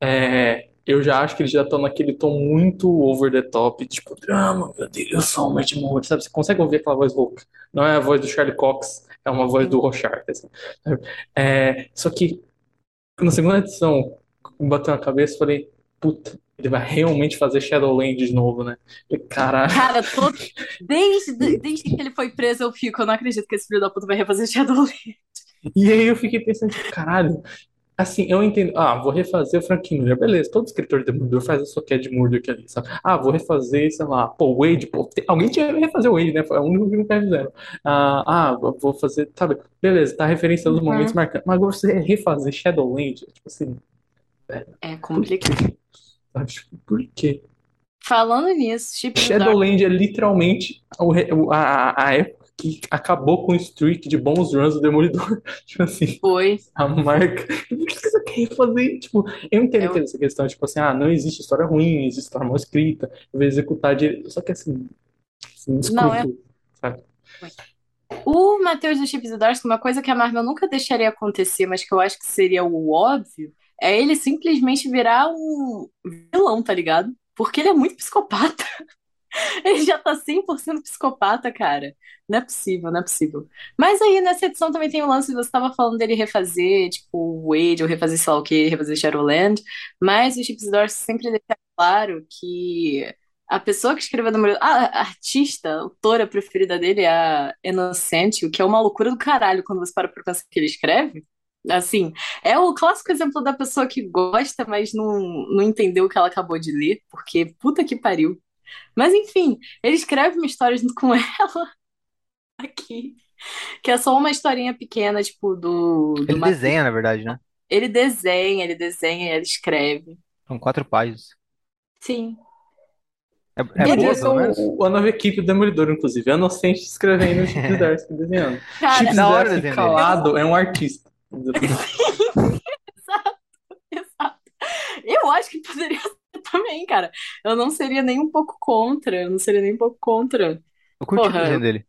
é, eu já acho que eles já estão naquele tom muito over the top, tipo, drama, meu Deus, eu sou o Matt sabe? Você consegue ouvir aquela voz rouca. Não é a voz do Charlie Cox, é uma voz do Rorschach, assim. É, só que na segunda edição, bateu na cabeça e falei, puta, ele vai realmente fazer Shadowland de novo, né? Caralho. Cara, todo... desde, desde que ele foi preso, eu fico, eu não acredito que esse filho da puta vai refazer Shadowland. E aí eu fiquei pensando, tipo, caralho. Assim, eu entendo. Ah, vou refazer o Frank Miller. Beleza, todo escritor de Demolidor faz a sua que é de Murdock ali, sabe? Ah, vou refazer, sei lá, pô, Wade, pô, tem- alguém tinha que refazer o Wade, né? Foi o único que nunca fizeram. Ah, ah, vou fazer, sabe? Beleza, tá referenciando os momentos Uhum. marcantes. Mas agora você refazer Shadowland, tipo assim, É por complicado. Sabe? Tipo, por quê? Falando nisso, Zdarsky... Shadowland é literalmente o- a, a época que acabou com o streak de bons runs do Demolidor. Tipo assim, Foi. a marca. Por que você quer fazer? Tipo, eu entendo Eu... que essa questão, tipo assim, ah, não existe história ruim, existe história mal escrita, eu vou executar direito. Só que assim, assim Não, é... sabe? O Matheus do Chip Zdarsky, uma coisa que a Marvel nunca deixaria acontecer, mas que eu acho que seria o óbvio, é ele simplesmente virar um vilão, tá ligado? Porque ele é muito psicopata. Ele já tá 100% psicopata, cara. Não é possível, não é possível. Mas aí nessa edição também tem o lance, você tava falando dele refazer, tipo, Wade, ou refazer sei lá o quê, refazer Shadowland, mas o Chip Zdarsky sempre deixa claro que a pessoa que escreveu Demolidor, a artista, a autora preferida dele é a Inocente, o que é uma loucura do caralho quando você para pra pensar que ele escreve. Assim, é o clássico exemplo da pessoa que gosta, mas não, não entendeu o que ela acabou de ler, porque puta que pariu. Mas enfim, ele escreve uma história junto com ela aqui, que é só uma historinha pequena, tipo, do, do Ele Matheus. desenha, na verdade, né? Ele desenha, ele desenha, ele escreve. São quatro páginas. Sim. É, é boa, Eles pelo menos? o- a nova equipe do Demolidor, inclusive. A Inocente escrevendo, o Chip Zdarsky desenhando. Cara, Chip Zdarsky calado é um artista. Exato. Eu acho que poderia ser também, cara. Eu não seria nem um pouco contra. Eu não seria nem um pouco contra. Eu curti o Porra, desenho dele.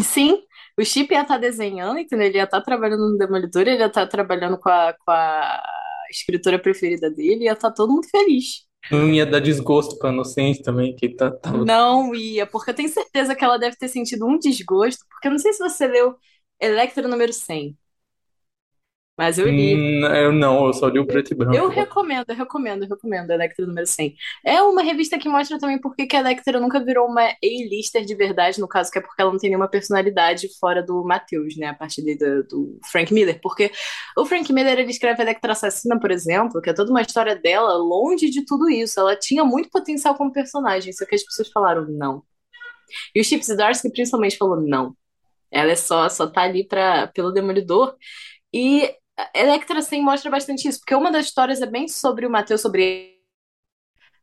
Sim, o Chip ia estar desenhando, entendeu? Ele ia estar trabalhando no Demolidor, ele ia estar trabalhando com a, com a escritora preferida dele, ia estar todo mundo feliz. Não ia dar desgosto pra Inocente também, que tá, tava Não ia, porque eu tenho certeza que ela deve ter sentido um desgosto, porque eu não sei se você leu Electra número 100, mas eu li. Hum, eu não, eu só li o preto e branco. Eu recomendo, eu recomendo, eu recomendo Electra número 100. É uma revista que mostra também por que que a Electra nunca virou uma A-lister de verdade, no caso, que é porque ela não tem nenhuma personalidade fora do Matheus, né? A partir de- do, do Frank Miller. Porque o Frank Miller, ele escreve Electra Assassina, por exemplo, que é toda uma história dela longe de tudo isso. Ela tinha muito potencial como personagem, só que as pessoas falaram não. E o Chip Zdarsky principalmente falou não. Ela é só, só tá ali pra, pelo Demolidor. E Electra 100 mostra bastante isso, porque uma das histórias é bem sobre o Matheus, sobre.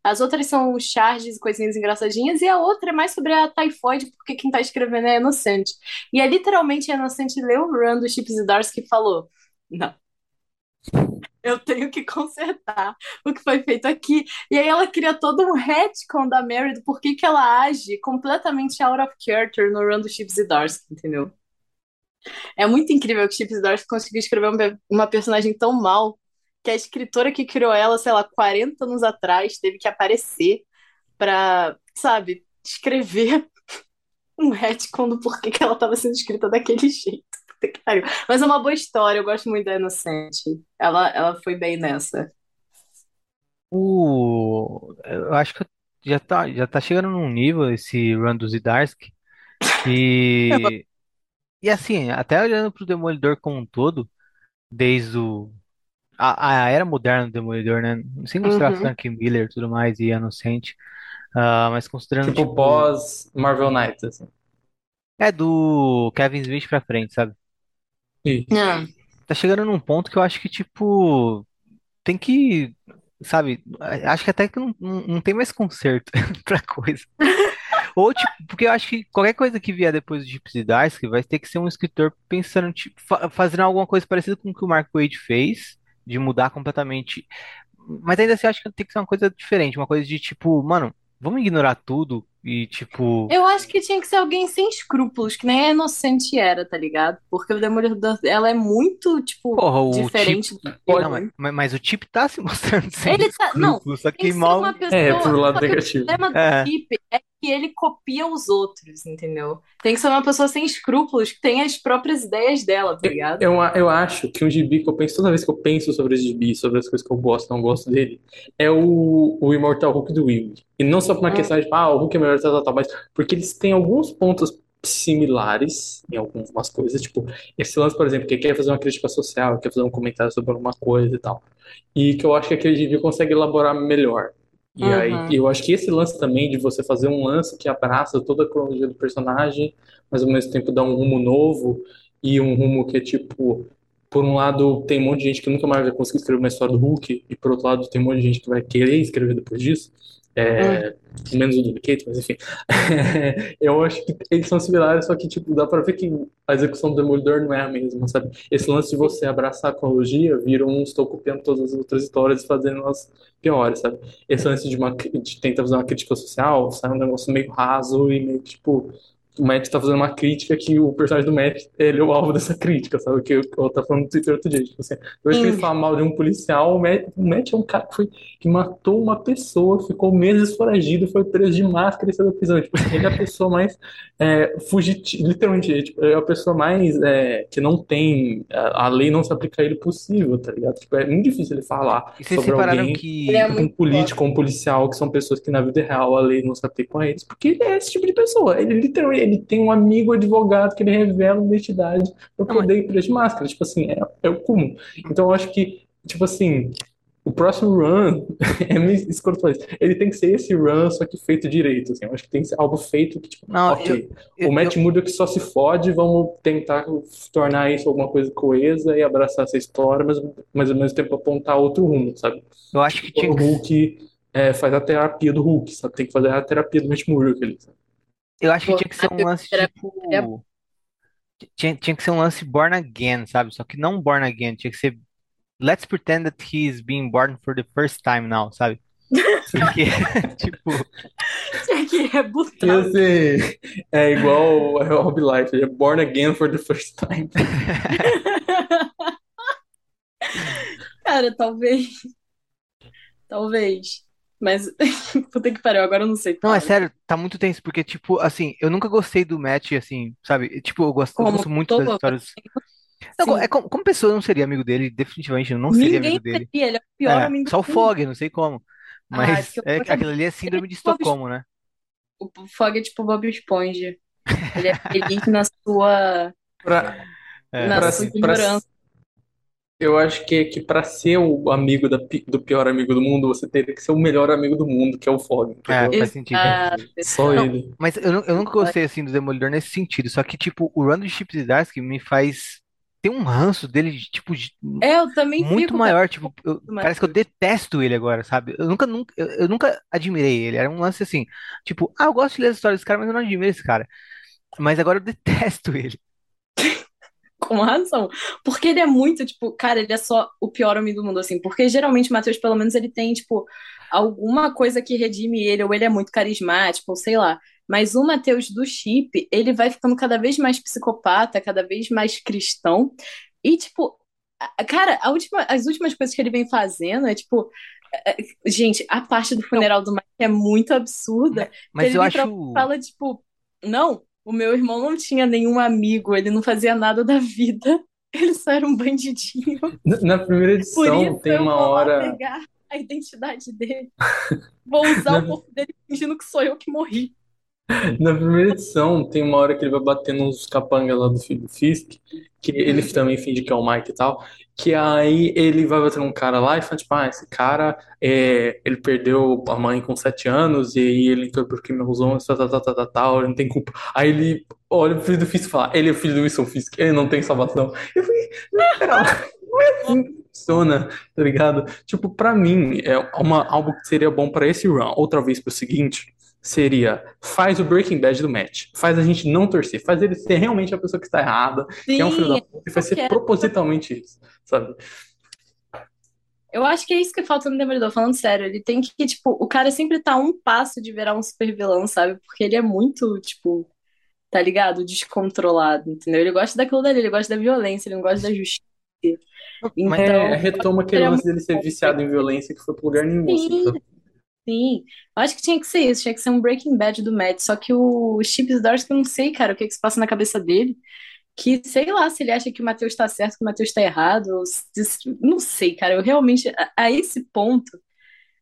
As outras são charges e coisinhas engraçadinhas, e a outra é mais sobre a Typhoid, porque quem tá escrevendo é Inocente. E é literalmente a Inocente leu o run do Chip Zdarsky e falou: Não, eu tenho que consertar o que foi feito aqui. E aí ela cria todo um retcon da Mary do porquê que ela age completamente out of character no run do Chip Zdarsky, entendeu? É muito incrível que Chip Zdarsky conseguiu escrever uma, personagem tão mal que a escritora que criou ela, sei lá, 40 anos atrás, teve que aparecer pra, sabe, escrever um retcon do porquê que ela estava sendo escrita daquele jeito. Que. Mas é uma boa história, eu gosto muito da Inocente. Ela, ela foi bem nessa. O... Eu acho que já tá, já tá chegando num nível esse run do Zdarsky e... E assim, até olhando pro Demolidor como um todo, desde o... a, a era moderna do Demolidor, né? Sem considerar Uhum. Frank Miller e tudo mais e Inocente, ah, mas considerando Tipo, tipo, pós Marvel Knights, assim. é do Kevin Smith pra frente, sabe? Isso. Ah, Tá chegando num ponto que eu acho que, tipo, tem que, sabe, acho que até que não, não, não tem mais conserto pra coisa. Ou, tipo, porque eu acho que qualquer coisa que vier depois do Chip Zdarsky vai ter que ser um escritor pensando, tipo, fa- fazendo alguma coisa parecida com o que o Mark Waid fez, de mudar completamente. Mas ainda assim, eu acho que tem que ser uma coisa diferente, uma coisa de, tipo, mano, vamos ignorar tudo e, tipo, Eu acho que tinha que ser alguém sem escrúpulos, que nem a Inocente era, tá ligado? Porque o Demolidor, ela é muito, tipo, porra, o diferente do Pode- Não, mas, mas- mas o Chip tá se mostrando sem Ele tá- não, só que que ser mal. uma pessoa. É, pro lado que negativo. O problema do É. Chip é que ele copia os outros, entendeu? Tem que ser uma pessoa sem escrúpulos, que tem as próprias ideias dela, tá ligado? Eu, eu acho que um gibi que eu penso toda vez que eu penso sobre esse gibi, sobre as coisas que eu gosto não gosto dele, é o, o Immortal Hulk do Will. E não só por uma Hum. questão de, ah, o Hulk é melhor, tal, tal, tal, mas porque eles têm alguns pontos similares em algumas coisas. Tipo, esse lance, por exemplo, que quer fazer uma crítica social, quer fazer um comentário sobre alguma coisa e tal. E que eu acho que aquele gibi consegue elaborar melhor. E Uhum. aí, eu acho que esse lance também de você fazer um lance que abraça toda a cronologia do personagem, mas ao mesmo tempo dá um rumo novo e um rumo que é tipo, por um lado tem um monte de gente que nunca mais vai conseguir escrever uma história do Hulk, e por outro lado tem um monte de gente que vai querer escrever depois disso. É, menos o Duplicate, mas enfim. eu acho que eles são similares, só que tipo, dá pra ver que a execução do Demolidor não é a mesma, sabe? Esse lance de você abraçar a cronologia vira um estou copiando todas as outras histórias e fazendo elas piores, sabe? Esse lance de, uma, de tentar fazer uma crítica social sai um negócio meio raso e meio tipo, o Matt tá fazendo uma crítica que o personagem do Matt, ele é o alvo dessa crítica, sabe? Que eu tá falando no Twitter outro dia. Tipo assim, vez que ele Sim. fala mal de um policial, o Matt, o Matt é um cara que, foi, que matou uma pessoa, ficou meses foragido, foi preso de máscara e saiu da prisão. Tipo, assim, ele é a pessoa mais é, fugitiva, literalmente, é, tipo, é a pessoa mais é, que não tem, a, a lei não se aplica a ele possível, tá ligado? Tipo, é muito difícil ele falar sobre alguém que. É um político um policial, que são pessoas que na vida real a lei não se aplica a eles, porque ele é esse tipo de pessoa. Ele literalmente ele tem um amigo advogado que ele revela a identidade mas- poder ir preso de máscara. Tipo assim, é, é o cúmulo. Então eu acho que, tipo assim, o próximo run é escroto. Ele tem que ser esse run, só que feito direito. Assim. Eu acho que tem que ser algo feito que, tipo, Não, ok, eu- o Matt Murdock só se fode, vamos tentar tornar isso alguma coisa coesa e abraçar essa história, mas, mas ao mesmo tempo apontar outro rumo, sabe? Eu acho que tinha o. Hulk é, faz a terapia do Hulk, sabe? Tem que fazer a terapia do Matt Murdock ali, sabe? Eu acho que tinha que ser um eu- lance tipo. Tinha, tinha que ser um lance born again, sabe? Só que não born again, tinha que ser. Let's pretend that he's being born for the first time now, sabe? Porque, tipo, Tinha que rebutar. ser é igual o Rob Life, é born again for the first time. Cara, talvez. Talvez. Mas, puta que pariu, agora eu não sei. não, é sério, tá muito tenso, porque, tipo, assim, eu nunca gostei do Matt, assim, sabe? Tipo, eu gosto, eu Como gosto muito das todo- histórias. Não, Sim. é como, como pessoa eu não seria amigo dele, definitivamente eu não seria Ninguém amigo dele. seria, ele é o pior É, amigo só o do mundo. Fog, não sei como. Ah, Mas é, aquilo ali é síndrome de Estocolmo, né? O Fog é tipo Bob Esponja. Ele é feliz na sua, Pra, É. na pra- sua pra- ignorância. Eu acho que, que pra ser o amigo da pi- do pior amigo do mundo, você teria que ser o melhor amigo do mundo, que é o Fog, É, entendeu? faz sentido. Só Não, ele. Mas eu, eu nunca gostei assim do Demolidor nesse sentido. Só que, tipo, o Chip Zdarsky me faz ter um ranço dele, de, tipo, de- É, eu também muito fico, maior. Tipo, eu- parece que eu detesto ele agora, sabe? Eu nunca, nunca, eu, eu nunca admirei ele. Era um lance assim, tipo, ah, eu gosto de ler as histórias desse cara, mas eu não admiro esse cara. Mas agora eu detesto ele. Com razão. Porque ele é muito, tipo, cara, ele é só o pior homem do mundo, assim. Porque geralmente o Matheus, pelo menos, ele tem, tipo, alguma coisa que redime ele, ou ele é muito carismático, ou sei lá. Mas o Matheus do Chip, ele vai ficando cada vez mais psicopata, cada vez mais cristão. E, tipo, cara, a última, as últimas coisas que ele vem fazendo é, tipo. é, é, Gente, a parte do funeral do Mike é muito absurda. Mas ele eu acho. fala, tipo, não, o meu irmão não tinha nenhum amigo, ele não fazia nada da vida, ele só era um bandidinho. Na, primeira edição tem eu uma hora. pegar a identidade dele. Vou usar o Na- corpo dele fingindo que sou eu que morri. Na primeira edição, tem uma hora que ele vai bater nos capangas lá do filho do Fisk, que ele também finge que é o Mike e tal, que aí ele vai bater num cara lá e fala, tipo, ah, esse cara, é, ele perdeu a mãe com sete anos e aí ele entrou por crimes tal, tal, tal, tal, tal, ele não tem culpa. Aí ele olha pro filho do Fisk e fala, ele é o filho do Wilson Fisk, ele não tem salvação. Eu falei, não, não é assim funciona, tá ligado? Tipo, pra mim, é uma, algo que seria bom pra esse run, outra vez pro seguinte, seria faz o Breaking Bad do match. Faz a gente não torcer. Faz ele ser realmente a pessoa que está errada, que é um filho da Sim, puta, e faz ser propositalmente isso, sabe? eu acho que é isso que falta no Demolidor, falando sério. Ele tem que, tipo, o cara sempre tá a um passo de virar um super vilão, sabe? Porque ele é muito, tipo, tá ligado? Descontrolado, entendeu? Ele gosta daquilo dali, ele gosta da violência, ele não gosta da justiça. Mas- Então, É, retoma aquele ele é lance dele ser viciado em violência que foi pro lugar nenhum, assim, Sim. sabe? Sim, eu acho que tinha que ser isso, tinha que ser um Breaking Bad do Matt, só que o Chip Zdarsky, eu não sei, cara, o que que se passa na cabeça dele, que sei lá, se ele acha que o Matheus tá certo, que o Matheus tá errado, se- não sei, cara, eu realmente, a, a esse ponto,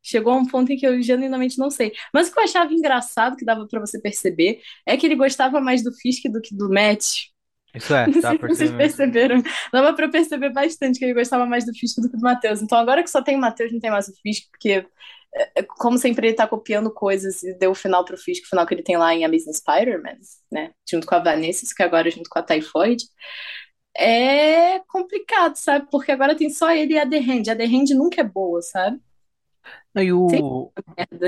chegou a um ponto em que eu genuinamente não sei, mas o que eu achava engraçado, que dava pra você perceber, é que ele gostava mais do Fisk do que do Matt, Isso é, não tá sei se vocês percebendo. perceberam. Dava pra perceber bastante que ele gostava mais do Fisk do que do Matheus. Então agora que só tem o Matheus, não tem mais o Fisk, porque, é, é, como sempre, ele tá copiando coisas e deu o final pro Fisk, o final que ele tem lá em Amazing Spider-Man, né? Junto com a Vanessa, que agora é junto com a Typhoid. É complicado, sabe? Porque agora tem só ele e a The Hand. A The Hand nunca é boa, sabe? Não, e o... Merda.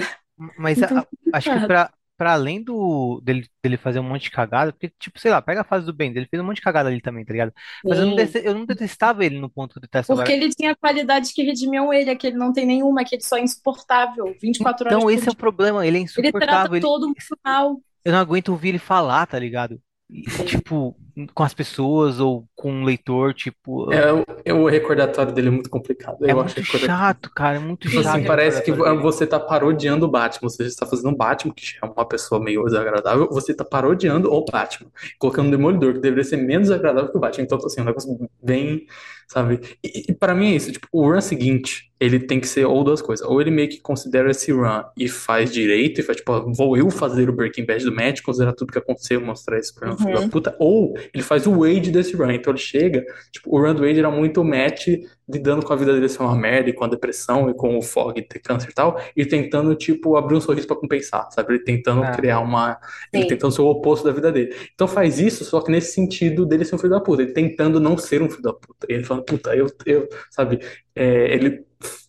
Mas a- Então, a- acho que pra, pra além do dele, dele fazer um monte de cagada, porque, tipo, sei lá, pega a fase do bem, ele fez um monte de cagada ali também, tá ligado? Mas eu não, dese- eu não detestava ele no ponto que eu detesto Porque agora. ele tinha qualidades que redimiam ele, é que ele não tem nenhuma, que ele só é insuportável, 24 horas Então, esse é o problema, ele é Ele trata insuportável. Ele, todo mundo mal. eu não aguento ouvir ele falar, tá ligado? E, tipo, com as pessoas ou com o leitor, tipo, É, o é, o recordatório dele é muito complicado. é Eu acho o muito chato, cara, é muito Tipo chato assim, o parece que você tá parodiando o Batman. Você está fazendo um Batman, que é uma pessoa meio desagradável. Você tá parodiando o Batman. Colocando um Demolidor, que deveria ser menos desagradável que o Batman. Então, assim, é um negócio bem, sabe? E, e para mim é isso. Tipo, o run seguinte, ele tem que ser ou duas coisas. Ou ele meio que considera esse run e faz direito, e faz, tipo, vou eu fazer o Breaking Bad do Matt, considerar tudo que aconteceu, mostrar isso pra um filho da Uhum. puta. Ou ele faz o Wade desse run. Então ele chega, tipo, o run do Wade era muito o Matt lidando com a vida dele ser uma merda, e com a depressão, e com o Fog ter câncer e tal, e tentando, tipo, abrir um sorriso pra compensar, sabe? Ele tentando Ah, criar uma. Ele Sim. tentando ser o oposto da vida dele. Então faz isso, só que nesse sentido dele ser um filho da puta, ele tentando não ser um filho da puta. E ele falando, puta, eu, eu, sabe? É, ele.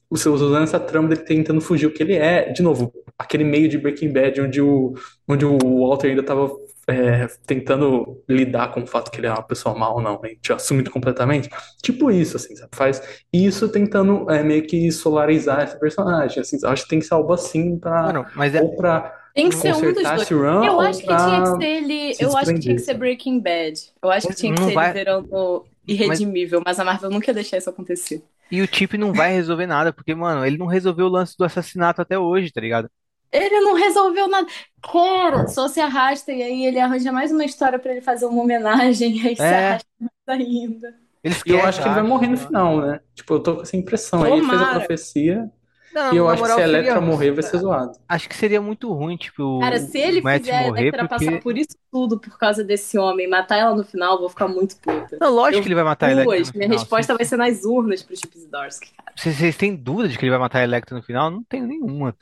O seu usando essa trama dele tentando fugir o que ele é. De novo, aquele meio de Breaking Bad onde o, onde o Walter ainda tava é, tentando lidar com o fato que ele é uma pessoa mal, não, né? Tinha assumido completamente. Tipo isso, assim, sabe? Faz isso tentando é, meio que solarizar esse personagem, assim. Acho que tem que ser algo assim pra, mano, mas é, ou pra Tem que ser um dos consertar dois. Eu ou acho que tinha que ser ele. se Eu acho que tinha que ser? Breaking Bad. Eu acho que tinha que não ser ele vai, virando mas irredimível, mas a Marvel nunca ia deixar isso acontecer. e o Chip não vai resolver nada, porque, mano, ele não resolveu o lance do assassinato até hoje, tá ligado? Ele não resolveu nada. Cara, só se arrasta e aí ele arranja mais uma história pra ele fazer uma homenagem, e aí se É, arrasta mais ainda. eles E eu acho que ele vai morrer no lá. final, né? Tipo, eu tô com essa impressão. Aí ele fez a Tomara. profecia, Não, e eu acho que se a Elektra seria, morrer, vai ser zoado. acho que seria muito ruim, tipo, Cara, se ele Matt fizer a morrer, Electra passar porque, por isso tudo por causa desse homem, matar ela no final, eu vou ficar muito puta. não, lógico Eu que ele vai matar a Electra duas. no Minha final. resposta Vocês, vai ser nas urnas pro Chip Zdarsky, cara. vocês, vocês têm dúvida de que ele vai matar a Electra no final? Não tenho nenhuma.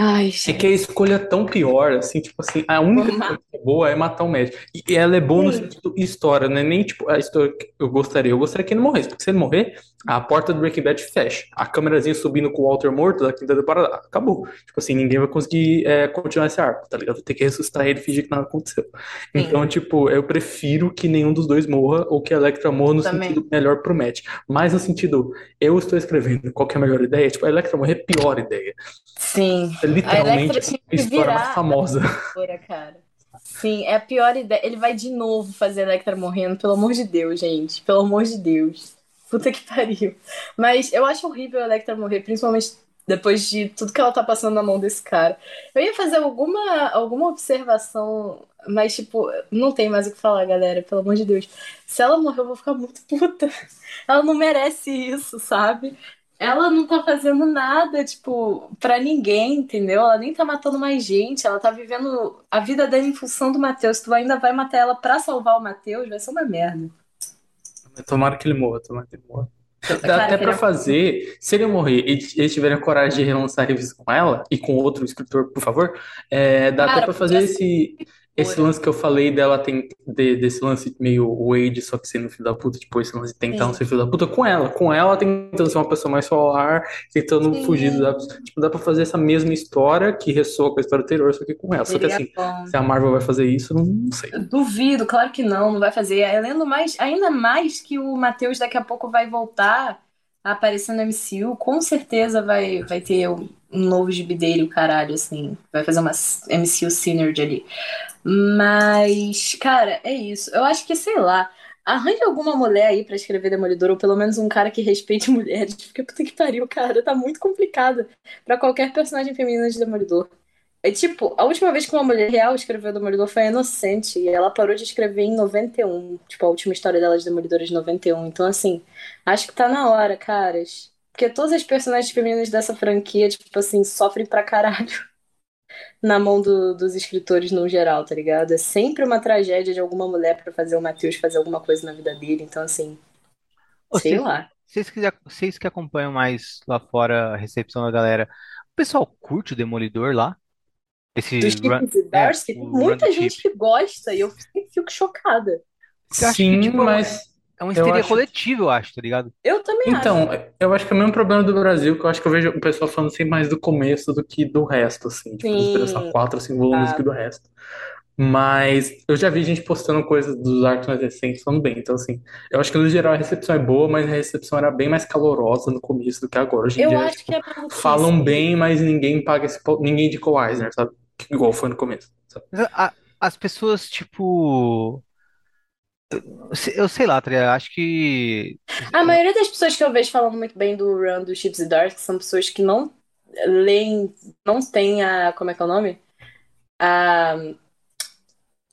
Ai, É que a gente. escolha é tão pior, assim, tipo assim, a única coisa que é boa é matar o médico. E ela é boa no Sim. sentido história, não é nem tipo a história que eu gostaria. Eu gostaria que ele morresse, porque se ele morrer, a porta do Breaking Bad fecha. A câmerazinha subindo com o Walter morto da quinta temporada, acabou. Tipo assim, ninguém vai conseguir é, continuar esse arco, tá ligado? Vai ter que ressuscitar ele e fingir que nada aconteceu. Sim, Então, tipo, eu prefiro que nenhum dos dois morra ou que a Electra morra no também. sentido melhor pro Matt. Mas no sentido, eu estou escrevendo qual é a melhor ideia, tipo, a Electra morrer é a pior ideia. Sim. A literalmente Electra tinha a história mais famosa. Cara. Sim, é a pior ideia. Ele vai de novo fazer a Electra morrendo, pelo amor de Deus, gente. Pelo amor de Deus. Puta que pariu. Mas eu acho horrível a Electra morrer, principalmente depois de tudo que ela tá passando na mão desse cara. Eu ia fazer alguma, alguma observação, mas, tipo, não tem mais o que falar, galera. Pelo amor de Deus. Se ela morrer, eu vou ficar muito puta. Ela não merece isso, sabe? Ela não tá fazendo nada, tipo, pra ninguém, entendeu? Ela nem tá matando mais gente, ela tá vivendo a vida dela em função do Matheus. Tu ainda vai matar ela pra salvar o Matheus, vai ser uma merda. Tomara que ele morra, tomara que ele morra. Dá Cara, até pra queria... fazer, se ele morrer e eles tiverem a coragem de relançar a revista com ela e com outro escritor, por favor, é, dá até pra fazer esse, esse lance que eu falei dela tem de- desse lance meio Wade, só que sendo filho da puta, tipo, esse lance de tentar não ser filho da puta com ela, com ela tentando ser uma pessoa mais solar, tentando fugir Sim, da, tipo, dá pra fazer essa mesma história que ressoa com a história anterior, só que com ela. Só que seria assim, bom. se a Marvel vai fazer isso, eu não sei. Eu Duvido, claro que não, não vai fazer. Além do mais, ainda mais que o Matheus daqui a pouco vai voltar a aparecer no MCU, com certeza vai, vai ter um um novo gibi dele, o caralho, assim. Vai fazer uma MCU Synergy ali. Mas, cara, é isso. Eu acho que, sei lá, arranje alguma mulher aí pra escrever Demolidor, ou pelo menos um cara que respeite mulheres, porque puta que pariu, cara, tá muito complicado pra qualquer personagem feminina de Demolidor. É tipo, a última vez que uma mulher real escreveu Demolidor foi a Inocente, e ela parou de escrever em 91, tipo, a última história dela de Demolidor é de 91. Então, assim, acho que tá na hora, caras. Porque todas as personagens femininas dessa franquia, tipo assim, sofrem pra caralho na mão do- dos escritores no geral, tá ligado? É sempre uma tragédia de alguma mulher pra fazer o Matheus fazer alguma coisa na vida dele. Então, assim, Ô, sei Vocês, lá. vocês que, vocês que acompanham mais lá fora a recepção da galera, o pessoal curte o Demolidor lá? Esse Dos run, Chips e é, tem run do muita Chip. gente que gosta e eu sempre fico chocada. Acho que, Sim, tipo, é mas é uma eu histeria acho coletiva, eu acho, tá ligado? Eu também acho. Então, eu acho que é o mesmo problema do Brasil, que eu acho que eu vejo o pessoal falando assim mais do começo do que do resto, assim, tipo, dos primeiros sei lá, Sim, quatro, cinco volumes do que tá. do resto. Mas eu já vi gente postando coisas dos arcos mais recentes falando bem, então assim, eu acho que no geral a recepção é boa, mas a recepção era bem mais calorosa no começo do que agora. Hoje em Eu dia, acho que tipo, é maluquice. falam bem, mas ninguém paga esse, pau- ninguém indicou o Eisner, sabe? Igual foi no começo, sabe? As pessoas, tipo. Eu sei lá, tá ligado? Acho que. A maioria das pessoas que eu vejo falando muito bem do run do Chips e Dark são pessoas que não leem, não têm a, como é que é o nome? A,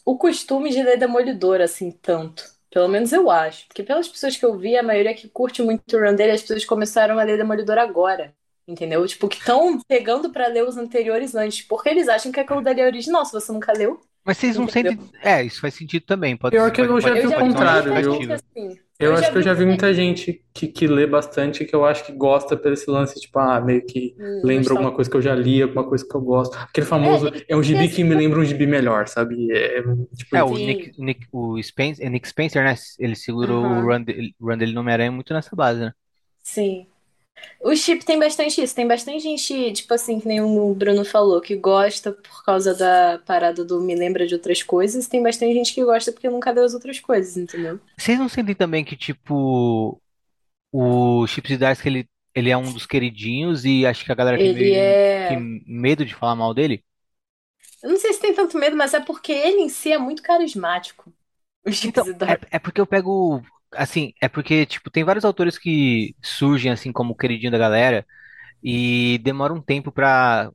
o costume de ler Demolidor, assim, tanto. Pelo menos eu acho. Porque pelas pessoas que eu vi, a maioria que curte muito o run dele, as pessoas começaram a ler Demolidor agora. Entendeu? Tipo, que estão pegando pra ler os anteriores antes. Porque eles acham que aquilo dali é original, se você nunca leu. Mas vocês não Entendeu? sentem. É, isso faz sentido também. Pode, Pior que eu pode, já vi o contrário, muita eu- assim. Acho que eu já vi muita gente que, que lê bastante, que eu acho que gosta pelo lance, tipo, ah, meio que Hum, lembra nostalgia. alguma coisa que eu já li, alguma coisa que eu gosto. Aquele famoso, É, é um gibi que assim, me lembra um gibi melhor, sabe? É, tipo É, o. Nick, Nick, o Spencer, Nick Spencer, né? Ele segurou o run, dele- run dele no Homem-Aranha muito nessa base, né? sim. O chip tem bastante isso. Tem bastante gente, tipo assim, que nem o Bruno falou, que gosta por causa da parada do me lembra de outras coisas. Tem bastante gente que gosta porque nunca leu as outras coisas, entendeu? Vocês não sentem também que, tipo, o Chip Zdarsky, ele, ele é um dos queridinhos e acho que a galera tem Ele meio que é. medo de falar mal dele? Eu não sei se tem tanto medo, mas é porque ele em si é muito carismático. O Chip Então, Zdarsky. é, é porque eu pego. Assim, é porque, tipo, tem vários autores que surgem, assim, como o queridinho da galera e demora um tempo pra,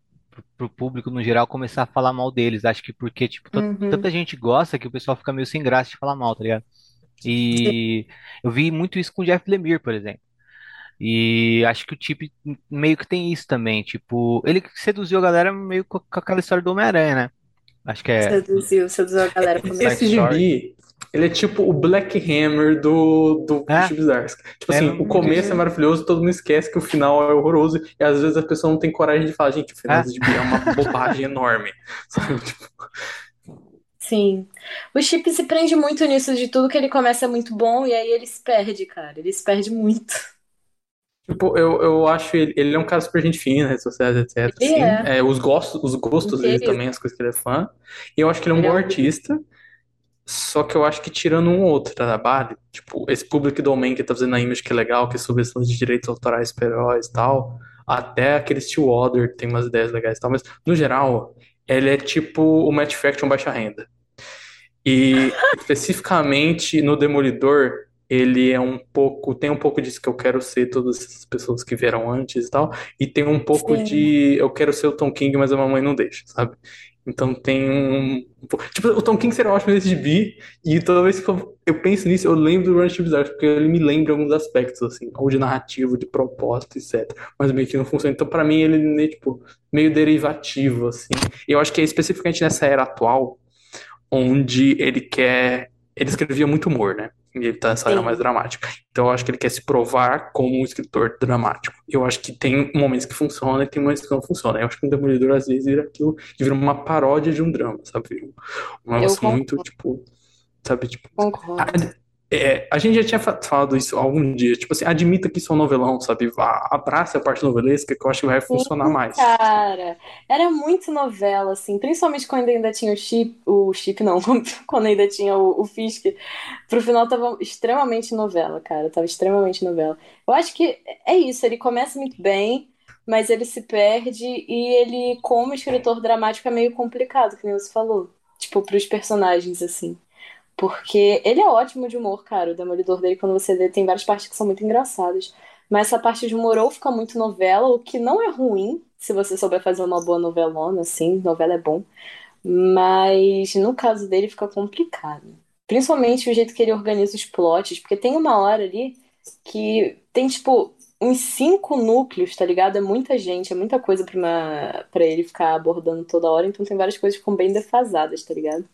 pro público, no geral, começar a falar mal deles. Acho que porque, tipo, tan- tanta Uhum. gente gosta que o pessoal fica meio sem graça de falar mal, tá ligado? E eu vi muito isso com o Jeff Lemire, por exemplo. E acho que o Chip meio que tem isso também. Tipo, ele seduziu a galera meio com aquela história do Homem-Aranha, né? Acho que é Seduziu, seduziu a galera Esse gibi, ele é tipo o Black Hammer do, do É, Chip Zdarsky. Tipo é assim, o começo é maravilhoso, todo mundo esquece que o final é horroroso, e às vezes a pessoa não tem coragem de falar, gente, o final É. gibi é uma bobagem enorme. Sabe? Tipo, Sim. O Chip se prende muito nisso de tudo que ele começa é muito bom e aí ele se perde, cara. Ele se perde muito. Tipo, eu, eu acho ele, ele é um cara super gente fina, redes sociais, etc, Ele assim. é É, os gostos, os gostos dele também, as coisas que ele é fã. E eu acho que ele é um Ele é bom um artista, só que eu acho que tirando um ou outro trabalho, tipo, esse Public Domain que tá fazendo a Image que é legal, que é lance de direitos autorais super heróis e tal, até aquele Stillwater tem umas ideias legais e tal, mas no geral, ele é tipo o Matt Fraction baixa renda. E especificamente no Demolidor, ele é um pouco, tem um pouco disso que eu quero ser todas essas pessoas que vieram antes e tal, e tem um pouco Sim. de eu quero ser o Tom King, mas a mamãe não deixa, sabe? Então tem um, tipo, o Tom King seria ótimo nesse gibi, e toda vez que eu, eu penso nisso, eu lembro do Run Chip Bizarre, porque ele me lembra alguns aspectos assim, ou de narrativo, de propósito, etc. Mas meio que não funciona. Então para mim ele é tipo meio derivativo assim. E eu acho que é especificamente nessa era atual onde ele quer. Ele escrevia muito humor, né? E ele tá nessa era mais dramática. Então eu acho que ele quer se provar como um escritor dramático. Eu acho que tem momentos que funcionam e tem momentos que não funcionam. Eu acho que o Demolidor às vezes vira aquilo, vira uma paródia de um drama, sabe? Um negócio muito, tipo, sabe? Tipo, Concordo. A- é, a gente já tinha fa- falado isso algum dia. Tipo assim, admita que isso é um novelão, sabe? Vá- Abraça a parte novelesca que eu acho que vai funcionar Sim, mais. cara. Era muito novela, assim. Principalmente quando ainda tinha o Chip. O Chip, não. Quando ainda tinha o, o Fisk. Pro final tava extremamente novela, cara. Tava extremamente novela. Eu acho que é isso. Ele começa muito bem, mas ele se perde. E ele, como escritor dramático, é meio complicado, que nem você falou. Tipo, pros personagens, assim. Porque ele é ótimo de humor, cara. O Demolidor dele, quando você lê, tem várias partes que são muito engraçadas. Mas essa parte de humor ou fica muito novela, o que não é ruim, se você souber fazer uma boa novelona, assim, novela é bom. Mas no caso dele fica complicado. Principalmente o jeito que ele organiza os plots, porque tem uma hora ali que tem, tipo, uns cinco núcleos, tá ligado? É muita gente, é muita coisa pra, uma... pra ele ficar abordando toda hora, então tem várias coisas que ficam bem defasadas, tá ligado?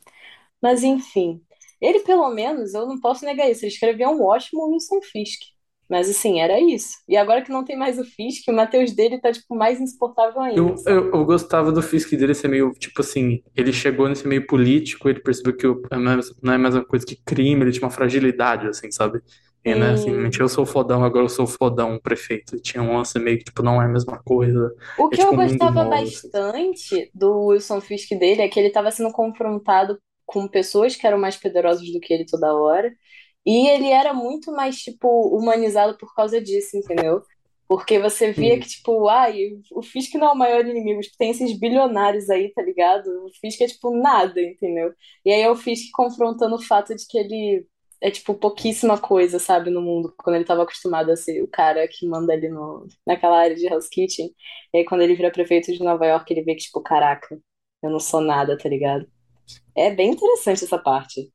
Mas enfim, ele pelo menos, eu não posso negar isso, ele escrevia um ótimo Wilson Fisk. Mas assim, era isso. E agora que não tem mais o Fisk, o Matheus dele tá, tipo, mais insuportável ainda, Eu, eu, eu gostava do Fisk dele ser meio, tipo assim, ele chegou nesse meio político, ele percebeu que é não é mais uma coisa que crime, ele tinha uma fragilidade, assim, sabe? E, né, assim, eu sou fodão, agora eu sou fodão, prefeito. Tinha um lance meio que, tipo, não é a mesma coisa. O É que tipo eu gostava novo, assim. bastante do Wilson Fisk dele é que ele estava sendo confrontado com pessoas que eram mais poderosas do que ele toda hora. E ele era muito mais, tipo, humanizado por causa disso, entendeu? Porque você via que, tipo, ai, o Fisk não é o maior inimigo, tem esses bilionários aí, tá ligado? O Fisk é, tipo, nada, entendeu? E aí é o Fisk confrontando o fato de que ele é, tipo, pouquíssima coisa, sabe, no mundo, quando ele tava acostumado a ser o cara que manda ali no, naquela área de Hell's Kitchen. E aí quando ele vira prefeito de Nova York, ele vê que, tipo, caraca, eu não sou nada, tá ligado? É bem interessante essa parte.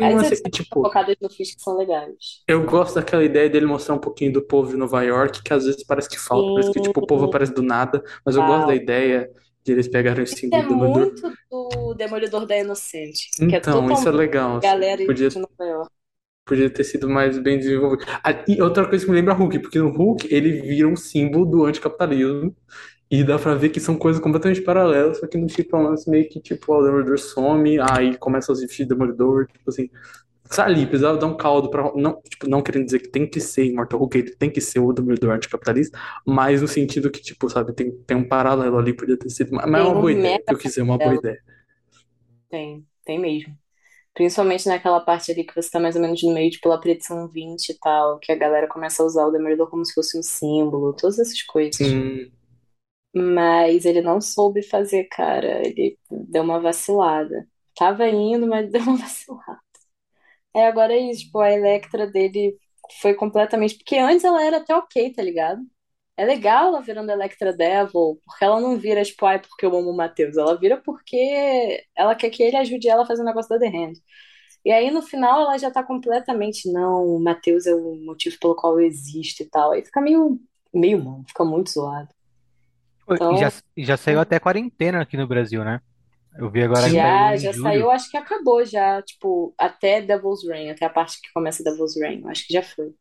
As edições tipo, focadas no Fisk são legais. eu gosto daquela ideia dele mostrar um pouquinho do povo de Nova York, que às vezes parece que falta, parece que, tipo, o povo Sim, aparece do nada, mas eu gosto da ideia de eles pegarem o Isso símbolo é do Demolidor. muito do Demolidor da Inocente, que é Então, isso é legal, assim, galera podia, de Nova York. podia ter sido mais bem desenvolvido. Ah, e outra coisa que me lembra Hulk, porque no Hulk ele vira um símbolo do anticapitalismo, e dá pra ver que são coisas completamente paralelas, só que no Chip é um lance meio que, tipo, o Demolidor some, aí começa os vestir Demolidor, tipo assim, Tá ali, precisava dar um caldo pra. Não, tipo, não querendo dizer que tem que ser Immortal Hulk, ele tem que ser o Demolidor anticapitalista, mas no sentido que, tipo, sabe, tem, tem um paralelo ali, podia ter sido. Mas é Tem uma um boa ideia. Se eu quiser, é uma boa ideia. Tem, tem mesmo. Principalmente naquela parte ali que você tá mais ou menos no meio, tipo, pela predição 20 e tal, que a galera começa a usar o Demolidor como se fosse um símbolo, todas essas coisas. Sim. Mas ele não soube fazer, cara. Ele deu uma vacilada. Tava indo, mas deu uma vacilada. É, agora é isso, tipo, a Electra dele foi completamente. Porque antes ela era até ok, tá ligado? É legal ela virando Electra Devil, porque ela não vira, tipo, ai, porque eu amo o Matheus. Ela vira porque ela quer que ele ajude ela a fazer o negócio da The Hand. E aí no final ela já tá completamente, não, o Matheus é o motivo pelo qual eu existo e tal. Aí fica meio, meio mal, fica muito zoado. E Então, já, já saiu até quarentena aqui no Brasil, né? Eu vi agora que já, já julho. saiu, acho que acabou já, tipo, até Devil's Reign, até a parte que começa Devil's Reign, eu acho que já foi.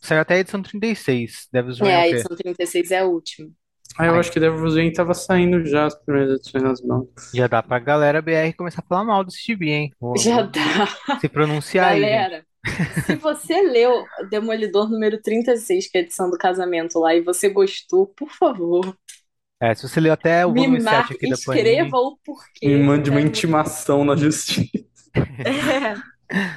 Saiu até a edição 36. Devil's É, Reign é a quê? edição 36 é a última. Ah, eu Ai, acho que Devil's Reign tava saindo já as primeiras edições nas bancas. já dá pra galera BR começar a falar mal desse gibi, hein? Vou, Já vou dá. se pronunciar aí, gente. Galera, se você leu Demolidor número 36, que é a edição do casamento lá, e você gostou, por favor, É, se você leu até o me volume 7 marque, aqui da Panini, escreva o Me porquê. mande uma Quero muito. intimação na justiça. É.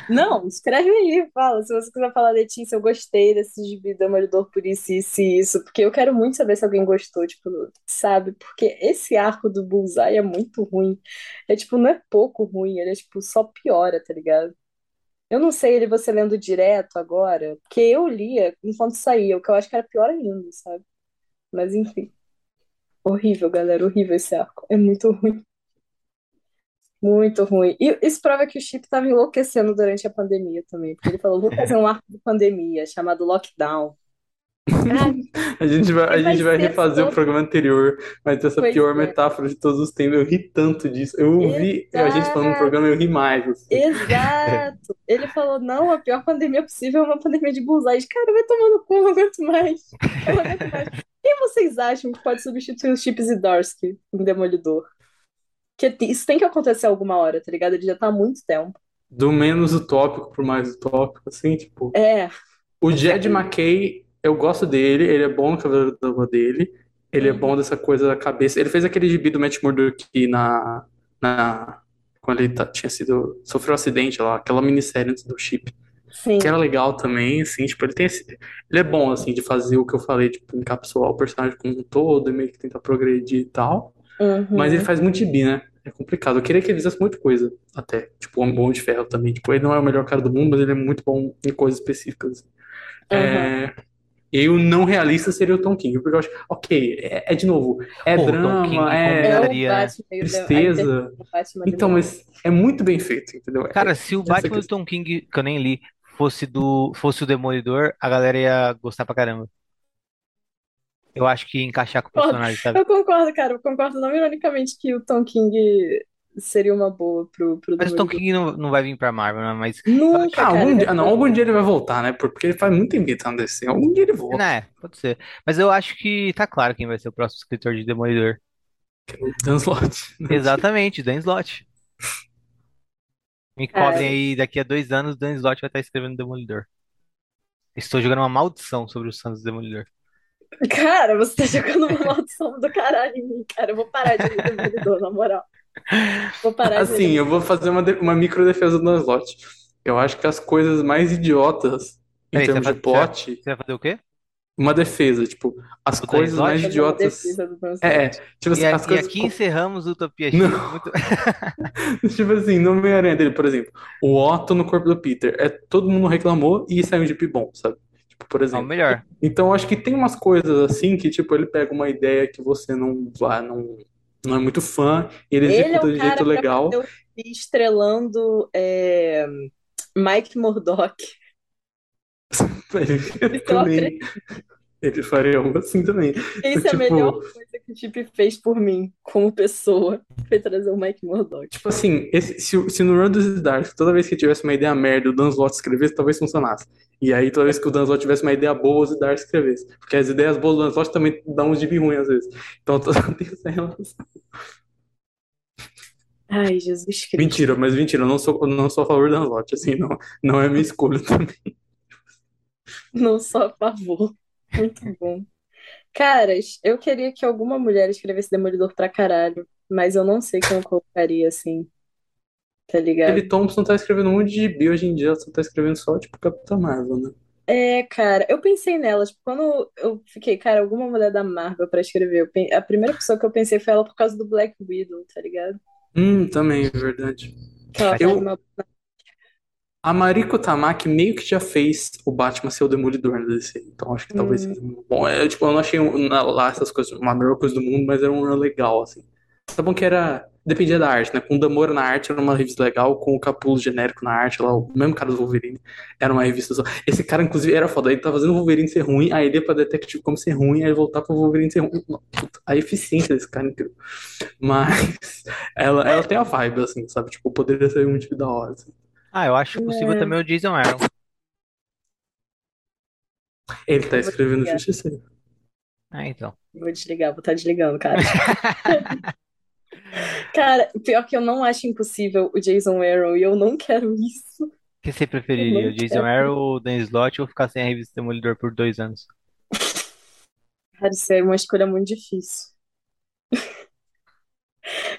Não, escreve aí, fala. Se você quiser falar, Letícia, eu gostei desse gibi do Demolidor por isso, isso e isso, porque eu quero muito saber se alguém gostou, tipo, sabe? Porque esse arco do Bullseye é muito ruim. É tipo, não é pouco ruim, ele é tipo, só piora, tá ligado? Eu não sei ele você lendo direto agora, porque eu lia enquanto saía, o que eu acho que era pior ainda, sabe? Mas enfim, horrível, galera, horrível esse arco. É muito ruim, muito ruim. E isso prova que o Chip estava enlouquecendo durante a pandemia também, porque ele falou: vou fazer um arco de pandemia chamado Lockdown. A gente vai, a vai gente vai ser refazer o programa anterior, mas essa Pois pior é. metáfora de todos os tempos. Eu ri tanto disso. Eu ouvi a gente falando no programa, eu ri mais, assim. Exato. Ele falou: não, a pior pandemia possível é uma pandemia de bullseye. Cara, vai tomar no cu, eu não aguento mais. Eu não aguento mais. Quem vocês acham que pode substituir os Chips e Darsky em Demolidor? Que isso tem que acontecer alguma hora, tá ligado? Ele já tá há muito tempo. Do menos utópico pro mais utópico, assim, tipo. É. O Jed McKay, eu gosto dele, ele é bom no Cavaleiro da Lua dele, ele é Uhum. bom dessa coisa da cabeça. Ele fez aquele gibi do Matt Murdock na, na quando ele tá- tinha sido sofreu um acidente lá, aquela minissérie antes do Chip, Sim. que era legal também, assim, tipo, ele tem esse, ele é bom assim de fazer o que eu falei, tipo, encapsular o personagem como um todo e meio que tentar progredir e tal. Mas ele Uhum. faz muito gibi, né? É complicado. Eu queria que ele fizesse muita coisa, até. Tipo, um bom de ferro também. Tipo, ele não é o melhor cara do mundo, mas ele é muito bom em coisas específicas. Uhum. É... E o não realista seria o Tom King, porque eu acho, ok, é, é de novo, é Pô, drama, King É é né? Tristeza. Então, mas é muito bem feito, entendeu? É Cara, se o Batman do. Tom King, que eu nem li, fosse do, fosse o Demolidor, a galera ia gostar pra caramba. Eu acho que ia encaixar com o personagem, sabe? Eu concordo, cara. Eu concordo não ironicamente que o Tom King seria uma boa pro, pro Mas o Tom Demolidor. King não, não vai vir pra Marvel, né? Mas Nunca, Ah, cara, algum ele dia, não, algum dia ele vai voltar, né? Porque ele faz muito tempo que tá no DC. Algum dia ele volta. né, pode ser. Mas eu acho que tá claro quem vai ser o próximo escritor de Demolidor. O Dan Slott. Exatamente, Dan Slott. Me Cara, cobrem aí, daqui a dois anos, Dan Slott vai estar escrevendo Demolidor. Estou jogando uma maldição sobre os Santos do Demolidor. cara, você tá jogando uma maldição do caralho em mim, cara. Eu vou parar de ler Demolidor, na moral. Vou parar de ler Assim, eu Demolidor. vou fazer uma, de- uma micro defesa do Dan Slott. Eu acho que as coisas mais idiotas em Peraí, você vai, termos de vai- plot você vai fazer o quê? Uma defesa, tipo, as O coisas mais idiotas. É, é, tipo assim, E, as e coisas. aqui encerramos Utopia X. Não. Muito... Tipo assim, no Homem-Aranha dele, por exemplo, o Otto no corpo do Peter, é todo mundo reclamou e saiu um Jeep bom, sabe? Tipo, por É o exemplo. melhor. Então, eu acho que tem umas coisas assim que, tipo, ele pega uma ideia que você não vai, não, não é muito fã, e ele Ele é executa o de jeito legal. o estrelando é, Mike Murdock. Ele também. Faria algo assim também. Isso é a Tipo- melhor coisa que o Chip fez por mim, como pessoa. Foi trazer o Mike Murdock. Tipo assim, esse- se, se no Run dos Dark, toda vez que tivesse uma ideia merda, o Dan Slott escrevesse, talvez funcionasse. E aí, toda vez que o Dan Slott tivesse uma ideia boa, o Zidar escrevesse. Porque as ideias boas do Dan Slott também dão uns de ruim às vezes. Então, toda tem essa relação. Ai, Jesus Cristo. Mentira, mas mentira, eu não sou, não sou a favor do Dan Slott, assim, não, não é minha escolha também. Não sou a favor. Muito bom. Caras, eu queria que alguma mulher escrevesse Demolidor pra caralho, mas eu não sei quem eu colocaria assim. Tá ligado? Ele Thompson tá escrevendo um monte de gibi hoje em dia, só tá escrevendo só, tipo, Capitã Marvel, né? É, cara, eu pensei nelas. tipo, Quando eu fiquei, cara, alguma mulher da Marvel pra escrever, a primeira pessoa que eu pensei foi ela por causa do Black Widow, tá ligado? Hum, também, é verdade. Que ela Eu- faz uma. A Mariko Tamaki meio que já fez o Batman ser o Demolidor na DC, então acho que talvez Hum. seja um bom. É, tipo, eu não achei um- lá essas coisas, uma melhor coisa do mundo, mas era um run legal, assim. Tá bom que era. Dependia da arte, né? Com o Damora na arte era uma revista legal, com o Capullo genérico na arte, lá, o mesmo cara do Wolverine, era uma revista só. Esse cara, inclusive, era foda. Ele tá fazendo o Wolverine ser ruim, aí ele ia pra Detective como ser ruim, aí voltar pro Wolverine ser ruim. Puta, a eficiência desse cara é incrível. Mas ela, ela tem a vibe, assim, sabe? Tipo, poderia ser muito da hora, assim. Ah, eu acho possível É. também o Jason Aaron. Ele tá escrevendo. Justiceiro. Ah, então. Vou desligar, vou estar desligando, cara. Cara, pior que eu não acho impossível o Jason Aaron e eu não quero isso. O que você preferiria? O Jason quero. Aaron ou o Dan Slott ou ficar sem a revista Demolidor por dois anos? Cara, isso é uma escolha muito difícil.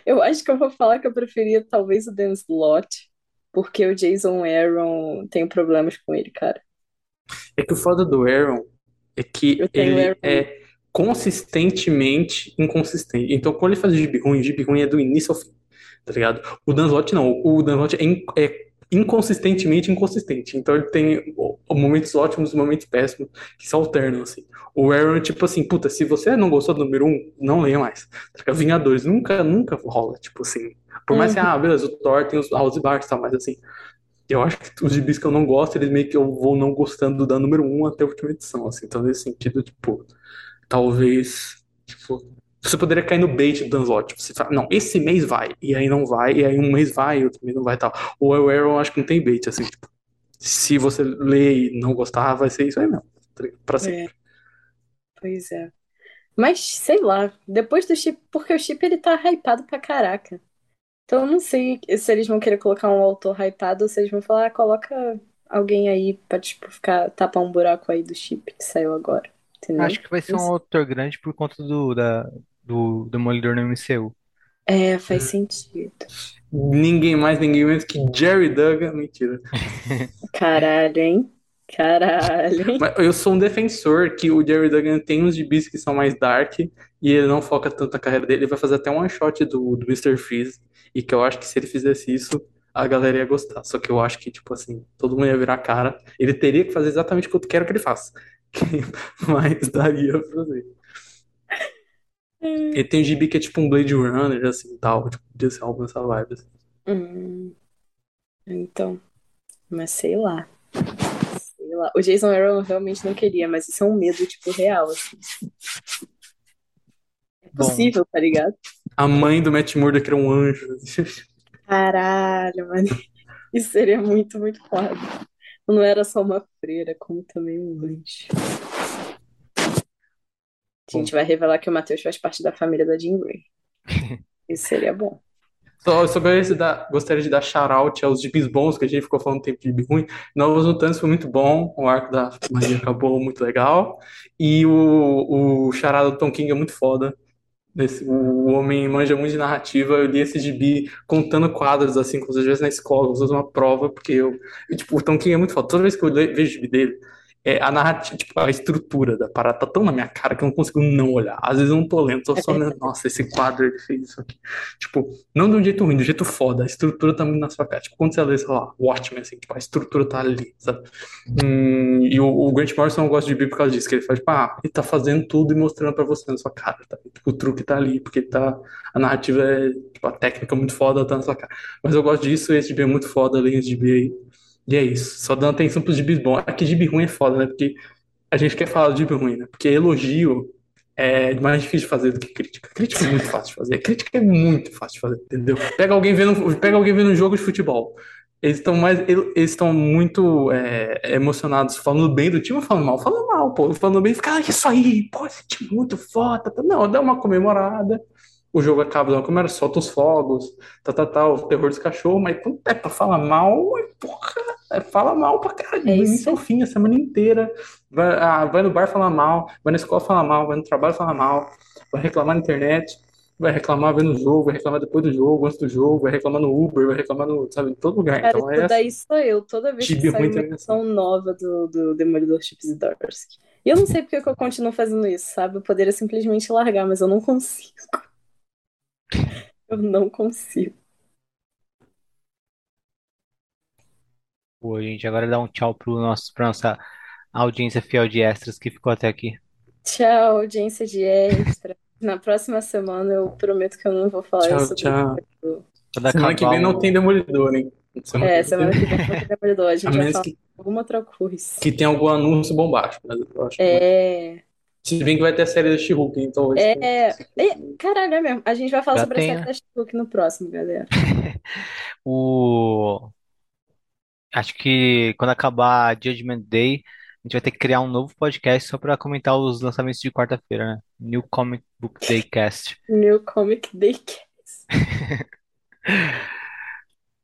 Eu acho que eu vou falar que eu preferia talvez o Dan Slott, porque o Jason Aaron tenho problemas com ele, cara. É que o foda do Aaron é que ele Aaron. é consistentemente inconsistente. Então, quando ele faz gibi ruim, gibi ruim é do início ao fim, tá ligado? O Dan Slott não. O Dan Slott é, in- é inconsistentemente inconsistente. Então, ele tem o- o momentos ótimos e momentos péssimos que se alternam, assim. O Aaron é tipo assim, puta, se você não gostou do número um, não leia mais. Tá? Vingadores nunca, nunca rola, tipo assim. Por mais que, Uhum. ah, beleza, o Thor tem os House Bars e tal, mas assim, eu acho que os gibis que eu não gosto, eles meio que eu vou não gostando da número um até a última edição, assim. Então, nesse sentido, tipo, talvez, tipo, você poderia cair no bait do Dan Slott. Tipo, você fala, não, esse mês vai, e aí não vai, e aí um mês vai, e outro mês não vai e tal. O El Aaron, acho que não tem bait, assim, tipo, se você ler e não gostar, vai ser isso aí mesmo, tá pra sempre. Pois é. Mas, sei lá, depois do chip, porque o chip ele tá hypado pra caraca. Então eu não sei se eles vão querer colocar um autor hypado ou se eles vão falar, ah, coloca alguém aí pra, tipo, ficar, tapar um buraco aí do chip que saiu agora. Entendeu? Acho que vai ser um autor grande por conta do, da, do Demolidor no MCU. É, faz sentido. Ninguém mais, ninguém menos que Jerry Duggan, mentira. Caralho, hein? Caralho? Mas eu sou um defensor que o Jerry Duggan tem uns gibis que são mais dark e ele não foca tanto na carreira dele. Ele vai fazer até um one shot do, do Mr. Freeze. E que eu acho que se ele fizesse isso, a galera ia gostar. Só que eu acho que, tipo assim, todo mundo ia virar a cara. Ele teria que fazer exatamente o que eu quero que ele faça. Mas daria pra fazer. Ele tem um gibi que é tipo um Blade Runner, assim, tal. Tipo, podia ser algo nessa vibe. assim. Hum, então, mas sei lá. Sei lá. O Jason Aaron realmente não queria, mas isso é um medo, tipo, real, assim. Bom. possível, tá ligado? A mãe do Matt Murdock era um anjo. Caralho, mano. Isso seria muito, muito foda. Não era só uma freira, como também um anjo. A gente vai revelar que o Matheus faz parte da família da Jean Grey. Isso seria bom. Só, gostaria de dar, gostaria de dar shout-out aos gibis bons, que a gente ficou falando tempo de gibi ruim. Novos Mutantes foi muito bom, o arco da Magia acabou muito legal. E o, o charada do Tom King é muito foda. Esse, o, homem manja muito de narrativa. Eu li esse gibi contando quadros, assim, como eu estivesse na escola, usando uma prova, porque eu, eu, Tipo, o Tom King é muito foda. Toda vez que eu le- vejo o gibi dele, é, a narrativa, tipo, a estrutura da parada tá tão na minha cara que eu não consigo não olhar. Às vezes eu não tô lendo, tô só olhando, nossa, esse quadro ele fez isso aqui. Tipo, não de um jeito ruim, de um jeito foda. A estrutura tá muito na sua cara. Tipo, quando você lê, sei lá, Watchmen, assim, tipo, a estrutura tá ali, sabe? Hum, e o, o Grant Morrison eu gosto de ver por causa disso, que ele faz, tipo, ah, ele tá fazendo tudo e mostrando pra você na sua cara, tá? Tipo, o truque tá ali, porque tá, a narrativa é, tipo, a técnica é muito foda, tá na sua cara. Mas eu gosto disso, esse gibi é muito foda, ali, esse gibi aí. E é isso, só dando atenção pros gibis bons. Aqui gibi ruim é foda, né? Porque a gente quer falar de gibi ruim, né? Porque elogio é mais difícil de fazer do que crítica. Crítica é muito fácil de fazer. Crítica é muito fácil de fazer, entendeu? Pega alguém vendo, pega alguém vendo um jogo de futebol. Eles estão mais, eles estão muito é, emocionados falando bem do time ou falando mal? Falando mal, pô. Falando bem, fica, ah, isso aí, pô, esse time é muito foda. Não, dá uma comemorada. O jogo acaba, dá uma comemorada, solta os fogos, tá, tá, tá, o terror dos cachorros, mas quando é pra falar mal, porra, é, fala mal pra caralho, É do início ao fim, a semana inteira. Vai, ah, vai no bar falar mal, vai na escola falar mal, vai no trabalho falar mal, vai reclamar na internet, vai reclamar vendo o jogo, vai reclamar depois do jogo, antes do jogo, vai reclamar no Uber, vai reclamar no, sabe, em todo lugar. Cara, Então é isso daí sou eu, toda vez que sai uma é edição nova do, do Demolidor Chips Zdarsky. E eu não sei porque que eu continuo fazendo isso, sabe? Eu poderia simplesmente largar, mas eu não consigo. Eu não consigo. Pô, gente, agora dá um tchau pro nosso, pra nossa audiência fiel de extras que ficou até aqui. Tchau, audiência de extra. Na próxima semana eu prometo que eu não vou falar Tchau, isso tchau. Quando Semana que vem não tem Demolidor, hein? Semana É, que semana que vem vou ter Demolidor. A gente A vai menos falar que, alguma outra coisa. que tenha algum anúncio bombástico, mas eu acho que não. É. Se bem que vai ter a série da She-Hulk, então vai ser. É. é- Caralho, é mesmo. A gente vai falar Já sobre a tem, série né? da She-Hulk no próximo, galera. O... Acho que quando acabar Judgment Day, a gente vai ter que criar um novo podcast só pra comentar os lançamentos de quarta-feira, né? New Comic Book Day Cast. New Comic Day.